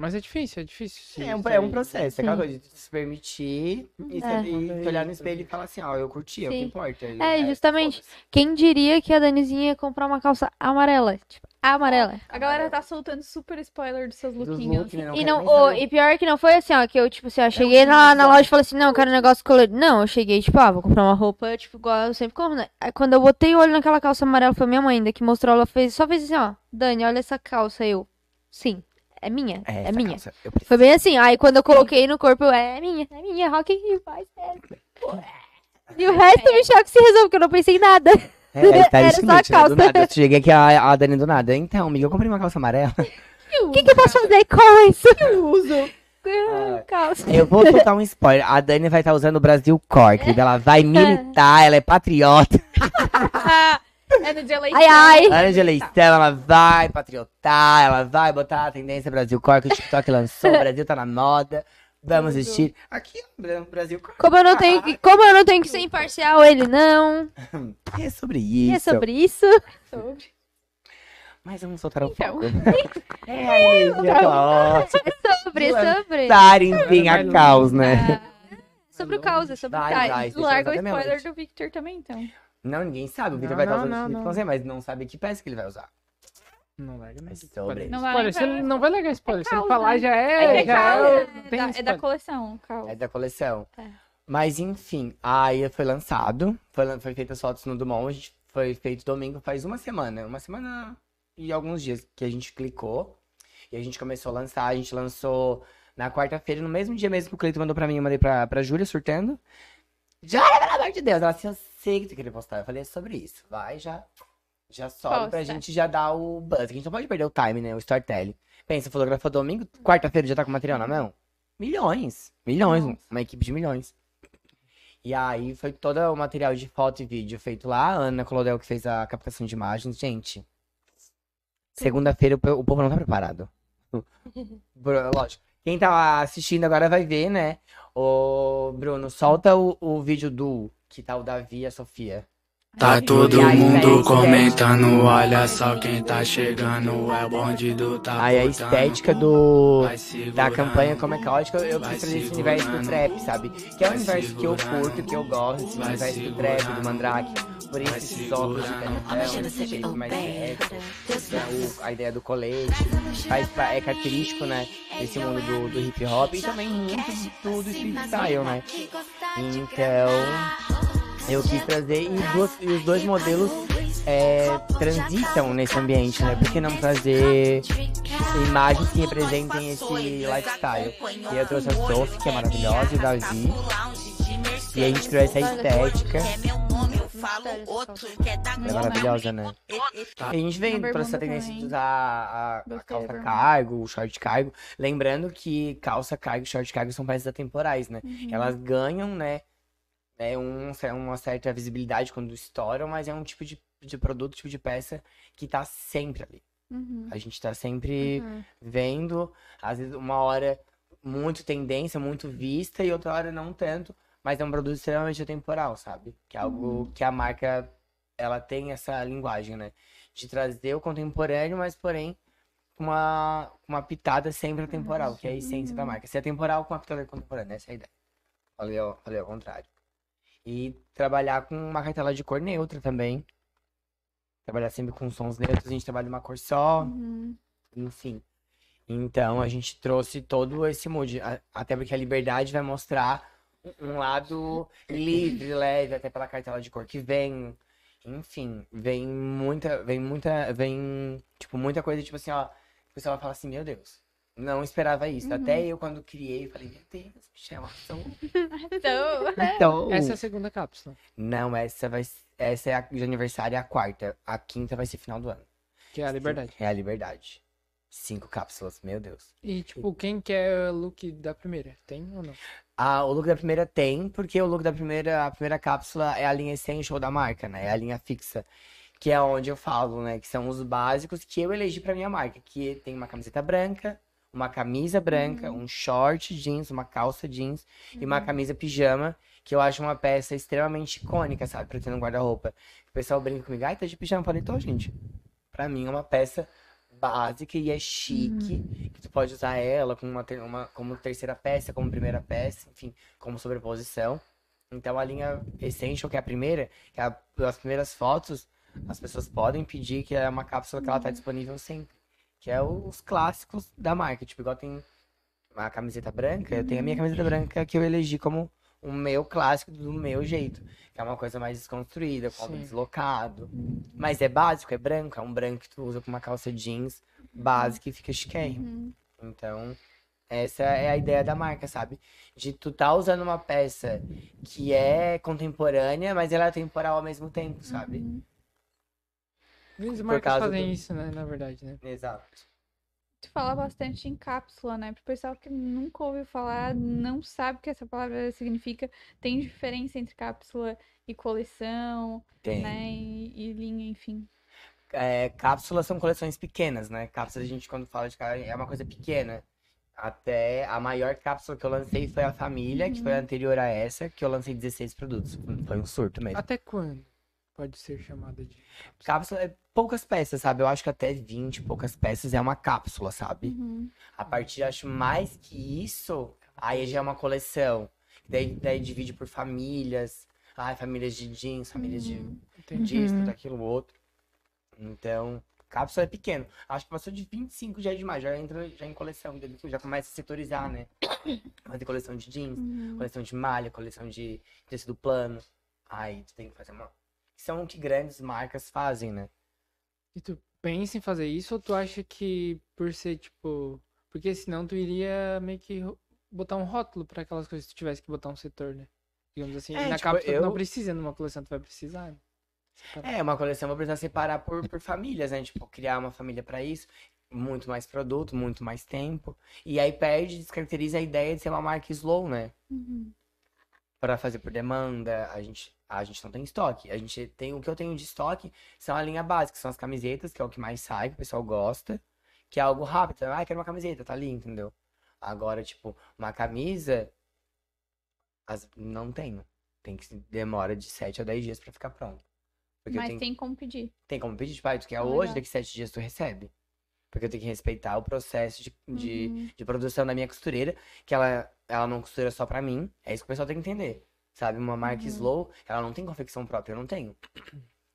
S3: Mas é difícil, é difícil. sim,
S2: É um, é um processo, é aquela coisa de se permitir e,
S4: É.
S2: e olhar no espelho e falar assim, ó, eu curti, é o que importa.
S4: É,
S2: resto,
S4: justamente.
S2: foda-se.
S4: Quem diria que a Danizinha ia comprar uma calça amarela? Tipo, amarela.
S1: A galera tá soltando super spoiler dos seus
S2: Dos
S1: lookinhos.
S2: looks, né? Não
S4: E, não,
S2: saber.
S4: e pior que não foi assim, ó, que eu, tipo assim, ó, cheguei na, na loja e falei assim, não, eu quero um negócio colorido. Não, eu cheguei, tipo, ah, vou comprar uma roupa, tipo, igual eu sempre compro, né? Aí quando eu botei o olho naquela calça amarela, foi minha mãe ainda que mostrou, ela fez, só fez assim, ó, Dani, olha essa calça, eu, sim, é minha, é,
S2: essa
S4: minha.
S2: calça.
S4: Foi bem assim, aí quando eu coloquei no corpo, eu, é minha, é minha, Rock in Rio, faz essa. E o resto me choque se resolve, porque eu não pensei em nada.
S2: É, é, tá
S4: Era só a
S2: do
S4: calça.
S2: nada. Eu cheguei aqui, a, a Dani do nada. Então, amiga, eu comprei uma calça amarela.
S4: O que, que eu posso fazer com isso? Eu uso.
S2: Ah.
S4: Calça.
S2: Eu vou soltar um spoiler. A Dani vai estar usando o Brasil Core, querida. Ela vai militar, ela é patriota.
S1: É no de eleição.
S4: Ai, ai.
S2: Ano de eleição, ela vai patriotar, ela vai botar a tendência Brasil Core que o TikTok lançou. O Brasil tá na moda. Vamos assistir. Aqui, Brasil Core.
S4: Como eu não tenho que, como eu não tenho que ser imparcial, ele não.
S2: É sobre
S4: E
S2: isso.
S4: é sobre isso.
S1: Sobre.
S2: Mas vamos soltar o
S1: Então.
S2: foco. É energia caótica.
S4: É sobre, é sobre.
S2: Dar, enfim, a caos, né?
S4: Sobre o caos, é sobre o caos.
S1: Larga o spoiler do Victor também, então.
S2: Não, ninguém sabe. O Victor
S3: Não,
S2: vai estar
S3: não,
S2: usando
S3: não,
S2: esse
S3: não.
S2: com você, mas não sabe que peça que ele vai usar.
S3: Não larga não.
S2: É sobre.
S1: Não vai
S3: Spoiler, você
S1: lembrar.
S3: não vai largar spoiler. Se ele falar,
S1: né?
S3: já
S1: É,
S3: é.
S1: é
S3: já é,
S1: é,
S3: tem
S1: da, é da
S3: spoiler.
S1: coleção, caos.
S2: É da coleção.
S1: É.
S2: Mas enfim, aí foi lançado, foi, lan- foi feito as fotos no Dumont, a gente foi feito domingo faz uma semana, uma semana e alguns dias que a gente clicou e a gente começou a lançar, a gente lançou na quarta-feira, no mesmo dia mesmo que o Cleiton mandou pra mim, eu mandei pra, pra Júlia surtando. Já, pelo amor de Deus, ela assim, eu sei que tu queria postar, eu falei, é sobre isso, vai, já, já sobe pra
S1: Posta.
S2: gente já dar o buzz, a gente não pode perder o time, né, o storytelling. Pensa, fotografou domingo, quarta-feira já tá com material na mão? Milhões, milhões,
S1: Nossa.
S2: uma equipe de milhões. E aí foi todo o material de foto e vídeo feito lá. A Ana Colodel que fez a captação de imagens. Gente, segunda-feira o, povo não tá preparado. Lógico. Quem tá assistindo agora vai ver, né? Ô, Bruno, solta o, o vídeo do que tá o Davi e a Sofia.
S13: Tá todo
S2: aí,
S13: mundo comentando, olha só quem tá chegando, é o bonde do tá
S2: Aí a estética do da campanha como é caótica, eu
S13: vai
S2: quis trazer esse universo do trap, sabe? Que é um universo que eu curto, que eu gosto, esse universo do trap, do Mandrake. Por isso esses óculos de canetão, esse jeito mais sexy, o- a ideia do colete, faz, é característico, né? Desse mundo do, do hip hop e também muito do, do street style, né? Então, eu quis trazer e, duas- e os dois modelos é, transitam nesse ambiente, né? Por que não trazer imagens que representem esse lifestyle? E eu trouxe a Sophie, que é maravilhosa, e o Davi. E a gente criou essa estética. É maravilhosa, né? E a gente vem pra essa tendência de usar a, a calça cargo, o short cargo. Lembrando que calça cargo e short cargo são peças atemporais, né?
S1: Uhum.
S2: Elas ganham, né? É um, uma certa visibilidade quando estouram, mas é um tipo de, de produto, tipo de peça que tá sempre ali.
S1: Uhum.
S2: A gente tá sempre
S4: Uhum.
S2: vendo, às vezes uma hora muito tendência, muito vista, e outra hora não tanto, mas é um produto extremamente atemporal, sabe? Que é algo que a marca, ela tem essa linguagem, né? De trazer o contemporâneo, mas porém com uma, uma pitada sempre atemporal, que é a essência da marca. Ser atemporal com uma pitada contemporânea, essa é a ideia. Falei ao, falei ao contrário. E trabalhar com uma cartela de cor neutra também. Trabalhar sempre com sons neutros, a gente trabalha uma cor só,
S1: Uhum.
S2: enfim. Então a gente trouxe todo esse mood. Até porque a liberdade vai mostrar um lado livre, leve, até pela cartela de cor que vem. Enfim, vem muita, vem muita, vem, tipo, muita coisa, tipo assim, ó. O pessoal vai falar assim, meu Deus, não esperava isso.
S1: Uhum.
S2: Até eu, quando criei, falei, meu Deus, Michel, arrasou.
S1: Então,
S2: Então,
S3: Essa é a segunda cápsula.
S2: não, essa vai, essa é a de aniversário, é a quarta. A quinta vai ser final do ano.
S3: Que é a liberdade.
S2: É a liberdade. Cinco cápsulas, meu Deus.
S3: E, tipo, quem quer o look da primeira? Tem ou não?
S2: Ah, o look da primeira tem, porque o look da primeira, a primeira cápsula é a linha Essential da marca, né? É a linha fixa. Que é onde eu falo, né? Que são os básicos que eu elegi pra minha marca. Que tem uma camiseta branca, uma camisa branca, um short jeans, uma calça jeans e uma camisa pijama. Que eu acho uma peça extremamente icônica, sabe? Pra ter no guarda-roupa. O pessoal brinca comigo, ai, tá de pijama. Eu falei, tô, gente. Pra mim é uma peça básica e é chique. Que tu pode usar ela como, uma, uma- como terceira peça, como primeira peça, enfim, como sobreposição. Então a linha Essential, que é a primeira, que é a, as primeiras fotos, as pessoas podem pedir que é uma cápsula que ela tá disponível sempre. Que é os clássicos da marca. Tipo, igual tem uma camiseta branca, eu tenho a minha camiseta branca que eu elegi como o meu clássico do meu jeito. Que é uma coisa mais desconstruída, com algo
S3: Sim.
S2: deslocado. Mas é básico, é branco, é um branco que tu usa com uma calça jeans básica e fica chiquérrimo. Então, essa é a ideia da marca, sabe? De tu tá usando uma peça que é contemporânea, mas ela é temporal ao mesmo tempo, sabe?
S3: Muitas
S2: Por
S3: marcas
S2: causa
S3: fazem
S2: do-
S3: isso, né? Na verdade, né?
S2: Exato.
S1: Tu fala bastante em cápsula, né? Pro pessoal que nunca ouviu falar, não sabe o que essa palavra significa, tem diferença entre cápsula e coleção,
S2: Tem.
S1: né? E, e linha, enfim.
S2: É, cápsulas são coleções pequenas, né? Cápsulas a gente, quando fala de cara, é uma coisa pequena. Até a maior cápsula que eu lancei foi a Família, que foi a anterior a essa, que eu lancei 16 produtos. Foi um surto mesmo.
S3: Até quando pode ser chamada de.
S2: Cápsula é poucas peças, sabe? Eu acho que até 20 e poucas peças é uma cápsula, sabe?
S1: Uhum.
S2: A partir, acho, mais que isso, aí já é uma coleção. Daí, daí divide por famílias. Ai, famílias de jeans, famílias de
S3: Entendi.
S2: disso,
S1: Uhum.
S2: daquilo, outro. Então, cápsula é pequeno. Acho que passou de 25 já é demais, já entra já em coleção. tu Já começa a setorizar, né? Fazer coleção de jeans,
S1: Uhum.
S2: coleção de malha, coleção de tecido plano. Aí tu tem que fazer uma. São o que grandes marcas fazem, né?
S3: E tu pensa em fazer isso ou tu acha que por ser, tipo. Porque senão tu iria meio que botar um rótulo pra aquelas coisas se tu tivesse que botar um setor, né? Digamos assim.
S2: É,
S3: na
S2: tipo,
S3: cápsula tu não
S2: eu-
S3: precisa, numa coleção tu vai precisar. né? Separar.
S2: É, uma coleção vai precisar separar por, por famílias, né? Tipo, criar uma família pra isso. Muito mais produto, muito mais tempo. E aí perde, descaracteriza a ideia de ser uma marca slow, né?
S1: Uhum.
S2: Pra fazer por demanda, a gente, a gente não tem estoque. A gente tem o que eu tenho de estoque são a linha básica, são as camisetas, que é o que mais sai, que o pessoal gosta, que é algo rápido. Ah, quero uma camiseta, tá ali, entendeu? Agora, tipo, uma camisa, as, não tenho. Tem que demora de 7 a 10 dias pra ficar pronto. Porque
S1: Mas
S2: tenho,
S1: tem como pedir.
S2: tem como pedir, tipo, ah, tu quer
S1: Ah,
S2: hoje,
S1: legal.
S2: daqui 7 dias tu recebe. Porque eu tenho que respeitar o processo de, de,
S1: Uhum.
S2: de produção da minha costureira, que ela, ela não costura só pra mim. É isso que o pessoal tem que entender. Sabe? Uma marca
S1: Uhum.
S2: slow, ela não tem confecção própria, eu não tenho.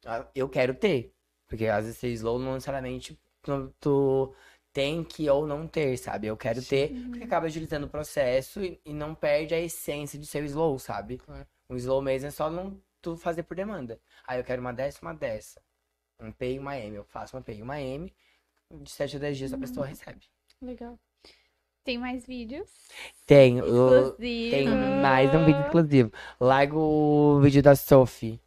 S2: Ah, Eu quero ter. Porque às vezes ser slow não necessariamente tu, tu tem que ou não ter, sabe? Eu quero ter, porque acaba agilizando o processo e, e não perde a essência de ser slow, sabe?
S3: Claro.
S2: O slow mesmo é só não tu fazer por demanda. Aí eu quero uma dessa, uma dessa. Um P e uma M. Eu faço uma P e uma M. De 7 a 10 dias a pessoa recebe.
S1: Legal. Tem mais vídeos?
S2: Tem, o- tem mais um vídeo exclusivo. Larga o vídeo da Sophie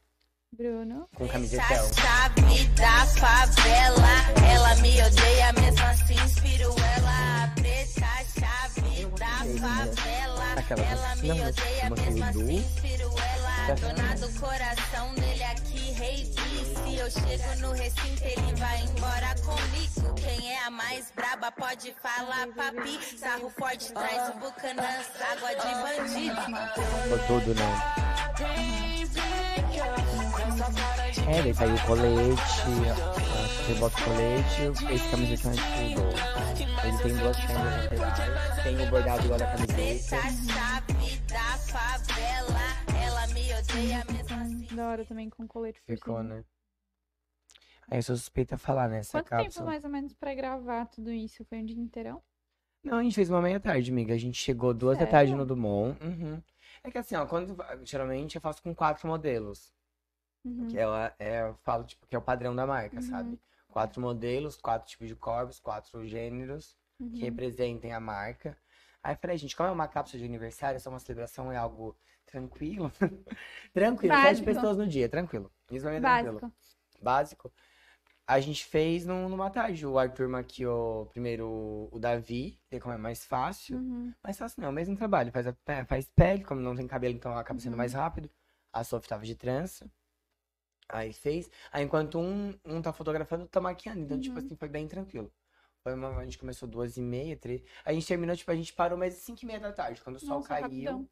S1: Bruno.
S2: com camisetão.
S11: chave da favela. Ela me odeia, mesmo assim inspiro ela. Preta chave da favela.
S2: Aquela
S11: Ela me odeia, mesmo assim inspiro ela. Dona do coração eu chego no recinto, ele vai embora comigo. Quem é a mais braba pode falar, papi. Sarro forte, traz o bucanãs, água de bandido.
S2: Ficou tudo, né? É, daí saiu o colete, você bota o colete, esse camisetão é tipo, ele tem duas fendas laterais, tem o bordado igual da camiseta.
S11: Da favela. Ela me odeia, mesmo assim.
S1: Da hora também com colete
S2: Ficou, né? Aí eu sou suspeita a falar nessa
S1: Quanto tempo
S2: cápsula.
S1: mais ou menos pra gravar tudo isso? Foi um dia inteirão?
S2: Não, a gente fez uma meia tarde, amiga. A gente chegou duas da tarde no Dumont. Uhum. É que assim, ó, quando geralmente eu faço com quatro modelos.
S1: Uhum.
S2: Que ela é, eu falo, tipo, que é o padrão da marca,
S1: Uhum.
S2: sabe? Quatro modelos, quatro tipos de corpos, quatro gêneros que
S1: Uhum.
S2: representem a marca. Aí eu falei, gente, como é uma cápsula de aniversário, só uma celebração é algo tranquilo. tranquilo,
S1: Básico.
S2: sete pessoas no dia, tranquilo. Isso é tranquilo.
S1: Básico.
S2: A gente fez num- numa tarde. O Arthur maquiou primeiro o Davi, que como é mais fácil.
S1: Uhum.
S2: Mais fácil não, é o mesmo trabalho. Faz, a faz pele, como não tem cabelo, então acaba sendo
S1: Uhum.
S2: mais rápido. A Sophie tava de trança. Aí fez. Aí enquanto um, um tá fotografando, outro tá maquiando. Então, tipo
S1: Uhum.
S2: assim, foi bem tranquilo. Foi uma- a gente começou duas e meia, três. A gente terminou, tipo, a gente parou mais às cinco e meia da tarde, quando o sol
S1: Nossa,
S2: caiu.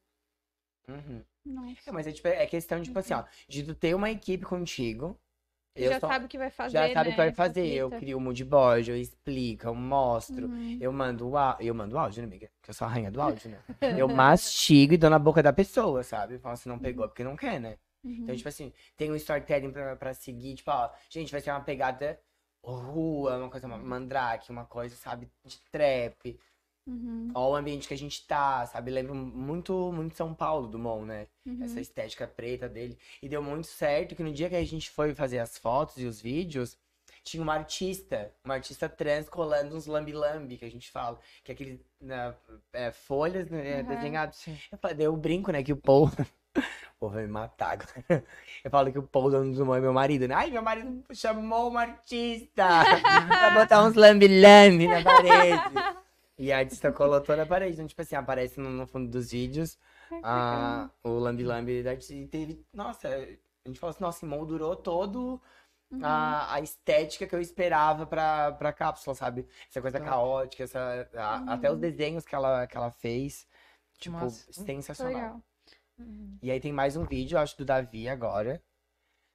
S2: Uhum.
S1: Nossa.
S2: É, mas é, tipo, é questão, tipo assim, ó, de tu ter uma equipe contigo. Eu
S1: já
S2: só-
S1: sabe o que vai fazer,
S2: já sabe o que vai
S1: né?
S2: fazer. Eu crio o mood board, eu explico, eu mostro,
S1: Uhum.
S2: eu mando o áudio. Eu mando áudio, né, amiga? Porque eu sou a rainha do áudio, né? Eu mastigo e dou na boca da pessoa, sabe? Eu falo se não pegou, é porque não quer, né? Então,
S1: Uhum.
S2: tipo assim, tem um storytelling pra, pra seguir, tipo, ó, gente, vai ser uma pegada rua, uma coisa, uma mandrake, uma coisa, sabe, de trap.
S1: Uhum.
S2: Ó, o ambiente que a gente tá, sabe? Lembro muito, muito São Paulo, do Mon, né?
S1: Uhum.
S2: Essa estética preta dele. E deu muito certo que no dia que a gente foi fazer as fotos e os vídeos, tinha uma artista, uma artista trans colando uns lambi-lambi, que a gente fala. Que é aquele, né, é, folhas né,
S1: Uhum.
S2: desenhadas. Eu, falei, eu brinco, né, que o Paul... Pô, vai me matar agora. Eu falo que o Paul, dono do é meu marido, né? Ai, meu marido chamou uma artista pra botar uns lambi-lambi na parede. E a artista colou toda a parede. Então, tipo assim, aparece no, no fundo dos vídeos a, o Lambi Lambi da artista. E teve. Nossa, a gente falou assim, nossa, moldurou todo a, a estética que eu esperava pra, pra cápsula, sabe? Essa coisa caótica, essa, a- até os desenhos que ela, que ela fez. Tipo,
S3: massa.
S2: sensacional.
S1: Legal.
S2: E aí tem mais um vídeo, eu acho, do Davi agora.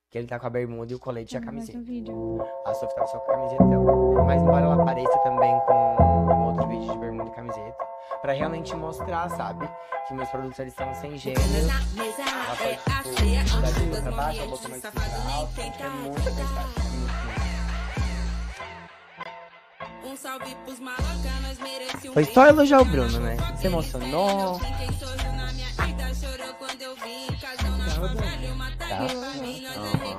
S2: Que ele tá com a bermuda e o colete e a camiseta.
S1: um vídeo.
S2: A Sophie tava só com a camisetão. Mas embora ela apareça também com Pra realmente mostrar, sabe? Que meus produtos eles são sem gênero. Ela pode, tipo, da cintura pra baixo, a boca mais alta. Então, tipo, é muito versátil.
S14: Um salve pros maloca, nós merece um
S2: Foi só elogiar o Bruno, né? Se emocionou.
S14: Quem sorriu na minha vida chorou quando eu vim. Na uma
S2: Tá?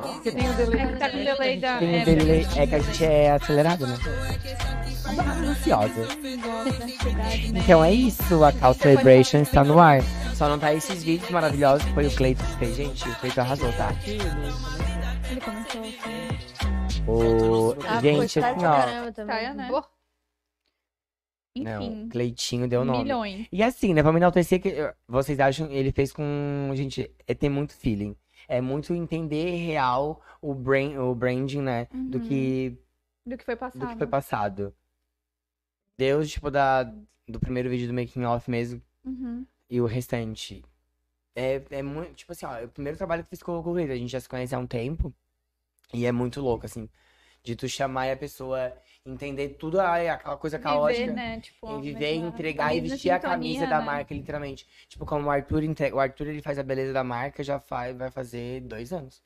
S3: Porque tem o delay.
S1: É, tá com delay da.
S2: Tem um
S1: é,
S2: delay. É que a gente é acelerado, né? Ansiosa.
S1: ansiedade, né?
S2: Então é isso, a Cal Celebration está no ar. Só não tá esses vídeos maravilhosos que foi o Cleiton que fez, gente. O Cleiton arrasou, tá?
S1: Ele assim.
S2: O...
S4: Ah,
S2: gente,
S4: tá
S2: assim, ó.
S1: né?
S4: Boa.
S2: Não,
S1: Enfim.
S2: Cleitinho deu nome.
S1: Milhões.
S2: E assim, né? Vamos enaltecer que vocês acham ele fez com. Gente, é ter muito feeling. É muito entender real o, brain, o branding, né? Do
S1: Uhum.
S2: que
S1: Do que foi passado.
S2: do que foi passado. Deus, tipo, da, do primeiro vídeo do making off mesmo
S1: Uhum.
S2: e o restante. É, é muito, tipo assim, ó, é o primeiro trabalho que eu fiz com o Cleiton, a gente já se conhece há um tempo. E é muito louco, assim, de tu chamar e a pessoa entender tudo, ai, aquela coisa caótica.
S1: Viver, né? Tipo, a
S2: viver, entregar e vestir a camisa da
S1: né?
S2: marca, literalmente. Tipo, como o Arthur entrega. O Arthur ele faz a beleza da marca, já faz, vai fazer dois anos.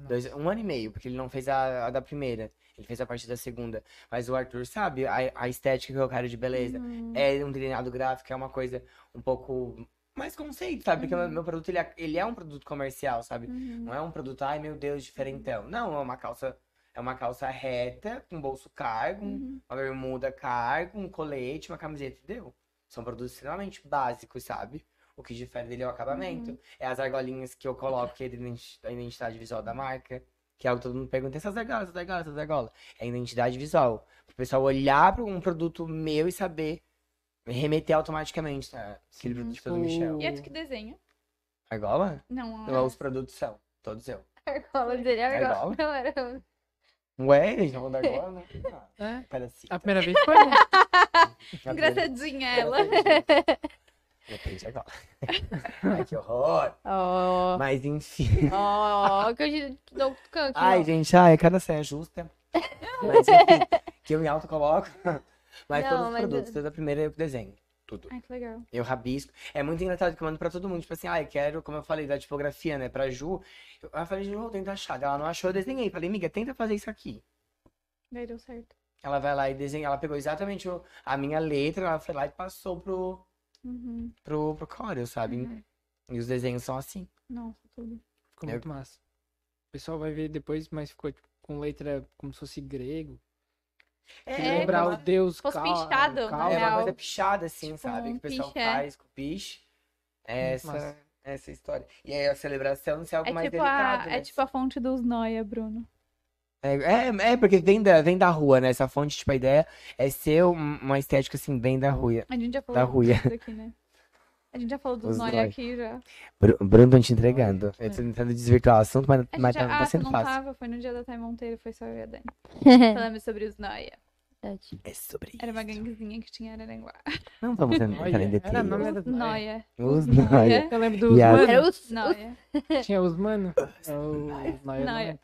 S2: Dois, um ano e meio, porque ele não fez a, a da primeira. Ele fez a partir da segunda. Mas o Arthur sabe a, a estética que eu quero de beleza.
S1: Uhum.
S2: É um treinado gráfico, é uma coisa um pouco mais conceito, sabe? Porque o meu- meu produto, ele é, ele é um produto comercial, sabe?
S1: Uhum.
S2: Não é um produto, ai meu Deus, diferentão. Não, é uma calça. É uma calça reta, com bolso cargo, um-
S1: Uhum.
S2: uma bermuda cargo, um colete, uma camiseta, entendeu? São produtos extremamente básicos, sabe? O que difere dele é o acabamento.
S1: Uhum.
S2: É as argolinhas que eu coloco, que é a identi- a identidade visual da marca. Que é algo que todo mundo pergunta, essas argolas, essas argolas, essas argolas. É a identidade visual. Para o pessoal olhar para um produto meu e saber remeter automaticamente, tá? Aquele produto do Michel.
S1: E é tu que desenha?
S2: Argola?
S1: Não,
S2: Não, os produtos são. Todos eu.
S4: Argola dele,
S2: Argola?
S4: argola. Não, era...
S2: Ué, eles não vão dar argola, né? Ah,
S3: É.
S2: Parece.
S3: A primeira vez foi. né?
S1: Engraçadinha ela.
S2: Depende agora. Ai, que horror.
S4: Ó,
S2: Mas enfim.
S4: ó, que eu te dou canto.
S2: Ai, gente, ai, cada saia justa. Mas enfim, que eu em alto coloco. Mas
S4: Não,
S2: todos os
S4: mas
S2: produtos,
S4: eu-
S2: toda a primeira eu desenho. Tudo.
S1: Ai, que legal.
S2: Eu rabisco. É muito engraçado que eu mando pra todo mundo. Tipo assim, ah, eu quero, como eu falei, da tipografia, né? Pra Ju. Eu, eu falei, Ju, tenta achar. Ela não achou, eu desenhei. Falei, amiga, tenta fazer isso aqui.
S1: Daí deu certo.
S2: Ela vai lá e desenha. Ela pegou exatamente o- a minha letra, ela foi lá e passou pro,
S1: Uhum.
S2: pro, pro Corel, sabe? E os desenhos são assim.
S1: Nossa, tudo.
S3: Ficou
S2: Eu-
S3: muito massa. O pessoal vai ver depois, mas ficou tipo, com letra como se fosse grego. Que
S1: É,
S3: lembrar
S1: como
S3: o deus
S1: se fosse
S3: Cal-
S1: pichado, na
S3: Cal-
S2: É uma coisa pichada, assim,
S1: Tipo,
S2: sabe?
S1: um
S2: Que o pessoal
S1: piche, é.
S2: faz com piche. É
S3: massa.
S2: essa, essa história. E aí a celebração se é algo
S1: É
S2: mais
S1: tipo,
S2: delicado.
S1: a,
S2: né?
S1: é tipo a fonte dos Noia, Bruno.
S2: É, é, é, porque vem da, vem da rua, né? Essa fonte, tipo, a ideia é ser um- uma estética, assim, bem da rua.
S1: A gente já falou
S2: Da
S1: disso aqui, né? A gente já falou dos
S2: Os
S1: Noia aqui já.
S2: Bruno, tô te entregando. Eu tô tentando desvirtuar o assunto, mas, mas
S1: gente já...
S2: tá, tá
S1: Ah, você
S2: sendo
S1: não
S2: fácil.
S1: tava, foi no dia da Thay Monteiro, foi só eu e a Dani. Falamos sobre os Noia.
S2: É sobre
S1: Era uma ganguezinha que tinha Araranguá.
S2: Não vamos entrar em detalhes.
S3: era nome
S1: Os Noia.
S2: Os
S1: Noia.
S3: Eu lembro dos mano.
S4: Era os.
S1: Noia.
S3: Tinha os mano. É Os Noia.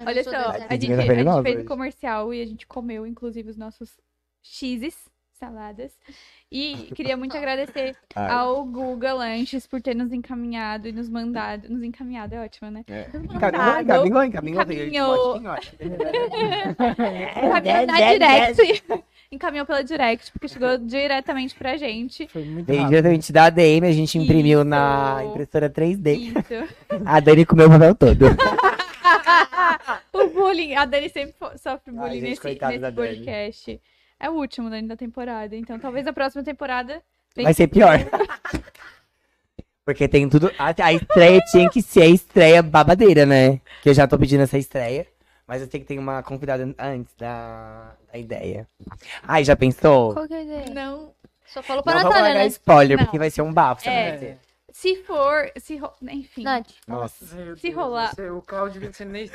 S1: Olha só, a gente,
S2: tá
S1: a gente fez o comercial e a gente comeu, inclusive, os nossos cheeses, saladas. E queria muito agradecer
S2: Ai.
S1: ao Guga Lanches por ter nos encaminhado e nos mandado. Nos encaminhado é ótimo, né?
S2: É. Encaminhou, encaminhou, encaminhou.
S1: Encaminhou.
S2: Encaminhou.
S1: Encaminhou na direct. Encaminhou pela direct, porque chegou diretamente pra gente.
S3: Foi muito
S2: Veio diretamente da ADM, a gente imprimiu na
S1: Isso.
S2: impressora 3D.
S1: Isso.
S2: A Dani comeu o papel todo.
S1: o bullying. A Dani sempre sofre
S2: Ai,
S1: bullying
S2: gente,
S1: nesse, nesse
S2: da Dani.
S1: É o último da temporada. Então talvez a próxima temporada.
S2: Vai ser pior. Porque tem tudo. A, a estreia tinha que ser a estreia babadeira, né? Que eu já tô pedindo essa estreia. Mas eu sei que tem uma convidada antes da, da ideia. Ai, já pensou?
S4: Qual que é a ideia?
S1: Não.
S4: Só falou pra
S2: Não vamos
S4: Natália,
S2: largar
S4: né?
S2: spoiler,
S1: Não.
S2: porque vai ser um bafo.
S1: É. Se for. Se ro... Enfim.
S4: Nath.
S2: Nossa.
S1: Se rolar-
S3: O carro devia ser nesse.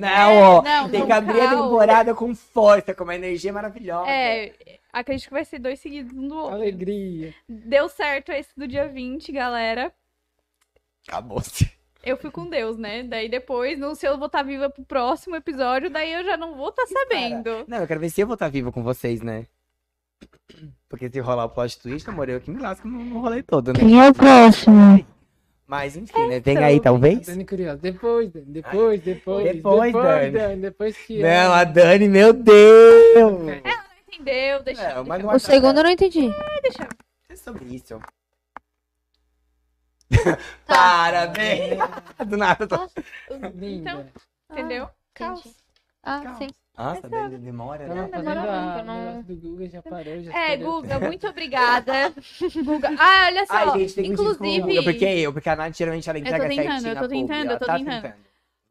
S2: Não, ó.
S1: não,
S2: tem que abrir a temporada com força, com uma energia maravilhosa.
S1: É, acredito que vai ser dois seguidos um do outro.
S3: Alegria.
S1: Deu certo esse do dia 20, galera.
S2: Acabou-se.
S1: Eu fui com Deus, né? Daí depois, não sei se eu vou estar viva pro próximo episódio, daí eu já não vou estar sabendo.
S2: Não, eu quero ver se eu vou estar viva com vocês, né? Porque se rolar o plot twist, amor, eu que me lasco no, no rolê todo, né?
S4: Quem é o próximo?
S2: Mas enfim, né? Vem aí, talvez.
S3: Dani curiosa. Depois, Dani. Depois, depois.
S2: Depois, Dani.
S3: Depois que.
S2: Não, a Dani, meu Deus!
S1: Entendeu? Deixa,
S2: Não, mas
S1: deixa-
S2: não
S4: O segundo eu não entendi.
S2: É sobre isso. Parabéns! Do nada, tô...
S1: Então, entendeu? Caos.
S4: Ah, sim.
S2: Nossa, Dani demora,
S3: Tava
S2: né?
S3: fazendo
S4: demora
S3: a
S4: muito, eu não-
S3: negócio do Google, já parou, já
S1: É,
S3: escolheu.
S1: Guga, muito obrigada. Guga. Ah, olha só.
S2: Ai, gente, tem que
S1: inclusive,
S2: Inclusive... Porque eu, porque a Nath geralmente ela
S1: tô
S2: entrega
S1: tentando,
S2: certinho
S1: eu tô
S2: a publi,
S1: tentando, eu tô
S2: tá
S1: tentando.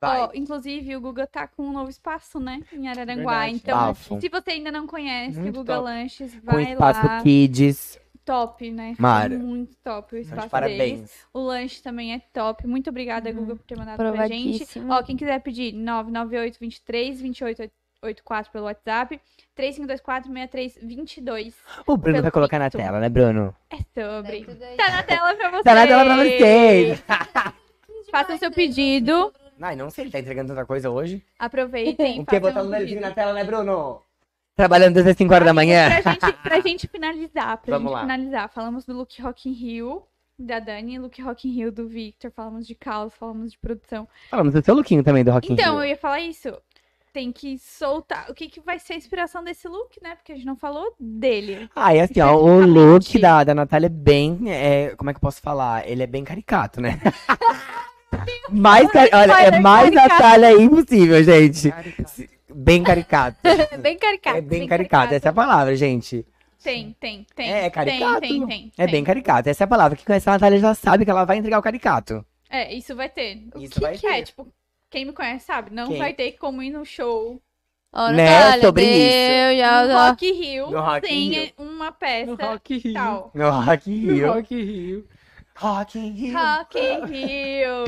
S1: Ó, inclusive, o Guga tá com um novo espaço, né? Em Araranguá.
S3: Verdade.
S1: Então,
S2: Bafo.
S1: se você ainda não conhece
S3: Muito
S1: o Guga
S3: top.
S1: Lanches,
S2: Com
S1: vai
S2: espaço
S1: lá.
S2: kids.
S1: Top, né?
S2: Mara.
S1: Muito top o espaço
S2: parabéns.
S1: deles. O lanche também é top. Muito obrigada, Guga, por ter mandado pra gente. Ó, quem quiser pedir, 998 23 28 84 pelo WhatsApp, 3524 6322.
S2: O Bruno vai colocar na tela, né, Bruno?
S1: É sobre.
S4: aí.
S1: Tá na tela pra vocês.
S2: Tá na tela pra vocês!
S1: Faça o seu pedido.
S2: Ai, não sei, ele tá entregando tanta coisa hoje.
S1: Aproveitem.
S2: O que?
S1: façam
S2: Botando
S1: um
S2: o narizinho
S1: pedido.
S2: na tela, né, Bruno? Trabalhando desde as 5 horas da manhã.
S1: Pra gente, pra gente finalizar, pra
S2: Vamos
S1: gente
S2: lá.
S1: finalizar, falamos do Look Rock in Rio, da Dani, Look Rock in Rio do Victor, falamos de caos, falamos de produção.
S2: Falamos do seu lookinho também, do Rock in
S1: Então,
S2: Rio.
S1: eu ia falar isso. Tem que soltar. O que, que vai ser a inspiração desse look, né? Porque a gente não falou dele.
S2: Ah, e assim, ó, o look da, da Natália é bem. é, como é que eu posso falar? Ele é bem caricato, né? mais cari- Olha, é
S1: spoiler,
S2: mais
S1: caricato.
S2: Natália impossível, gente.
S3: Caricato.
S2: Bem caricato.
S1: bem caricato.
S2: É bem caricato, essa é a palavra, gente.
S1: Tem, tem, tem.
S2: É, caricato.
S1: Tem, tem, tem.
S2: É
S1: tem.
S2: bem caricato, essa é a palavra. Quem conhece a Natália já sabe que ela vai entregar o caricato.
S1: É, isso vai ter. O
S2: Isso
S1: que
S2: vai
S1: que é?
S2: ter.
S1: Tipo, quem me conhece sabe, não
S2: Quem?
S1: vai ter como ir no show
S4: Ó,
S2: Né,
S4: Natália,
S2: sobre isso.
S4: já,
S1: no
S4: já.
S1: Rock Rio
S2: No Rock
S1: sem
S2: Rio.
S1: uma
S3: No
S1: peça
S3: Rock in Rio.
S1: tal.
S2: No Rock in
S3: No
S2: Rio.
S3: Rock Rio.
S2: Rock in Rio.
S1: Rock in Rio.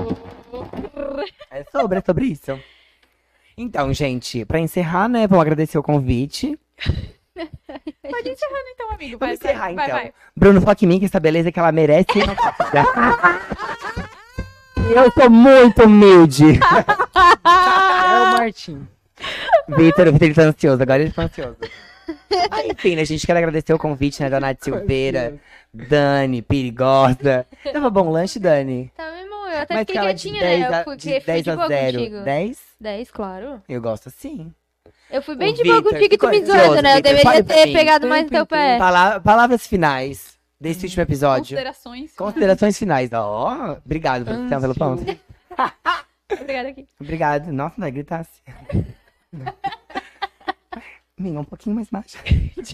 S2: É sobre, é sobre isso. Então, gente, pra encerrar, né, vamos agradecer o convite.
S1: Pode ir encerrando então, amigo. Vai,
S2: Vamos encerrar,
S1: vai, vai,
S2: então.
S1: vai.
S2: Bruno, foca em mim, que essa beleza que ela merece. Eu sou muito humilde.
S3: É o Martim.
S2: Vitor, o Vitor ele tá ansioso, agora ele tá ansioso. Ah, enfim, né, a gente quer agradecer o convite, né, da Nath Silveira, Dani, Perigosa. Tava bom o lanche, Dani?
S4: Tá mesmo, eu até
S2: Mas
S4: fiquei quietinha,
S2: 10
S4: né?
S2: a,
S4: Eu fui,
S2: de
S4: fiquei
S2: 10
S4: de
S2: a
S4: boa
S2: 0.
S4: contigo.
S2: 10?
S4: 10, claro.
S2: Eu gosto assim.
S4: Eu fui bem
S2: Ô,
S4: de boa contigo e tu me zoando, né? Eu deveria ter pegado mais no teu pé.
S2: Pala- palavras finais desse último episódio.
S1: Considerações.
S2: Considerações finais. Ó, obrigado, produção, pelo ponto.
S1: Obrigada aqui.
S2: Obrigado. Nossa, não vai gritar assim. Minha, um pouquinho mais baixo.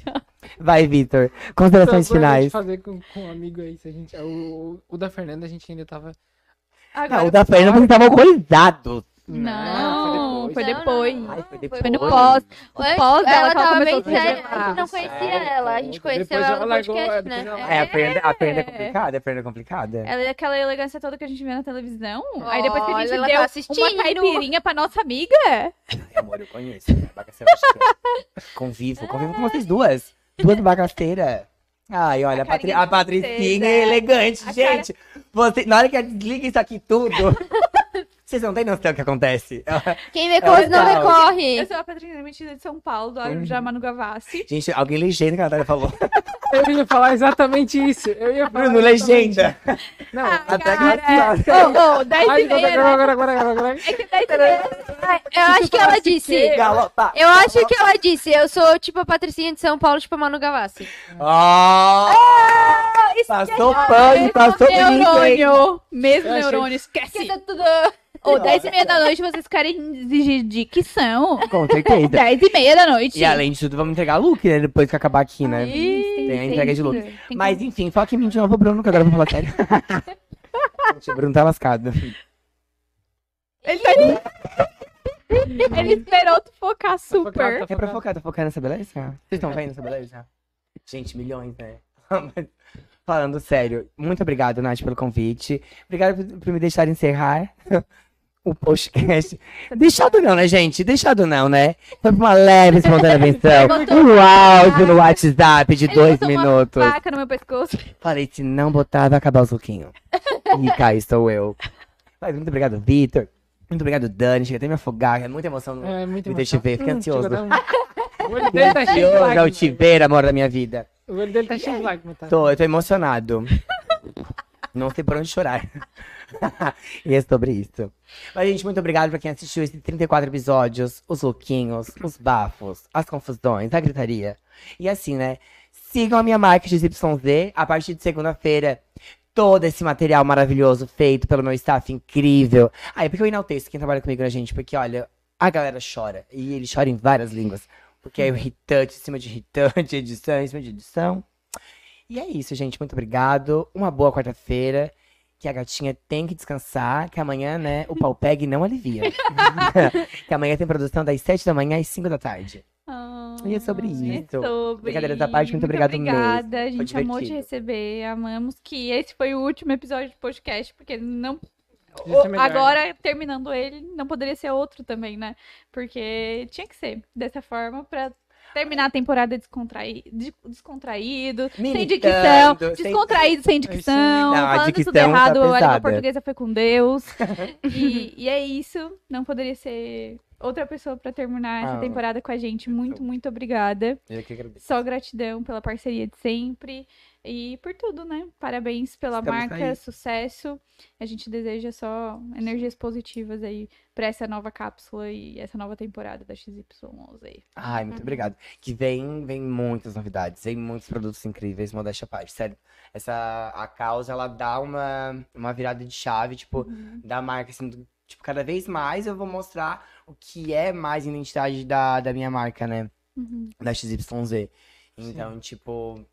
S2: Vai, Vitor. Considerações
S3: Então, gente
S2: finais.
S3: fazer com, com um amigo aí, se a gente, o, o, o da Fernanda a gente ainda tava...
S2: Não, o da Fernanda não tava alcoolizado.
S1: Não, foi
S4: Não.
S2: Ai, foi depois.
S1: Foi no pós. O pós dela
S4: ela
S1: ela
S4: tava bem séria,
S1: revelar.
S4: a gente não conhecia ela, a gente conheceu
S3: Depois
S4: ela
S3: ela
S4: no
S3: largou,
S4: podcast,
S3: depois
S4: né?
S3: ela-
S2: É, a Fernanda, a é complicada, a Fernanda é complicada.
S1: Ela é aquela elegância toda que a gente vê na televisão. Aí depois que a gente
S4: ela
S1: deu
S4: tá
S1: uma
S4: assistindo.
S1: caipirinha pra nossa amiga.
S2: Ai, amor, eu conheço. Né? Bagaceira é. Convivo, convivo com vocês duas. Duas bagaceiras. Ai, olha, a, Patri a Patricinha é elegante,
S1: A
S2: gente. Você, na hora que ela desliga isso aqui tudo, vocês não têm noção do que acontece.
S4: Quem vê coisa não vê
S2: Não.
S4: corre.
S1: Eu sou a Patrícia Mentira de São Paulo, do já Manu Gavassi.
S2: Gente, alguém legenda que a Natália falou.
S3: Eu ia falar exatamente isso. Eu ia falar
S2: Bruno, legenda.
S3: Não,
S2: Até
S1: Cara,
S2: graças
S1: Ô, ô, 10
S3: Ai,
S1: e meia.
S3: agora, agora, agora, agora, agora.
S1: É que 10 e meia.
S4: Eu acho que ela disse.
S2: Galopa.
S4: Eu acho que ela disse, eu sou tipo a Patricinha de São Paulo, tipo a Manu Gavassi.
S2: Ah! Passou pano, passou hein?
S1: Neurônio. Mesmo neurônio, esquece.
S4: Esqueça tudo.
S1: Ô, 10 e meia da noite vocês querem exigir dicção.
S2: Com certeza.
S1: 10 e meia da noite.
S2: E além de tudo, vamos entregar look, né? Depois que acabar aqui, né?
S1: Ih,
S2: Tem a entrega de look.
S1: Tem que-
S2: Mas enfim, foca em mim de novo, Bruno, que agora eu vou falar sério. Gente, o Bruno tá lascado.
S1: Ele tá... Ele esperou tu focar super.
S2: É pra focar, tá focando nessa beleza? Vocês estão vendo essa beleza? Gente, milhões, né? Falando sério, muito obrigado, Nath, pelo convite. Obrigado por, por me deixar encerrar o podcast. Deixado não, né, gente? Deixado não, né? Foi pra uma leve espontânea menção. Um áudio no WhatsApp de
S1: Ele
S2: dois
S1: botou uma
S2: minutos.
S1: faca no meu pescoço.
S2: Falei, se não botar, vai acabar os lookinhos. e cá estou eu. Mas muito obrigado, Vitor. Muito obrigado, Dani. Chega até me afogar. É muita emoção no
S3: É, muito
S2: Vitor te ver. Fiquei
S3: Hum,
S2: ansioso.
S3: O olho dele tá cheio de
S2: Ansioso ao
S3: lágrimas.
S2: te ver, amor da minha vida.
S3: O olho dele tá cheio de lágrimas, tá?
S2: Tô, eu tô emocionado. Não sei por onde chorar. e é sobre isso. Mas, gente, muito obrigado pra quem assistiu esses 34 episódios. Os louquinhos, os bafos, as confusões, a gritaria. E assim, né? Sigam a minha marca XYZ. A partir de segunda-feira, todo esse material maravilhoso feito pelo meu staff incrível. Ah, é porque eu enalteço quem trabalha comigo, né, gente? Porque, olha, a galera chora. E ele chora em várias línguas. Porque é irritante, em cima de irritante, edição, em cima de edição. E é isso, gente. Muito obrigado. Uma boa quarta-feira. Que a gatinha tem que descansar. Que amanhã, né, o pau pega e não alivia. que amanhã tem produção das 7 da manhã às 5 da tarde. e é sobre isso.
S1: É sobre.
S2: Brincadeiras à parte, muito obrigado
S1: obrigada.
S2: mesmo.
S1: A gente amou te receber. Amamos que esse foi o último episódio do podcast, porque não.
S3: Melhor.
S1: Agora, terminando ele, não poderia ser outro também, né? Porque tinha que ser dessa forma pra terminar a temporada descontraí... de- descontraído, sem dicção,
S2: sem-
S1: descontraído sem dicção,
S2: Não,
S1: falando tudo
S2: dicção tá
S1: errado, a língua portuguesa foi com Deus. e, e é isso, não poderia ser outra pessoa pra terminar essa
S2: Ah.
S1: temporada com a gente. Muito, muito obrigada.
S2: Eu que agradeço.
S1: Só gratidão pela parceria de sempre e por tudo, né? Parabéns pela
S2: Estamos
S1: marca,
S2: aí.
S1: sucesso. A gente deseja só energias positivas aí pra essa nova cápsula e essa nova temporada da XY11 aí.
S2: Ai, muito obrigado. Que vem, vem muitas novidades, vem muitos produtos incríveis, modéstia à parte, sério. Essa, a causa, ela dá uma, uma virada de chave, tipo, da marca, assim, do- tipo, cada vez mais eu vou mostrar o que é mais identidade da, da minha marca, né?
S1: Uhum.
S2: Da XYZ. Então, tipo,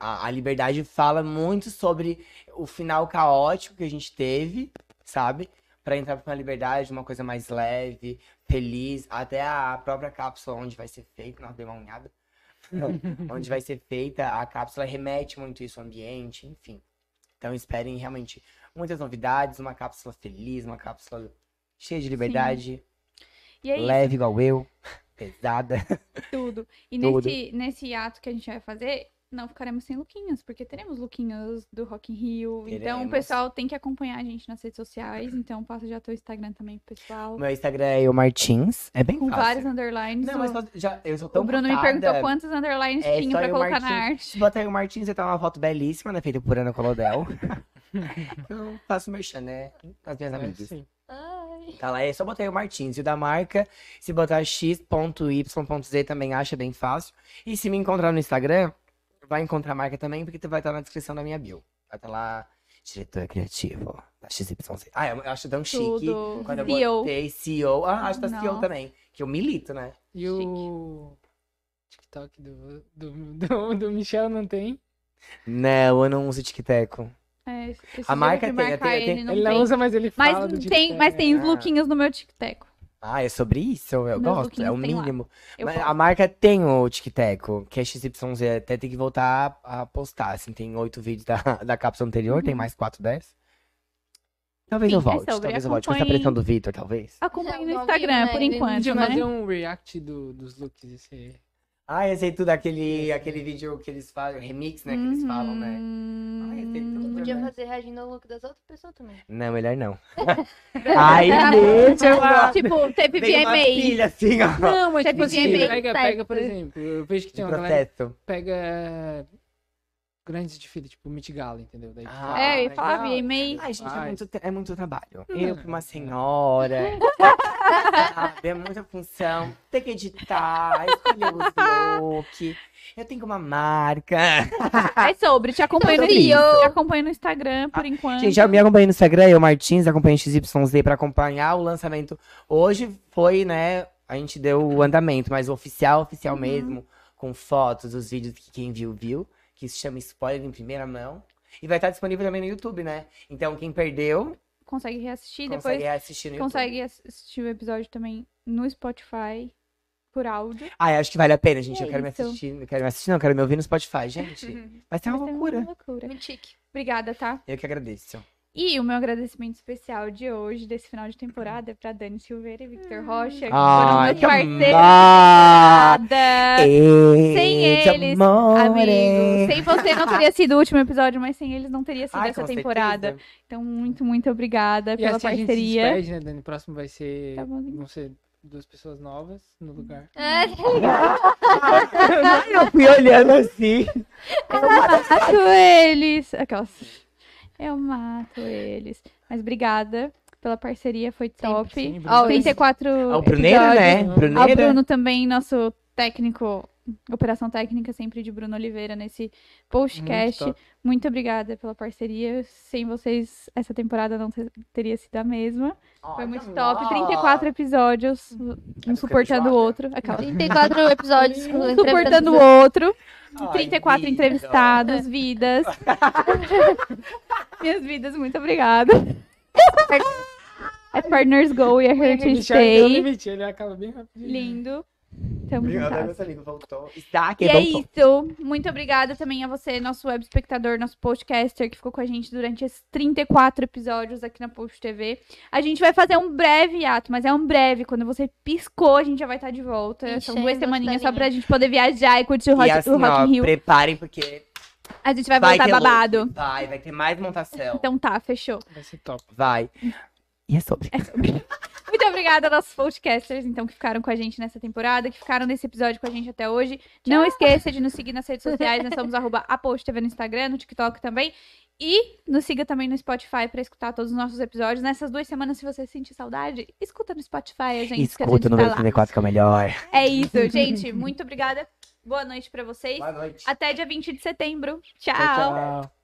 S2: a, a liberdade fala muito sobre o final caótico que a gente teve, sabe? Pra entrar pra uma liberdade, uma coisa mais leve, feliz, até a própria cápsula onde vai ser feita, não dei uma unhada. onde vai ser feita, a cápsula remete muito isso ao ambiente, enfim. Então esperem realmente muitas novidades, uma cápsula feliz, uma cápsula cheia de liberdade,
S1: E é isso.
S2: leve igual eu, pesada.
S1: Tudo. E
S2: Tudo.
S1: Nesse, nesse ato que a gente vai fazer, não ficaremos sem lookinhos, porque teremos lookinhos do Rock in Rio. Então o
S2: Teremos.
S1: pessoal tem que acompanhar a gente nas redes sociais. Então passa já teu Instagram também pro pessoal.
S2: Meu Instagram é o Martins, é bem
S1: Com
S2: fácil.
S1: vários underlines.
S2: Não,
S1: o-
S2: mas só- já, eu sou tão
S1: o Bruno me
S2: focada.
S1: perguntou quantos underlines
S2: É,
S1: tinha pra colocar na
S2: Martins.
S1: arte.
S2: Se botar aí o Martins, você tá uma foto belíssima, né? Feita por Ana Colodel. eu faço merchan, né? As minhas
S3: É,
S2: amigas.
S3: sim.
S4: Ai.
S2: Tá lá, é só botar aí o Martins. E o da marca, se botar x.y.z também acha bem fácil. E se me encontrar no Instagram, vai encontrar a marca também, porque vai estar na descrição da minha bio. Vai estar lá, diretor criativo da XYZ. Ah, eu acho tão chique.
S1: Tudo.
S2: Quando eu
S1: CEO.
S2: botei CEO. Ah, acho que tá CEO também. Que eu milito, né?
S3: E o TikTok do, do, do, do Michel não tem?
S2: Não, eu não uso TikTok.
S1: É,
S2: A marca tem, tem- tem-
S1: ele, não
S3: Ele não usa, mas ele
S1: Mas
S3: fala do
S1: tem, mas tem os
S2: Ah.
S1: lookinhos no meu TikTok.
S2: Ah, é sobre isso? Eu
S1: Meus
S2: gosto. É o mínimo. Mas a marca tem o TikTok, que é XYZ. Até tem que voltar a postar. Assim, tem oito vídeos da, da cápsula anterior, tem mais quatro, dez. Talvez
S1: Sim,
S2: eu
S1: é
S2: volte.
S1: sobre.
S2: talvez eu volte. Com essa pressão do Vitor, talvez.
S1: Acompanhe no Instagram,
S4: né?
S1: por enquanto, né?
S3: fazer um react do, dos looks. Esse...
S2: Ah, eu sei tudo. Aquele, aquele vídeo que eles fazem, remix, né? Que eles falam, né? Ah, eu sei tudo.
S4: Podia
S2: né?
S4: fazer reagindo ao look das outras pessoas também.
S2: Não, melhor não. Ai, gente, eu.
S1: Tipo, teve
S2: Vem uma
S1: VMA.
S2: pilha assim, ó.
S3: Não, mas
S1: Você
S3: tipo assim,
S1: podia
S3: pega,
S1: certo.
S3: pega, por exemplo, eu vejo que tem uma galera que pega grandes desfiles, tipo Met Gala, entendeu? Daí,
S2: Ah,
S1: É, eu ia falar
S2: legal.
S1: VMA.
S2: Ai, gente, é muito, é muito trabalho.
S3: Não.
S2: Eu, pra uma senhora, sabe, é muita função. Tem que editar, escolher os looks. Eu tenho uma marca.
S1: É sobre, te acompanho, no, te acompanho no Instagram, por enquanto.
S2: Gente, já me acompanha no Instagram, eu, Martins, acompanho XYZ pra acompanhar o lançamento. Hoje foi, né, a gente deu o andamento, mas o oficial, oficial
S1: Uhum.
S2: mesmo, com fotos, os vídeos que quem viu, viu, que se chama Spoiler em Primeira Mão. E vai estar disponível também no YouTube, né? Então, quem perdeu,
S1: Consegue reassistir,
S2: consegue
S1: depois
S2: assistir no
S1: consegue assistir o episódio também no Spotify, por áudio.
S2: YouTube. Ai, acho que vale a pena, gente.
S1: É
S2: eu quero me
S1: isso.
S2: assistir. Eu quero me assistir, não, quero me ouvir no Spotify, gente. Vai ser uma
S1: Vai ser
S2: loucura.
S1: uma loucura.
S4: Muito chique.
S1: Obrigada, tá?
S2: Eu que agradeço.
S1: E o meu agradecimento especial de hoje, desse final de temporada, é pra Dani Silveira e Victor Rocha, que
S2: Ai,
S1: foram
S2: que
S1: meus parceiros Sem eles,
S2: amore.
S1: Amigo, sem você não teria sido o último episódio, mas sem eles não teria sido
S2: Ai,
S1: essa temporada.
S2: certeza.
S1: Então, muito, muito obrigada
S3: E
S1: pela
S3: assim a gente se
S1: parceria.
S3: despede, né, Dani? O próximo vai ser...
S1: Tá bom.
S3: vão ser duas pessoas novas no lugar.
S4: É,
S2: eu fui olhando assim.
S1: Eu mato eles. Aquelas. Eu mato eles. Mas obrigada pela parceria, foi top.
S3: Sempre.
S1: Ó, 34
S2: Ao Bruneira, né?
S1: Ao
S2: Bruneira.
S1: Bruno também, nosso técnico, operação técnica sempre de Bruno Oliveira nesse podcast.
S3: Muito
S1: Muito, obrigada pela parceria. Sem vocês, essa temporada não te- teria sido a mesma. Foi
S2: Ai,
S1: muito top.
S2: amor.
S1: 34 episódios, um
S2: ficando
S1: suportando o outro. Aquela.
S4: 34 episódios com
S1: Um suportando o outro.
S2: Ai,
S1: 34
S2: vida.
S1: entrevistados, vidas. Minhas vidas, muito obrigada. É Partners Go e a
S3: um
S1: Stay.
S3: limite, ele acaba bem rapidinho.
S1: Lindo. Tamo
S2: Obrigado,
S1: juntas.
S2: meu amigo voltou. Está aqui,
S1: E é isso. Muito obrigada também a você, nosso web espectador, nosso podcaster, que ficou com a gente durante esses 34 episódios aqui na Post TV. A gente vai fazer um breve ato, mas é um breve. Quando você piscou, a gente já vai estar de volta. São duas
S4: as
S1: semaninhas só pra gente poder viajar e curtir o Rock,
S2: E assim,
S1: o Rock
S2: ó,
S1: in Rio.
S2: preparem porque
S1: A gente vai
S2: vai
S1: voltar babado.
S2: look. Vai, vai ter mais montação.
S1: Então tá, fechou.
S3: Vai ser top.
S2: Vai. E é sobre.
S1: Muito obrigada aos nossos podcasters, então, que ficaram com a gente nessa temporada, que ficaram nesse episódio com a gente até hoje. Não esqueça de nos seguir nas redes sociais, nós somos arroba ApostTV no Instagram, no TikTok também. E nos siga também no Spotify pra escutar todos os nossos episódios. Nessas duas semanas, se você sentir saudade, escuta no Spotify, a gente, que a gente
S2: Escuta o
S1: tá
S2: número
S1: lá.
S2: 34 que é o melhor.
S1: É isso, gente. Muito obrigada. Boa noite pra vocês.
S2: Boa noite.
S1: Até dia 20 de setembro.
S3: Tchau,
S1: tchau.
S3: tchau.